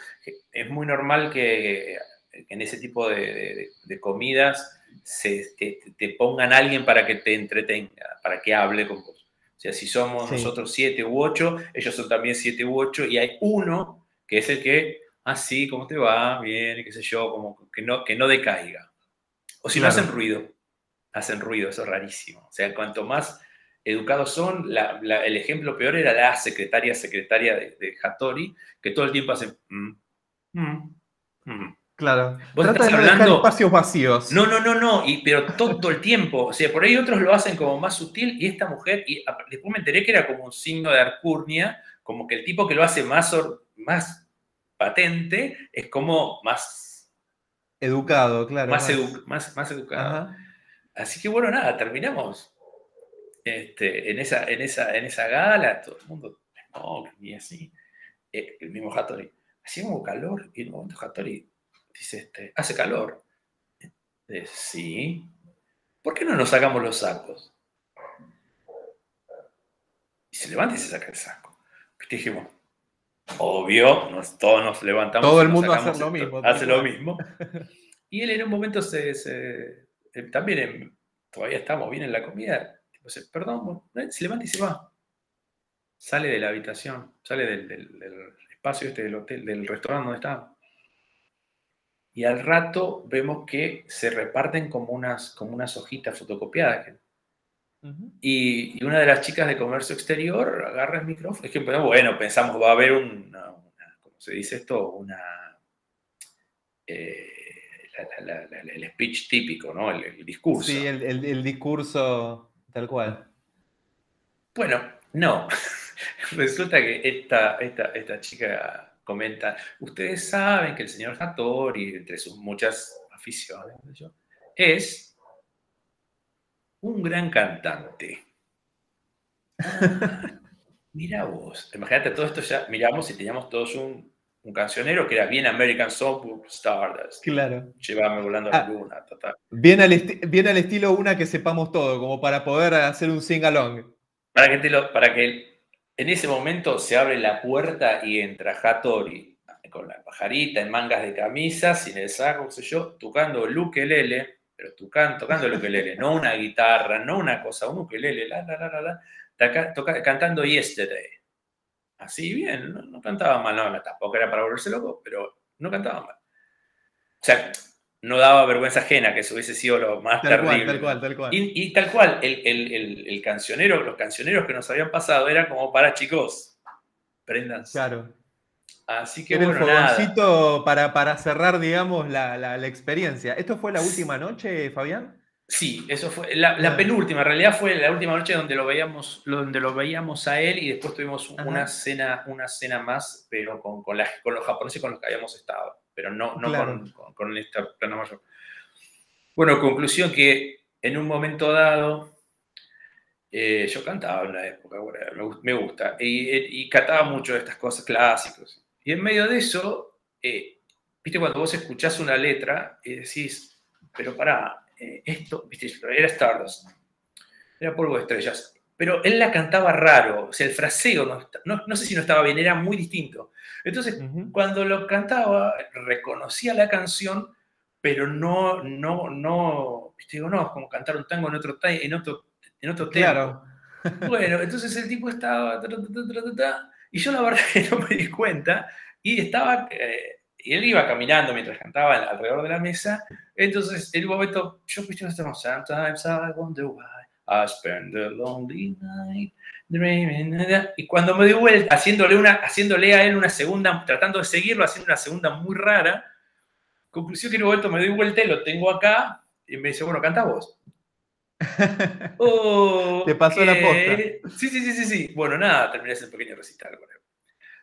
Es muy normal que en ese tipo de, comidas se, te, pongan alguien para que te entretenga, para que hable con vos. O sea, si somos nosotros siete u ocho, ellos son también siete u ocho, y hay uno que es el que, así, ah, ¿cómo te va? Bien, qué sé yo, como que no, que no decaiga. O si no hacen ruido hacen ruido, eso es rarísimo. O sea, cuanto más educados son, el ejemplo peor era la secretaria secretaria de, Hattori, que todo el tiempo hace... Mm, mm, mm". Claro. Vos Trata estás de hablando espacios vacíos. No, no, no, no, y, pero todo el tiempo. O sea, por ahí otros lo hacen como más sutil y esta mujer, y después me enteré que era como un signo de arcurnia, como que el tipo que lo hace más, más patente es como más... Educado, claro. Más, más. más, educado. Así que bueno, nada, terminamos este, en, esa, en, esa, en esa gala, todo el mundo, no, ni así. Eh, el mismo Hattori, hacía como calor, y en un momento Hattori dice, este, hace calor. Eh, sí. ¿Por qué no nos sacamos los sacos? Y se levanta y se saca el saco. Y dijimos, obvio, todos nos levantamos. Todo el mundo hace lo mismo. Hace lo mismo. Y él en un momento se eh, también todavía estamos bien en la comida, perdón, se levanta y se va. Sale de la habitación, sale del, espacio este del hotel, del restaurante donde está. Y al rato vemos que se reparten como unas, como unas hojitas fotocopiadas. Y, una de las chicas de comercio exterior agarra el micrófono. Es que, bueno, pensamos, va a haber una, ¿cómo se dice esto? Una... Eh, el speech típico, ¿no? El, discurso. Sí, el, discurso tal cual. Bueno, no. Resulta que esta, esta, esta chica comenta, ustedes saben que el señor Hattori, entre sus muchas aficiones, es un gran cantante. mira vos, imagínate todo esto ya, miramos y teníamos todos un un cancionero que era bien American Songbook Stardust. Claro. Llévame volando a la ah, luna, total. Bien al, al, estilo una que sepamos todo, como para poder hacer un sing-along. Para que, te lo, para que en ese momento se abre la puerta y entra Hattori con la pajarita en mangas de camisa, sin el saco, qué sé yo, tocando ukelele, pero tocando, tocando el ukelele, no una guitarra, no una cosa, un ukelele, la, la, la, la, la, cantando Yesterday. Así bien, no, cantaba mal, no, tampoco era para volverse loco, pero no cantaba mal. O sea, no daba vergüenza ajena que eso hubiese sido lo más terrible. tal cual, tal cual. Y, tal cual, el, cancionero, los cancioneros que nos habían pasado era como para chicos, prendanse. Claro. Así que bueno, el fogoncito para, para cerrar, digamos, la, la, experiencia. ¿Esto fue la última noche, Fabián? Sí, eso fue la, penúltima, en realidad fue la última noche donde lo veíamos, donde lo veíamos a él y después tuvimos una cena, una cena más, pero con, con, con, los japoneses con los que habíamos estado, pero no, no con, con, esta plana mayor. Bueno, conclusión que en un momento dado Eh, yo cantaba en una época, me, gusta, y, cantaba mucho de estas cosas clásicas. Y en medio de eso, eh, viste, cuando vos escuchás una letra y decís, pero pará, eh, esto, viste, era Stardust, era polvo de estrellas, pero él la cantaba raro, o sea, el fraseo, no, no, sé si no estaba bien, era muy distinto. Entonces, cuando lo cantaba, reconocía la canción, pero no, no, no, viste, digo, no, es como cantar un tango en otro, en otro, en otro claro. Bueno, entonces el tipo estaba, y yo la verdad que no me di cuenta, y estaba, eh, y él iba caminando mientras cantaba alrededor de la mesa, entonces en un momento, yo viste, estamos, sometimes I wonder why. I spend a lonely night dreaming. Y cuando me di vuelta, haciéndole, una, haciéndole a él una segunda, tratando de seguirlo, haciendo una segunda muy rara, conclusión que en un momento me doy vuelta y lo tengo acá, y me dice, bueno, canta vos. oh, Te pasó la posta. Sí, sí, sí, sí, sí. Bueno, nada, terminé ese pequeño recital él.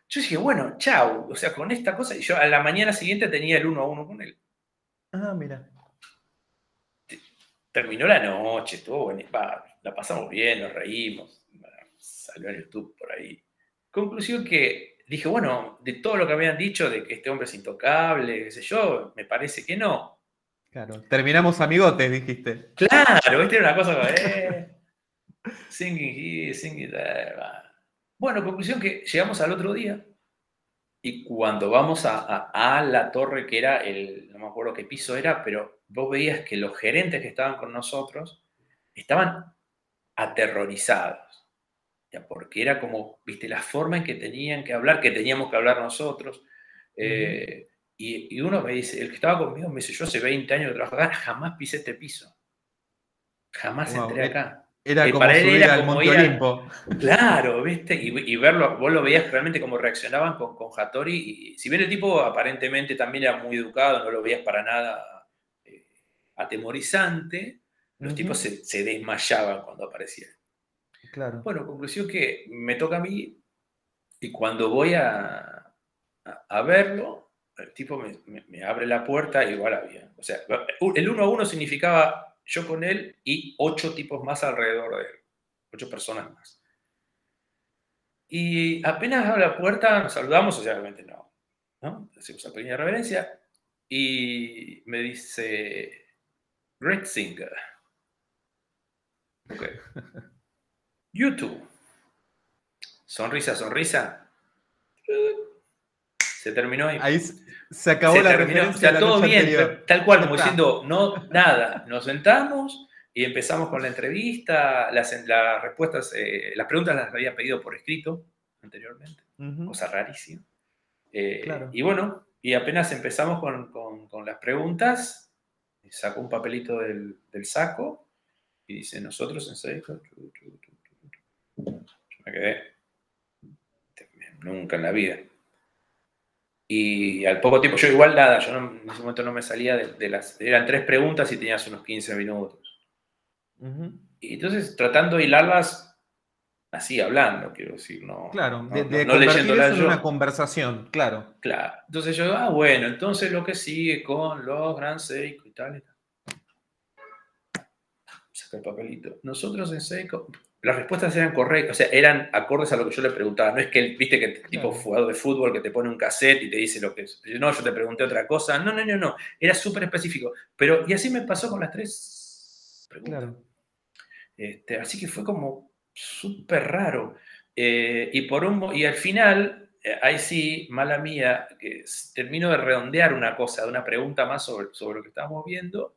Yo dije, bueno, chau. O sea, con esta cosa. Y yo a la mañana siguiente tenía el uno a uno con él. Ah, mira terminó la noche, estuvo bueno, la pasamos bien, nos reímos, salió en YouTube por ahí. Conclusión que dije, bueno, de todo lo que habían dicho de que este hombre es intocable, qué sé yo, me parece que no. Claro, terminamos amigotes, dijiste. Claro, viste, era una cosa, eh, singing here, singing there. Bueno, conclusión que llegamos al otro día y cuando vamos a, a, la torre, que era el, no me acuerdo qué piso era, pero vos veías que los gerentes que estaban con nosotros estaban aterrorizados, ya, porque era como, viste, la forma en que tenían que hablar, que teníamos que hablar nosotros. Eh, y, uno me dice, el que estaba conmigo me dice, yo hace 20 años que trabajo acá, jamás pisé este piso. Jamás entré e acá. Era como para él era como ir Claro, ¿viste? Y, verlo, vos lo veías realmente como reaccionaban con, con Hattori. Y si bien el tipo aparentemente también era muy educado, no lo veías para nada atemorizante, los tipos se, desmayaban cuando aparecían. Claro. Bueno, conclusión que me toca a mí y cuando voy a, a, verlo, el tipo me, abre la puerta y igual había. O sea, el uno a uno significaba yo con él y ocho tipos más alrededor de él, ocho personas más. Y apenas abre la puerta, nos saludamos, o sea, obviamente no, ¿no? Hacemos una pequeña reverencia y me dice, Great singer. Ok. YouTube. Sonrisa, sonrisa. Se terminó ahí. Ahí se acabó la terminó. O sea, todo bien, tal cual, como diciendo, no, nada. Nos sentamos y empezamos con la entrevista. Las, las respuestas, eh, las preguntas las había pedido por escrito anteriormente. Cosa rarísima. Eh, y bueno, y apenas empezamos con, con las preguntas, sacó un papelito del, saco y dice, nosotros en Seiko. Yo me quedé. Nunca en la vida. Y al poco tiempo, yo igual nada, yo en ese momento no me salía de, las. Eran tres preguntas y tenías unos 15 minutos. Y entonces, tratando de hilarlas así, hablando, quiero decir, no. Claro, no, de, en una conversación, claro. Claro. Entonces yo, ah, bueno, entonces lo que sigue con los Grand Seiko Saca el papelito. Nosotros en Seiko, las respuestas eran correctas, o sea, eran acordes a lo que yo le preguntaba. No es que, viste, que tipo jugador de fútbol que te pone un cassette y te dice lo que es. No, yo te pregunté otra cosa. No, no, no, no. Era súper específico. Pero, y así me pasó con las tres preguntas. Este, así que fue como súper raro. Eh, y, por un, y al final, eh, ahí sí, mala mía, que termino de redondear una cosa, de una pregunta más sobre, sobre lo que estábamos viendo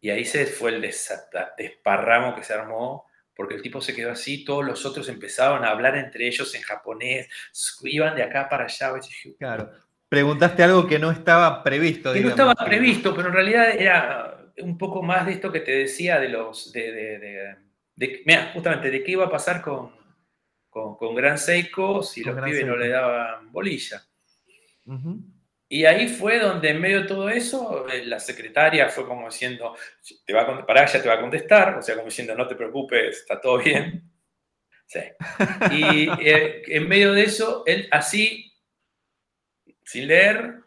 y ahí se fue el desparramo que se armó, porque el tipo se quedó así, todos los otros empezaban a hablar entre ellos en japonés, iban de acá para allá. Claro. Preguntaste algo que no estaba previsto. Que no estaba previsto, pero en realidad era un poco más de esto que te decía de los. De, mira, justamente, de qué iba a pasar con, con, Gran Seiko si los pibes no le daban bolilla. Y ahí fue donde en medio de todo eso, eh, la secretaria fue como diciendo, te va a para ella te va a contestar, o sea, como diciendo, no te preocupes, está todo bien. Sí. Y eh, en medio de eso, él así, sin leer,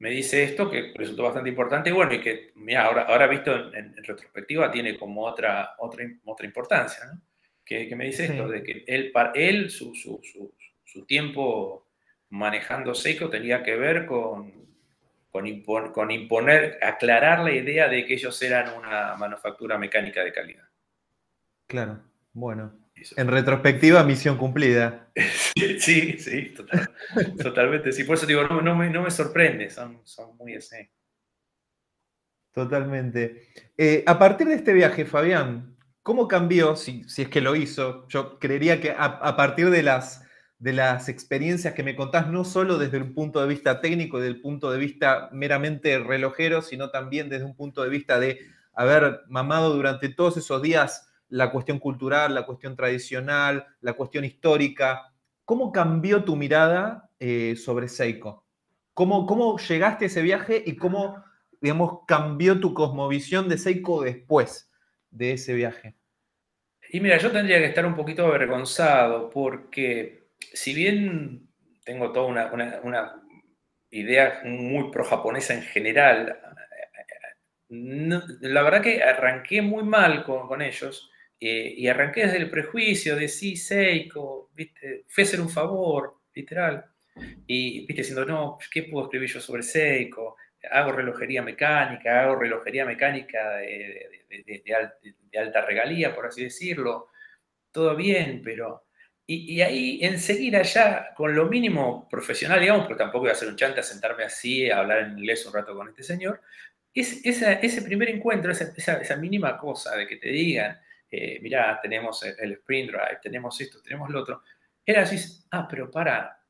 me dice esto que resultó bastante importante y bueno, y que, mira, ahora, ahora visto en, retrospectiva tiene como otra, otra, otra importancia, ¿no? que, me dice esto, de que él, él su, su, su, tiempo manejando Seiko tenía que ver con, con, con, imponer, aclarar la idea de que ellos eran una manufactura mecánica de calidad. Claro, bueno. En retrospectiva, misión cumplida. sí, sí, totalmente. Sí, por eso digo, no, me, sorprende, son, son muy ese. Totalmente. Eh, a partir de este viaje, Fabián, ¿cómo cambió, si, si, es que lo hizo? Yo creería que a, partir de las, de las experiencias que me contás, no solo desde un punto de vista técnico, desde el punto de vista meramente relojero, sino también desde un punto de vista de haber mamado durante todos esos días la cuestión cultural, la cuestión tradicional, la cuestión histórica. ¿Cómo cambió tu mirada eh, sobre Seiko? ¿Cómo, ¿Cómo llegaste a ese viaje y cómo, digamos, cambió tu cosmovisión de Seiko después de ese viaje? Y mira, yo tendría que estar un poquito avergonzado porque si bien tengo toda una, idea muy pro-japonesa en general, la verdad que arranqué muy mal con, con ellos eh, y arranqué desde el prejuicio de sí, Seiko, ¿viste? a hacer un favor, literal. Y, viste, diciendo, no, ¿qué puedo escribir yo sobre Seiko? Hago relojería mecánica, hago relojería mecánica de, de, alta regalía, por así decirlo. Todo bien, pero... Y, y, ahí enseguida ya, con lo mínimo profesional, digamos, porque tampoco iba a ser un chante a sentarme así, a hablar en inglés un rato con este señor, es, ese primer encuentro, esa, esa mínima cosa de que te digan, eh, mirá, tenemos el Sprint Drive, tenemos esto, tenemos lo otro, era así, ah, pero para,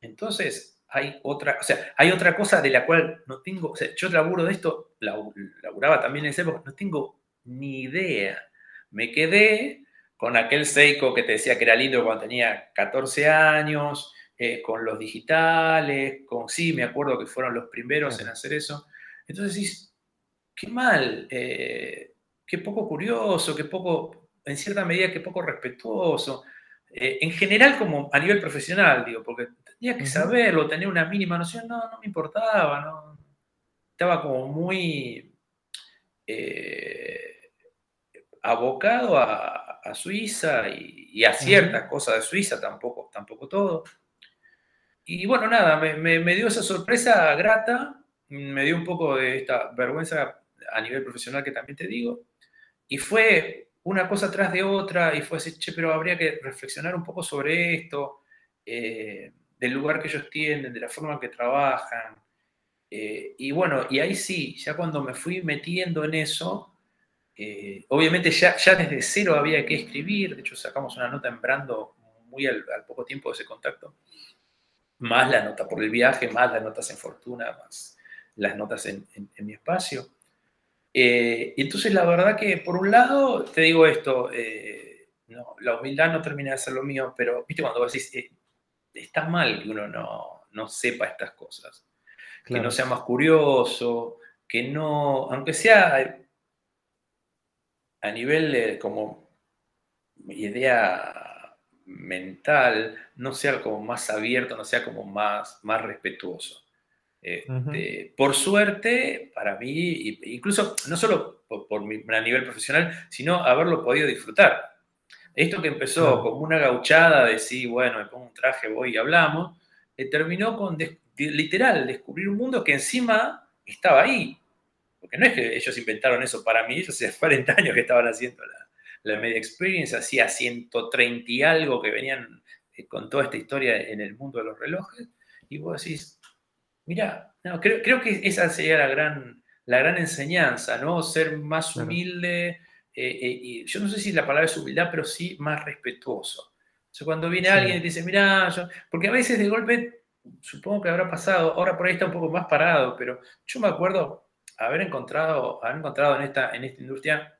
entonces hay otra, o sea, hay otra cosa de la cual no tengo, o sea, yo laburo de esto, laburaba también en ese época, no tengo ni idea. Me quedé con aquel Seiko que te decía que era lindo cuando tenía 14 años, eh, con los digitales, con sí, me acuerdo que fueron los primeros en hacer eso. Entonces decís, qué mal. Eh, qué poco curioso, qué poco, en cierta medida, qué poco respetuoso. Eh, en general, como a nivel profesional, digo, porque tenía que saberlo, tener una mínima noción, no, no me importaba, no. Estaba como muy abocado a, Suiza y, a ciertas cosas de Suiza, tampoco, tampoco todo. Y bueno, nada, me, me dio esa sorpresa grata, me dio un poco de esta vergüenza a nivel profesional que también te digo, y fue una cosa tras de otra y fue así, che, pero habría que reflexionar un poco sobre esto, eh, del lugar que ellos tienen, de la forma en que trabajan. Eh, y bueno, y ahí sí, ya cuando me fui metiendo en eso, eh, obviamente ya, ya desde cero había que escribir, de hecho sacamos una nota en Brando muy al, poco tiempo de ese contacto, más la nota por el viaje, más las notas en Fortuna, más las notas en mi espacio. Eh, entonces, la verdad que, por un lado, te digo esto, eh, no, la humildad no termina de ser lo mío, pero, viste, cuando vos decís, eh, está mal que uno no, sepa estas cosas, que no sea más curioso, que no, aunque sea a nivel de como idea mental, no sea como más abierto, no sea como más, más respetuoso. Este, por suerte, para mí, incluso no solo por, a nivel profesional, sino haberlo podido disfrutar. Esto que empezó como una gauchada de sí, bueno, me pongo un traje, voy y hablamos, eh, terminó con literal descubrir un mundo que encima estaba ahí. Porque no es que ellos inventaron eso para mí, ellos hace 40 años que estaban haciendo la, la Media Experience, hacía 130 y algo que venían eh, con toda esta historia en el mundo de los relojes. Y vos decís, Mira, creo, que esa sería la gran, la gran enseñanza, ¿no? Ser más humilde, eh, eh, y yo no sé si la palabra es humildad, pero sí más respetuoso. O sea, cuando viene alguien y dice, mira, porque a veces de golpe, supongo que habrá pasado, ahora por ahí está un poco más parado, pero yo me acuerdo haber encontrado, haber encontrado en esta, en esta industria,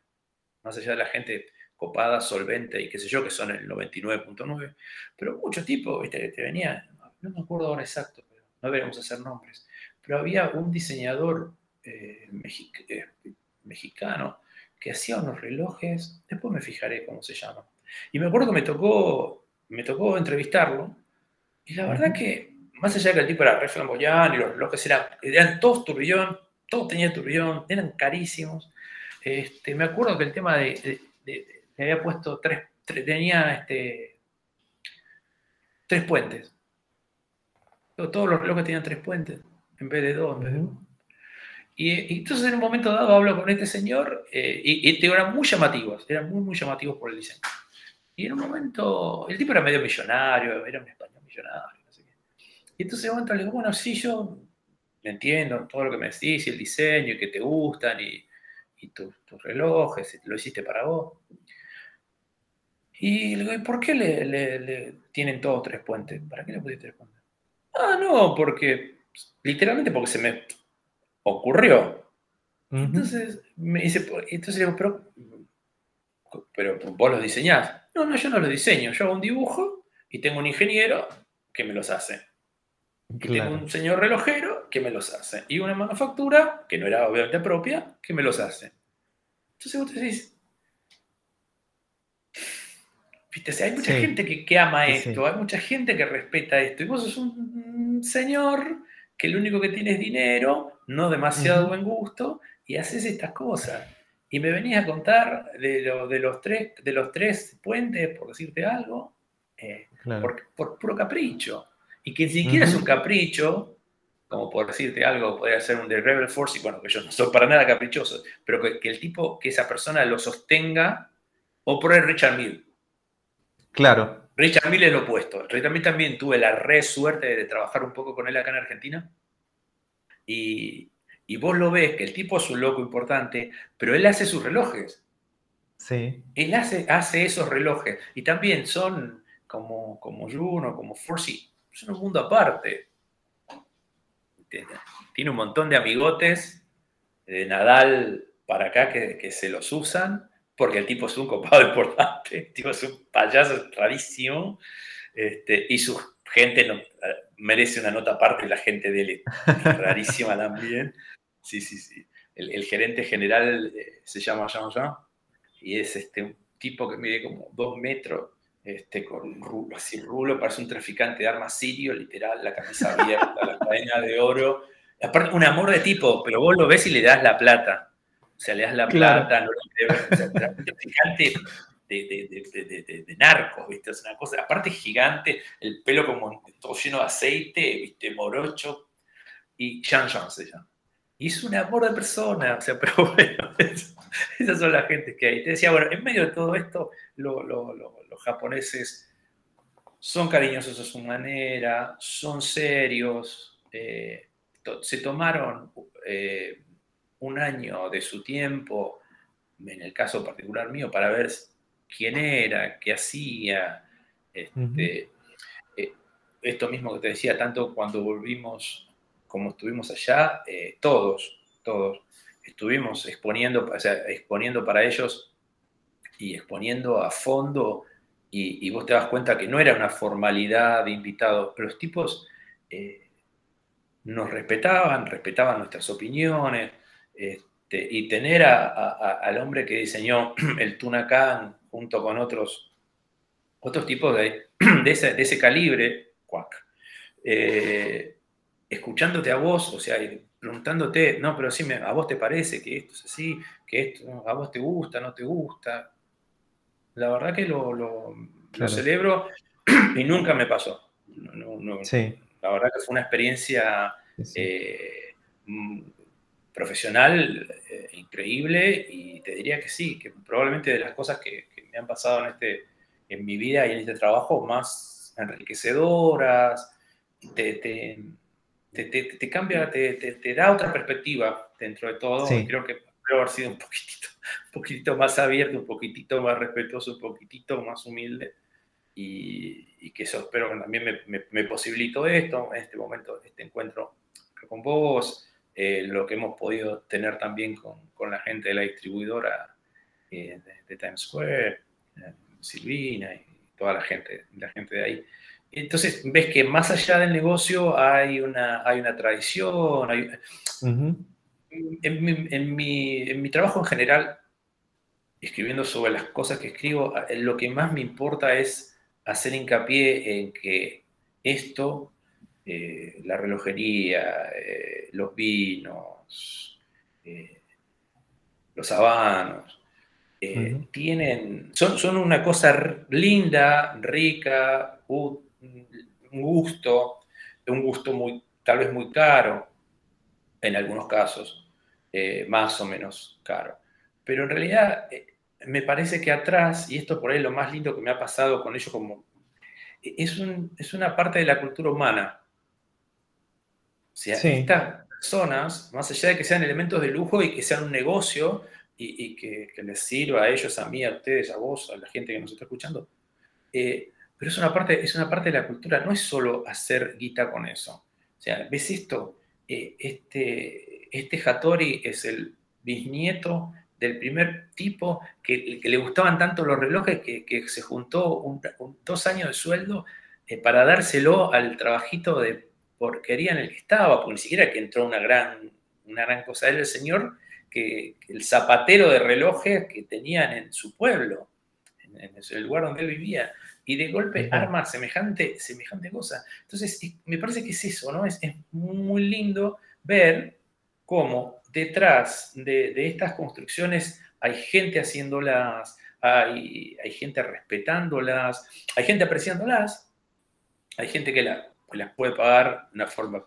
más allá de la gente copada, solvente y qué sé yo, que son el 99.9, pero muchos tipos, viste, que te venían, no me acuerdo ahora exacto, no deberíamos hacer nombres, pero había un diseñador eh, eh, mexicano que hacía unos relojes, después me fijaré cómo se llama. Y me acuerdo que me tocó, me tocó entrevistarlo, y la verdad que, más allá de que el tipo era re y los relojes eran, eran todos turbillón, todos tenían turbillón, eran carísimos. Este, me acuerdo que el tema de, me había puesto tres, tenía este, tres puentes. Todos los relojes tenían tres puentes, en vez de dos, Y, entonces en un momento dado hablo con este señor eh, y, y, eran muy llamativos, eran muy, muy llamativos por el diseño. Y en un momento, el tipo era medio millonario, era un español millonario, no sé qué. Y entonces en un momento le digo, bueno, sí, yo entiendo todo lo que me decís, y el diseño, y que te gustan, y, y tus relojes, lo hiciste para vos. Y le digo, ¿por qué le, tienen todos tres puentes? ¿Para qué le pusiste tres puentes? Ah, no, porque, literalmente porque se me ocurrió. Entonces me dice, entonces le digo, pero, pero vos los diseñás. No, no, yo no los diseño, yo hago un dibujo y tengo un ingeniero que me los hace. Y tengo un señor relojero que me los hace. Y una manufactura, que no era obviamente propia, que me los hace. Entonces vos te decís, ¿viste? hay mucha gente que, ama esto, hay mucha gente que respeta esto. Y vos sos un señor que lo único que tiene es dinero, no demasiado buen gusto, y haces estas cosas. Y me venías a contar de, de, los, tres, de los tres puentes, por decirte algo, eh, por puro capricho y que ni siquiera es un capricho, como por decirte algo, podría ser un de Rebel Force, y bueno, que yo no soy para nada caprichoso, pero que, el tipo, que esa persona lo sostenga, o por el Richard Mill. Claro. Richard Mill es lo opuesto. Richard Mill también tuve la re suerte de trabajar un poco con él acá en Argentina. Y, y vos lo ves que el tipo es un loco importante, pero él hace sus relojes. Sí. Él hace, hace esos relojes. Y también son como, como Juno, como Force es un mundo aparte. Tiene un montón de amigotes de Nadal para acá que, se los usan, porque el tipo es un copado importante, el tipo es un payaso rarísimo, este, y su gente merece una nota aparte, la gente de él es rarísima también. Sí, sí, sí. El, gerente general eh, se llama Jean-Jean y es este, un tipo que mide como dos metros este, con rulo, así rulo, parece un traficante de armas sirio, literal, la camisa abierta, la cadena de oro. Aparte, un amor de tipo, pero vos lo ves y le das la plata. O sea, le das la plata, no lo o sea, traficante de, de, de, de, narcos, ¿viste? Es una cosa, aparte gigante, el pelo como todo lleno de aceite, ¿viste? Morocho. Y Jean Jean se llama. Y es un amor de persona, o sea, pero bueno, esas son las gentes que hay. Te decía, bueno, en medio de todo esto, lo, japoneses son cariñosos a su manera, son serios, eh, se tomaron eh, un año de su tiempo, en el caso particular mío, para ver quién era, qué hacía. Este, eh, esto mismo que te decía, tanto cuando volvimos como estuvimos allá, todos, todos estuvimos exponiendo, exponiendo para ellos y exponiendo a fondo y, vos te das cuenta que no era una formalidad de invitados, pero los tipos eh, nos respetaban, respetaban nuestras opiniones, este, y tener al hombre que diseñó el Tunacan junto con otros, otros tipos de, de, ese, calibre, eh, escuchándote a vos, o sea, preguntándote, no, pero sí, a vos te parece que esto es así, que esto a vos te gusta, no te gusta, la verdad que lo, celebro y nunca me pasó. La verdad que fue una experiencia eh, mm, profesional eh, increíble y te diría que sí, que probablemente de las cosas que, me han pasado en, este, en mi vida y en este trabajo más enriquecedoras, te, te, cambia, te, da otra perspectiva dentro de todo. Creo que creo haber sido un poquitito, un poquitito más abierto, un poquitito más respetuoso, un poquitito más humilde. Y, que eso espero que también me, posibilitó esto, en este momento, este encuentro con vos, eh, lo que hemos podido tener también con, la gente de la distribuidora eh, de, Times Square, eh, Silvina y toda la gente, la gente de ahí. Entonces ves que más allá del negocio hay una, hay una tradición, hay, en mi, trabajo en general, escribiendo sobre las cosas que escribo, lo que más me importa es hacer hincapié en que esto, eh, la relojería, eh, los vinos, eh, los habanos, eh, tienen, son, son, una cosa linda, rica, un gusto, un gusto muy, tal vez muy caro, en algunos casos, eh, más o menos caro. Pero en realidad eh, me parece que atrás, y esto por ahí es lo más lindo que me ha pasado con ellos, como es, es una parte de la cultura humana. O sea, estas personas, más allá de que sean elementos de lujo y que sean un negocio y, que, les sirva a ellos, a mí, a ustedes, a vos, a la gente que nos está escuchando, eh, pero es una, parte, es una parte de la cultura, no es solo hacer guita con eso. O sea, ¿ves esto? Eh, este, este Hattori es el bisnieto del primer tipo que, le gustaban tanto los relojes que, se juntó dos años de sueldo eh, para dárselo al trabajito de porquería en el que estaba, porque ni siquiera que entró una gran, una gran cosa. Era el señor que, el zapatero de relojes que tenían en su pueblo, en, el lugar donde él vivía, y de golpe arma semejante, semejante cosa. Entonces, me parece que es eso, ¿no? Es, es muy lindo ver cómo detrás de, estas construcciones hay gente haciéndolas, hay, hay, gente respetándolas, hay gente apreciándolas, hay gente que, las puede pagar de una forma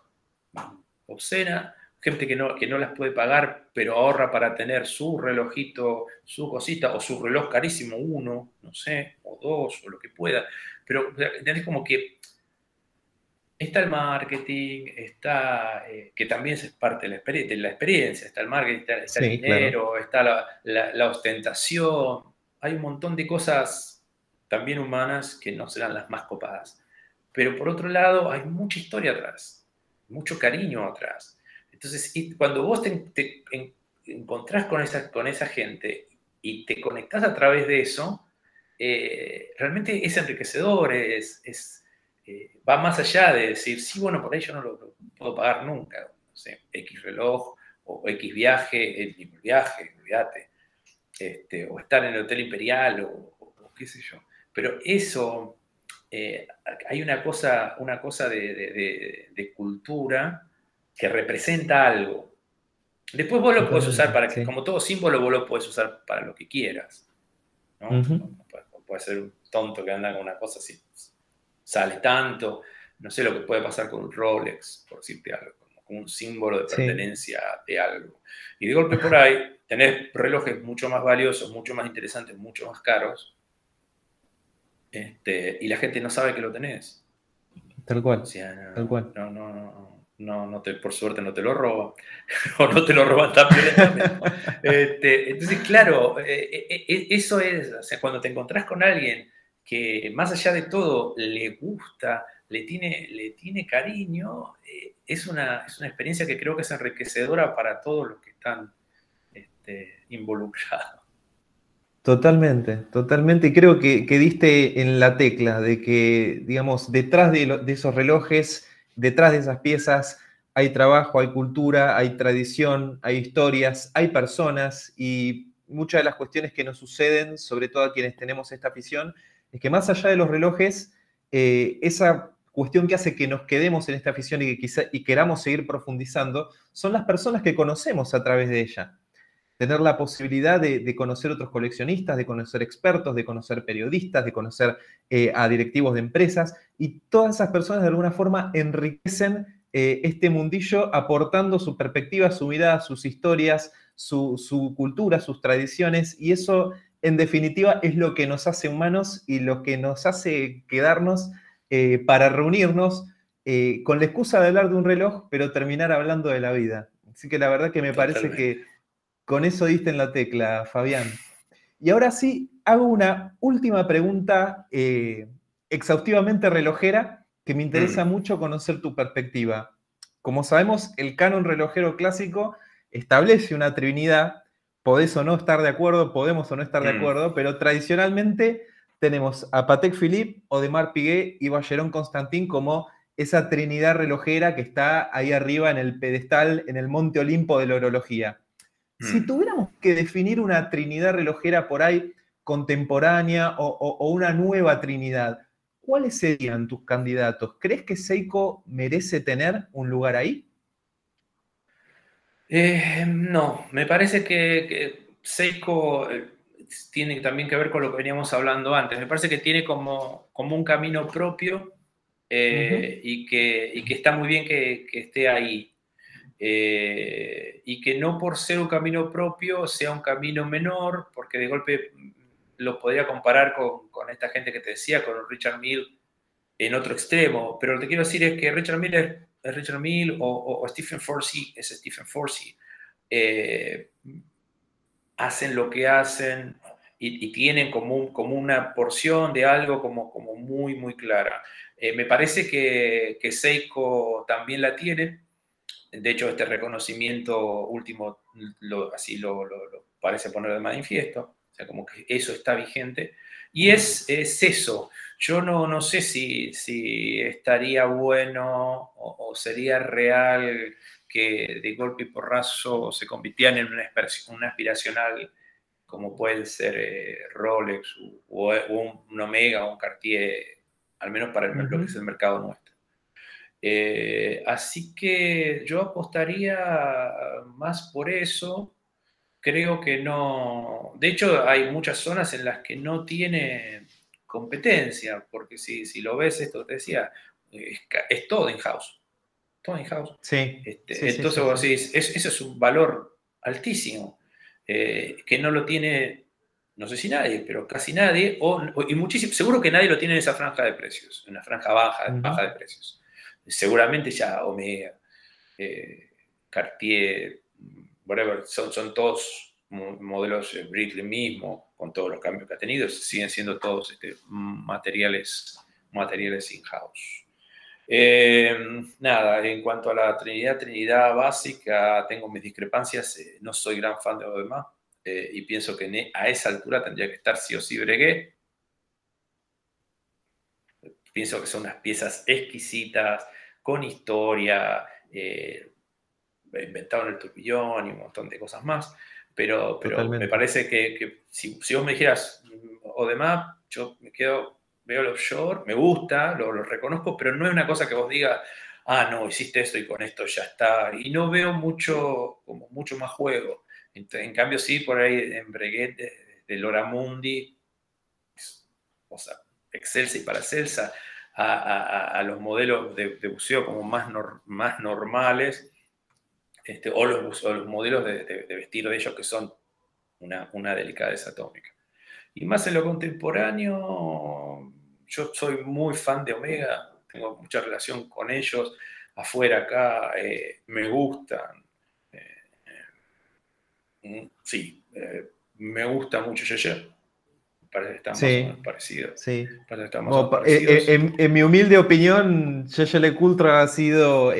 obscena, gente que no, que no las puede pagar, pero ahorra para tener su relojito, su cosita, o su reloj carísimo, uno, no sé, o dos, o lo que pueda. Pero, ¿entendés? Como que está el marketing, está, eh, que también es parte de la, experiencia, está el marketing, está, el dinero, está la, ostentación, hay un montón de cosas también humanas que no serán las más copadas. Pero por otro lado, hay mucha historia atrás, mucho cariño atrás. Entonces, cuando vos te, encontrás con esa, con esa gente y te conectás a través de eso, eh, realmente es enriquecedor, es eh, va más allá de decir, sí, bueno, por ahí yo no lo, puedo pagar nunca, no sé, X reloj o X viaje, el mismo viaje, olvídate, este, o estar en el Hotel Imperial o, qué sé yo. Pero eso, eh, hay una cosa, una cosa de, cultura que representa algo. Después vos lo puedes usar para que, como todo símbolo, vos lo puedes usar para lo que quieras. ¿no? puede, ser un tonto que anda con una cosa así sale tanto, no sé lo que puede pasar con un Rolex, por decirte algo, como un símbolo de pertenencia de algo. Y de golpe por ahí tenés relojes mucho más valiosos, mucho más interesantes, mucho más caros, este, y la gente no sabe que lo tenés. Tal cual. no, tal cual. No, no, no, no, no te, por suerte no te lo roban, o no te lo roban tan violentamente. este, entonces, claro, eh, eh, eh, eso es, o sea, cuando te encontrás con alguien que más allá de todo le gusta, le tiene, le tiene cariño, eh, es, una, es, una, experiencia que creo que es enriquecedora para todos los que están este, involucrados. Totalmente, totalmente. Y creo que, diste en la tecla de que, digamos, detrás de, de esos relojes, detrás de esas piezas, hay trabajo, hay cultura, hay tradición, hay historias, hay personas y muchas de las cuestiones que nos suceden, sobre todo a quienes tenemos esta afición, es que más allá de los relojes, eh, esa cuestión que hace que nos quedemos en esta afición y que quizá, y queramos seguir profundizando, son las personas que conocemos a través de ella. Tener la posibilidad de, conocer otros coleccionistas, de conocer expertos, de conocer periodistas, de conocer eh, a directivos de empresas, y todas esas personas de alguna forma enriquecen eh, este mundillo aportando su perspectiva, su mirada, sus historias, su, su cultura, sus tradiciones, y eso en definitiva, es lo que nos hace humanos y lo que nos hace quedarnos eh, para reunirnos eh, con la excusa de hablar de un reloj, pero terminar hablando de la vida. Así que la verdad que me parece que con eso diste en la tecla, Fabián. Y ahora sí, hago una última pregunta eh, exhaustivamente relojera que me interesa mm. mucho conocer tu perspectiva. Como sabemos, el canon relojero clásico establece una trinidad podés o no estar de acuerdo, podemos o no estar de mm. acuerdo, pero tradicionalmente tenemos a Patek Philippe, Odemar Piguet y Ballerón Constantin como esa trinidad relojera que está ahí arriba en el pedestal, en el monte Olimpo de la orología. Si mm. tuviéramos que definir una trinidad relojera por ahí contemporánea o, una nueva trinidad, ¿cuáles serían tus candidatos? ¿Crees que Seiko merece tener un lugar ahí? Eh, no, me parece que, Seiko eh, tiene también que ver con lo que veníamos hablando antes. Me parece que tiene como, como un camino propio eh, y, que, que, está muy bien que, esté ahí. Eh, y que no por ser un camino propio sea un camino menor, porque de golpe lo podría comparar con, con esta gente que te decía, con Richard Mill en otro extremo. Pero lo que quiero decir es que Richard Mill es, Richard Mill o, Stephen Forsey es Stephen Forsey. Eh, hacen lo que hacen y, tienen como, como, una porción de algo como, como muy, muy clara. Eh, me parece que, que, Seiko también la tiene. De hecho, este reconocimiento último lo, así lo, lo, parece poner de manifiesto. O sea, como que eso está vigente. Y es, es eso. Yo no, no sé si, si estaría bueno o, sería real que de golpe y porrazo se convirtieran en una, una aspiracional como puede ser eh, Rolex o, un, Omega o un Cartier, al menos para el, lo que es el mercado nuestro. Eh, así que yo apostaría más por eso. Creo que no. De hecho, hay muchas zonas en las que no tiene competencia, porque si, si lo ves, esto te decía, es, todo in-house. Todo in-house. Sí, este, entonces vos decís, eso es un valor altísimo. Eh, que no lo tiene, no sé si nadie, pero casi nadie, o, y muchísimo, seguro que nadie lo tiene en esa franja de precios, en una franja baja, baja de precios. Seguramente ya Omega, eh, Cartier, whatever, son, son todos modelos, eh, Brittle mismo, con todos los cambios que ha tenido, siguen siendo todos este, materiales, materiales in-house. nada, en cuanto a la Trinidad, Trinidad básica, tengo mis discrepancias, no soy gran fan de lo demás y pienso que e, a esa altura tendría que estar sí o sí Breguet. Pienso que son unas piezas exquisitas, con historia, eh, inventado en el turpillón y un montón de cosas más, pero, pero me parece que, si, si, vos me dijeras o demás, yo me quedo veo el offshore, me gusta, lo, reconozco, pero no es una cosa que vos digas, ah, no, hiciste esto y con esto ya está. Y no veo mucho, como mucho más juego. En, cambio, sí, por ahí en Breguet de, Lora Mundi, o sea, Excelsa y para Celsa, a, los modelos de, buceo como más, más normales, este, o, los, los modelos de, de, vestir de ellos que son una, una delicadeza atómica. Y más en lo contemporáneo, yo soy muy fan de Omega, tengo mucha relación con ellos, afuera acá eh, me gustan. Eh, eh, mm, sí, me gusta mucho Yeye. Parece que están sí, más parecidos. Sí. en, mi humilde opinión, Yeye Cultra ha sido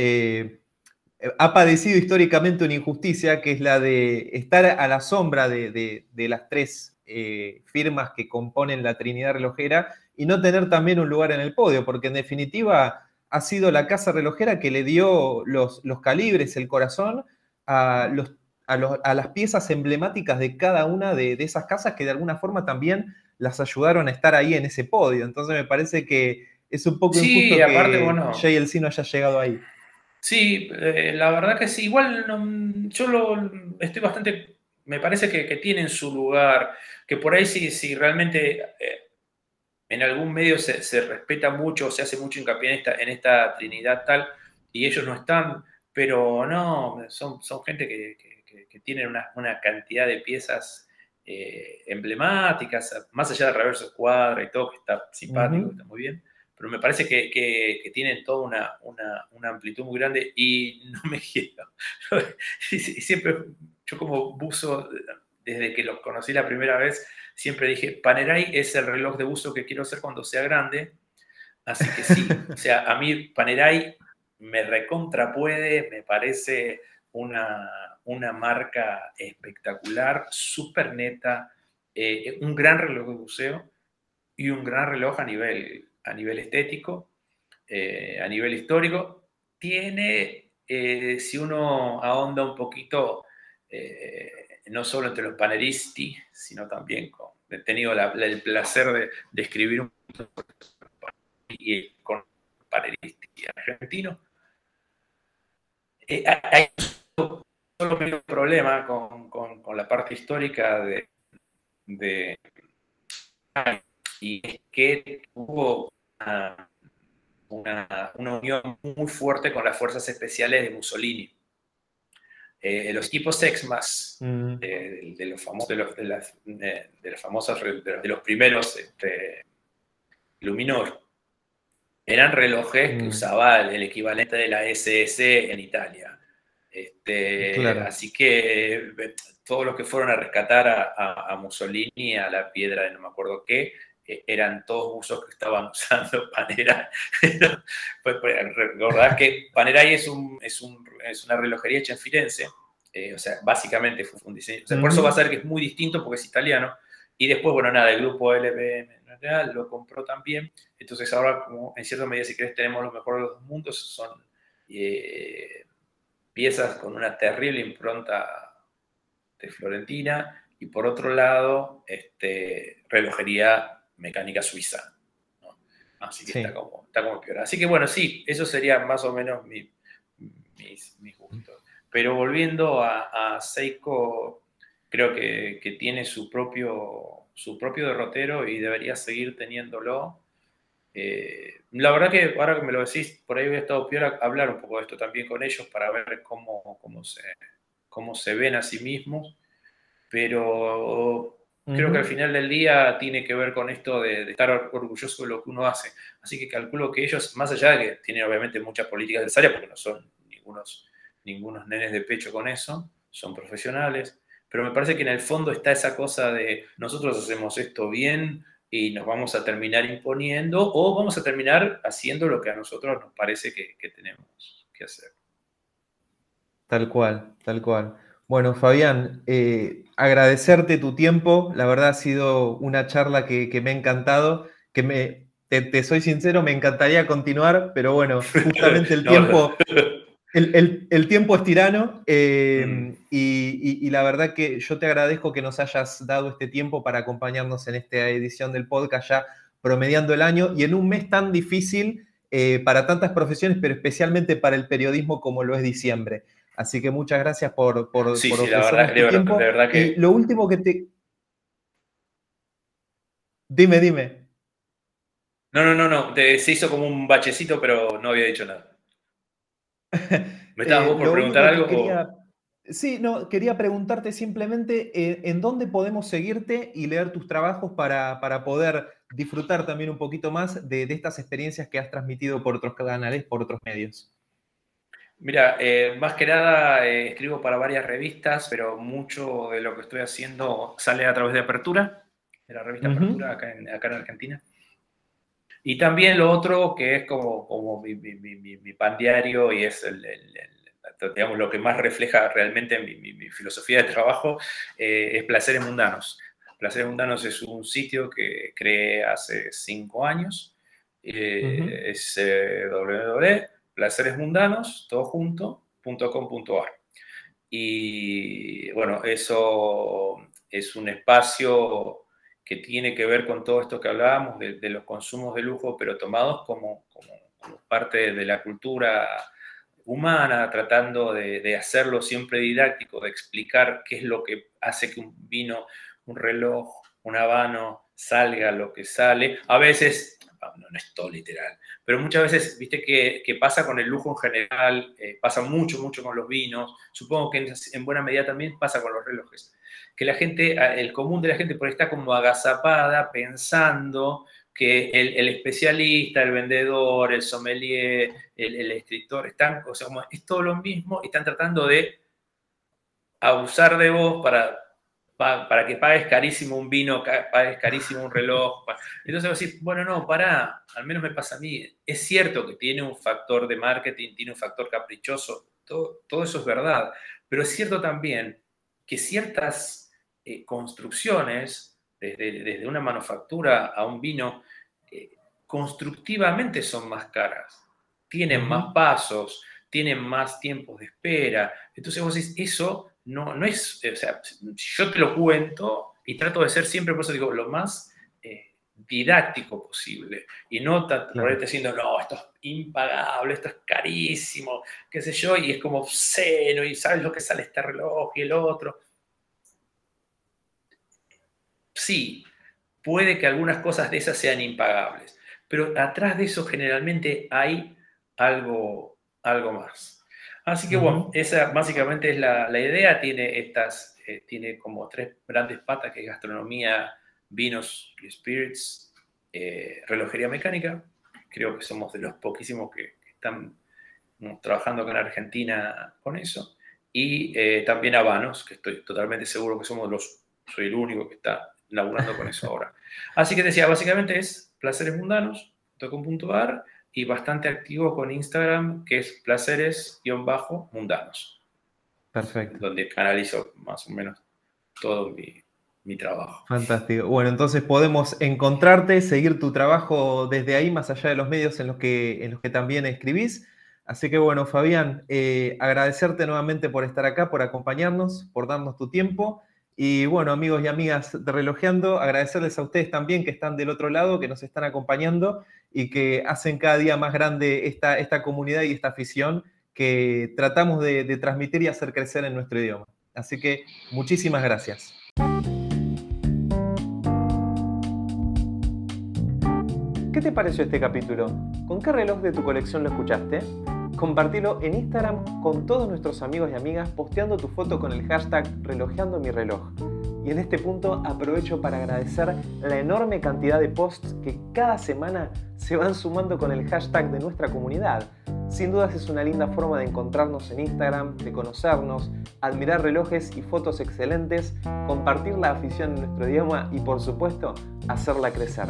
ha padecido históricamente una injusticia que es la de estar a la sombra de, de las tres firmas que componen la Trinidad Relojera y no tener también un lugar en el podio, porque en definitiva ha sido la casa relojera que le dio los, los calibres, el corazón a, los, a, las piezas emblemáticas de cada una de, esas casas que de alguna forma también las ayudaron a estar ahí en ese podio. Entonces me parece que es un poco injusto que bueno, Jay el no haya llegado ahí. Sí, eh, la verdad que sí. Igual yo lo, estoy bastante, me parece que, que tienen su lugar, que por ahí sí, sí realmente eh, en algún medio se, respeta mucho, se hace mucho hincapié en esta, en esta trinidad tal, y ellos no están, pero no, son, son gente que, que, tienen una, una, cantidad de piezas eh, emblemáticas, más allá de reverso cuadra y todo, que está simpático, está muy bien, pero me parece que, tienen toda una, una, una, amplitud muy grande y no me quiero. Siempre, yo como buzo, desde que los conocí la primera vez, siempre dije, Panerai es el reloj de uso que quiero hacer cuando sea grande. Así que sí, o sea, a mí Panerai me recontra puede, me parece una, una marca espectacular, súper neta, eh, un gran reloj de buceo y un gran reloj a nivel, a nivel estético, eh, a nivel histórico. Tiene, eh, si uno ahonda un poquito, no solo entre los paneristi, sino también con, he tenido el placer de, escribir un y con paneristi argentino. Eh, hay solo un problema con, la parte histórica de, de... Y es que hubo una, unión muy fuerte con las fuerzas especiales de Mussolini. Eh, los tipos Exmas, mm. de, los famosos, de, los, de, las, los famosos, de, los primeros este, Luminor, eran relojes que mm. usaba el, equivalente de la SS en Italia. Este, Así que eh, todos los que fueron a rescatar a, Mussolini, a la piedra de no me acuerdo qué, eran todos usos que estaban usando Panerai. pues, pues, recordad que Panerai es, un, es, un, es, una relojería hecha en Firenze. Eh, o sea, básicamente fue un diseño. Por eso va a ser que es muy distinto porque es italiano. Y después, bueno, nada, el grupo LBM lo compró también. Entonces ahora, como en cierta medida, si querés, tenemos lo mejor de los dos mundos. Son eh, piezas con una terrible impronta de Florentina y por otro lado, este, relojería mecánica suiza. Así que está, como, está como peor. Así que bueno, sí, eso sería más o menos mi, mis, gustos. Pero volviendo a, a Seiko, creo que, que tiene su propio su propio derrotero y debería seguir teniéndolo. Eh, la verdad que ahora que me lo decís, por ahí hubiera estado peor hablar un poco de esto también con ellos para ver cómo, cómo, se, cómo se ven a sí mismos, pero creo que al final del día tiene que ver con esto de, estar orgulloso de lo que uno hace. Así que calculo que ellos, más allá de que tienen obviamente muchas políticas necesarias, porque no son ningunos, ningunos nenes de pecho con eso, son profesionales, pero me parece que en el fondo está esa cosa de nosotros hacemos esto bien y nos vamos a terminar imponiendo o vamos a terminar haciendo lo que a nosotros nos parece que, tenemos que hacer. Tal cual, tal cual. Bueno, Fabián, eh, agradecerte tu tiempo. La verdad ha sido una charla que, me ha encantado, que me, te, soy sincero, me encantaría continuar, pero bueno, justamente el tiempo, el, tiempo es tirano eh, mm. y, la verdad que yo te agradezco que nos hayas dado este tiempo para acompañarnos en esta edición del podcast ya promediando el año y en un mes tan difícil eh, para tantas profesiones, pero especialmente para el periodismo como lo es diciembre. Así que muchas gracias por, por, sí, sí, la verdad, este tiempo. De verdad que... lo último que te... Dime, dime. No, no, no, no. se hizo como un bachecito, pero no había dicho nada. ¿Me estabas vos por eh, preguntar algo? Sí, no, quería preguntarte simplemente eh, en dónde podemos seguirte y leer tus trabajos para, poder disfrutar también un poquito más de, estas experiencias que has transmitido por otros canales, por otros medios. Mira, eh, más que nada escribo para varias revistas, pero mucho de lo que estoy haciendo sale a través de Apertura, de la revista Apertura acá en Argentina. Y también lo otro que es como, como mi, mi, mi, pan diario y es el, digamos, lo que más refleja realmente mi, filosofía de trabajo eh, es Placeres Mundanos. Placeres Mundanos es un sitio que creé hace cinco años. Eh, Es eh, www.placeresmundanos, todo junto, Y bueno, eso es un espacio que tiene que ver con todo esto que hablábamos de, los consumos de lujo, pero tomados como, parte de la cultura humana, tratando de, hacerlo siempre didáctico, de explicar qué es lo que hace que un vino, un reloj, un habano salga lo que sale. A veces, no, es todo literal, pero muchas veces, viste que, pasa con el lujo en general, eh, pasa mucho, mucho con los vinos, supongo que en buena medida también pasa con los relojes. Que la gente, el común de la gente por está como agazapada pensando que el, especialista, el vendedor, el sommelier, el, escritor, están, o sea, como es todo lo mismo están tratando de abusar de vos para, para, que pagues carísimo un vino, pagues carísimo un reloj. Entonces vos decís, bueno, no, para, al menos me pasa a mí. Es cierto que tiene un factor de marketing, tiene un factor caprichoso, todo, todo eso es verdad, pero es cierto también que ciertas eh, construcciones, desde, una manufactura a un vino, eh, constructivamente son más caras, tienen más pasos, tienen más tiempos de espera. Entonces vos decís, eso no, no es, o sea, yo te lo cuento y trato de ser siempre, por eso digo, lo más eh, didáctico posible y no claro. diciendo, no, esto es impagable, esto es carísimo, qué sé yo, y es como cero y sabes lo que sale este reloj y el otro. sí, puede que algunas cosas de esas sean impagables, pero atrás de eso generalmente hay algo, algo más. Así que bueno, esa básicamente es la, idea, tiene estas, eh, tiene como tres grandes patas, que es gastronomía, vinos y spirits, eh, relojería mecánica, creo que somos de los poquísimos que, están trabajando con Argentina con eso, y eh, también habanos, que estoy totalmente seguro que somos los, soy el único que está laburando con eso ahora. Así que decía, básicamente es placeres mundanos, toco.ar y bastante activo con Instagram, que es placeres-mundanos. Perfecto. Donde canalizo más o menos todo mi, mi trabajo. Fantástico. Bueno, entonces podemos encontrarte, seguir tu trabajo desde ahí, más allá de los medios en los que, en los que también escribís. Así que bueno, Fabián, eh, agradecerte nuevamente por estar acá, por acompañarnos, por darnos tu tiempo. Y bueno, amigos y amigas de Relojeando, agradecerles a ustedes también que están del otro lado, que nos están acompañando y que hacen cada día más grande esta, esta comunidad y esta afición que tratamos de, de transmitir y hacer crecer en nuestro idioma. Así que muchísimas gracias. ¿Qué te pareció este capítulo? ¿Con qué reloj de tu colección lo escuchaste? Compartilo en Instagram con todos nuestros amigos y amigas posteando tu foto con el hashtag relojeando mi reloj. Y en este punto aprovecho para agradecer la enorme cantidad de posts que cada semana se van sumando con el hashtag de nuestra comunidad. Sin dudas es una linda forma de encontrarnos en Instagram, de conocernos, admirar relojes y fotos excelentes, compartir la afición en nuestro idioma y por supuesto hacerla crecer.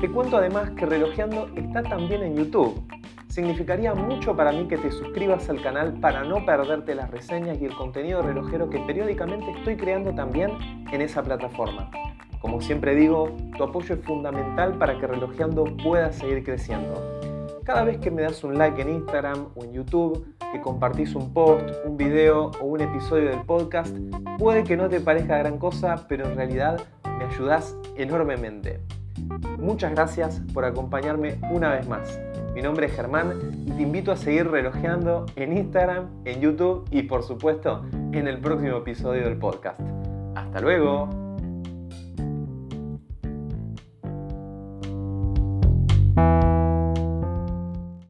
Te cuento además que Relojeando está también en YouTube. Significaría mucho para mí que te suscribas al canal para no perderte las reseñas y el contenido relojero que periódicamente estoy creando también en esa plataforma. Como siempre digo, tu apoyo es fundamental para que Relojeando pueda seguir creciendo. Cada vez que me das un like en Instagram o en YouTube, que compartís un post, un video o un episodio del podcast, puede que no te parezca gran cosa, pero en realidad me ayudas enormemente. Muchas gracias por acompañarme una vez más. Mi nombre es Germán y te invito a seguir relojeando en Instagram, en YouTube y por supuesto en el próximo episodio del podcast. Hasta luego.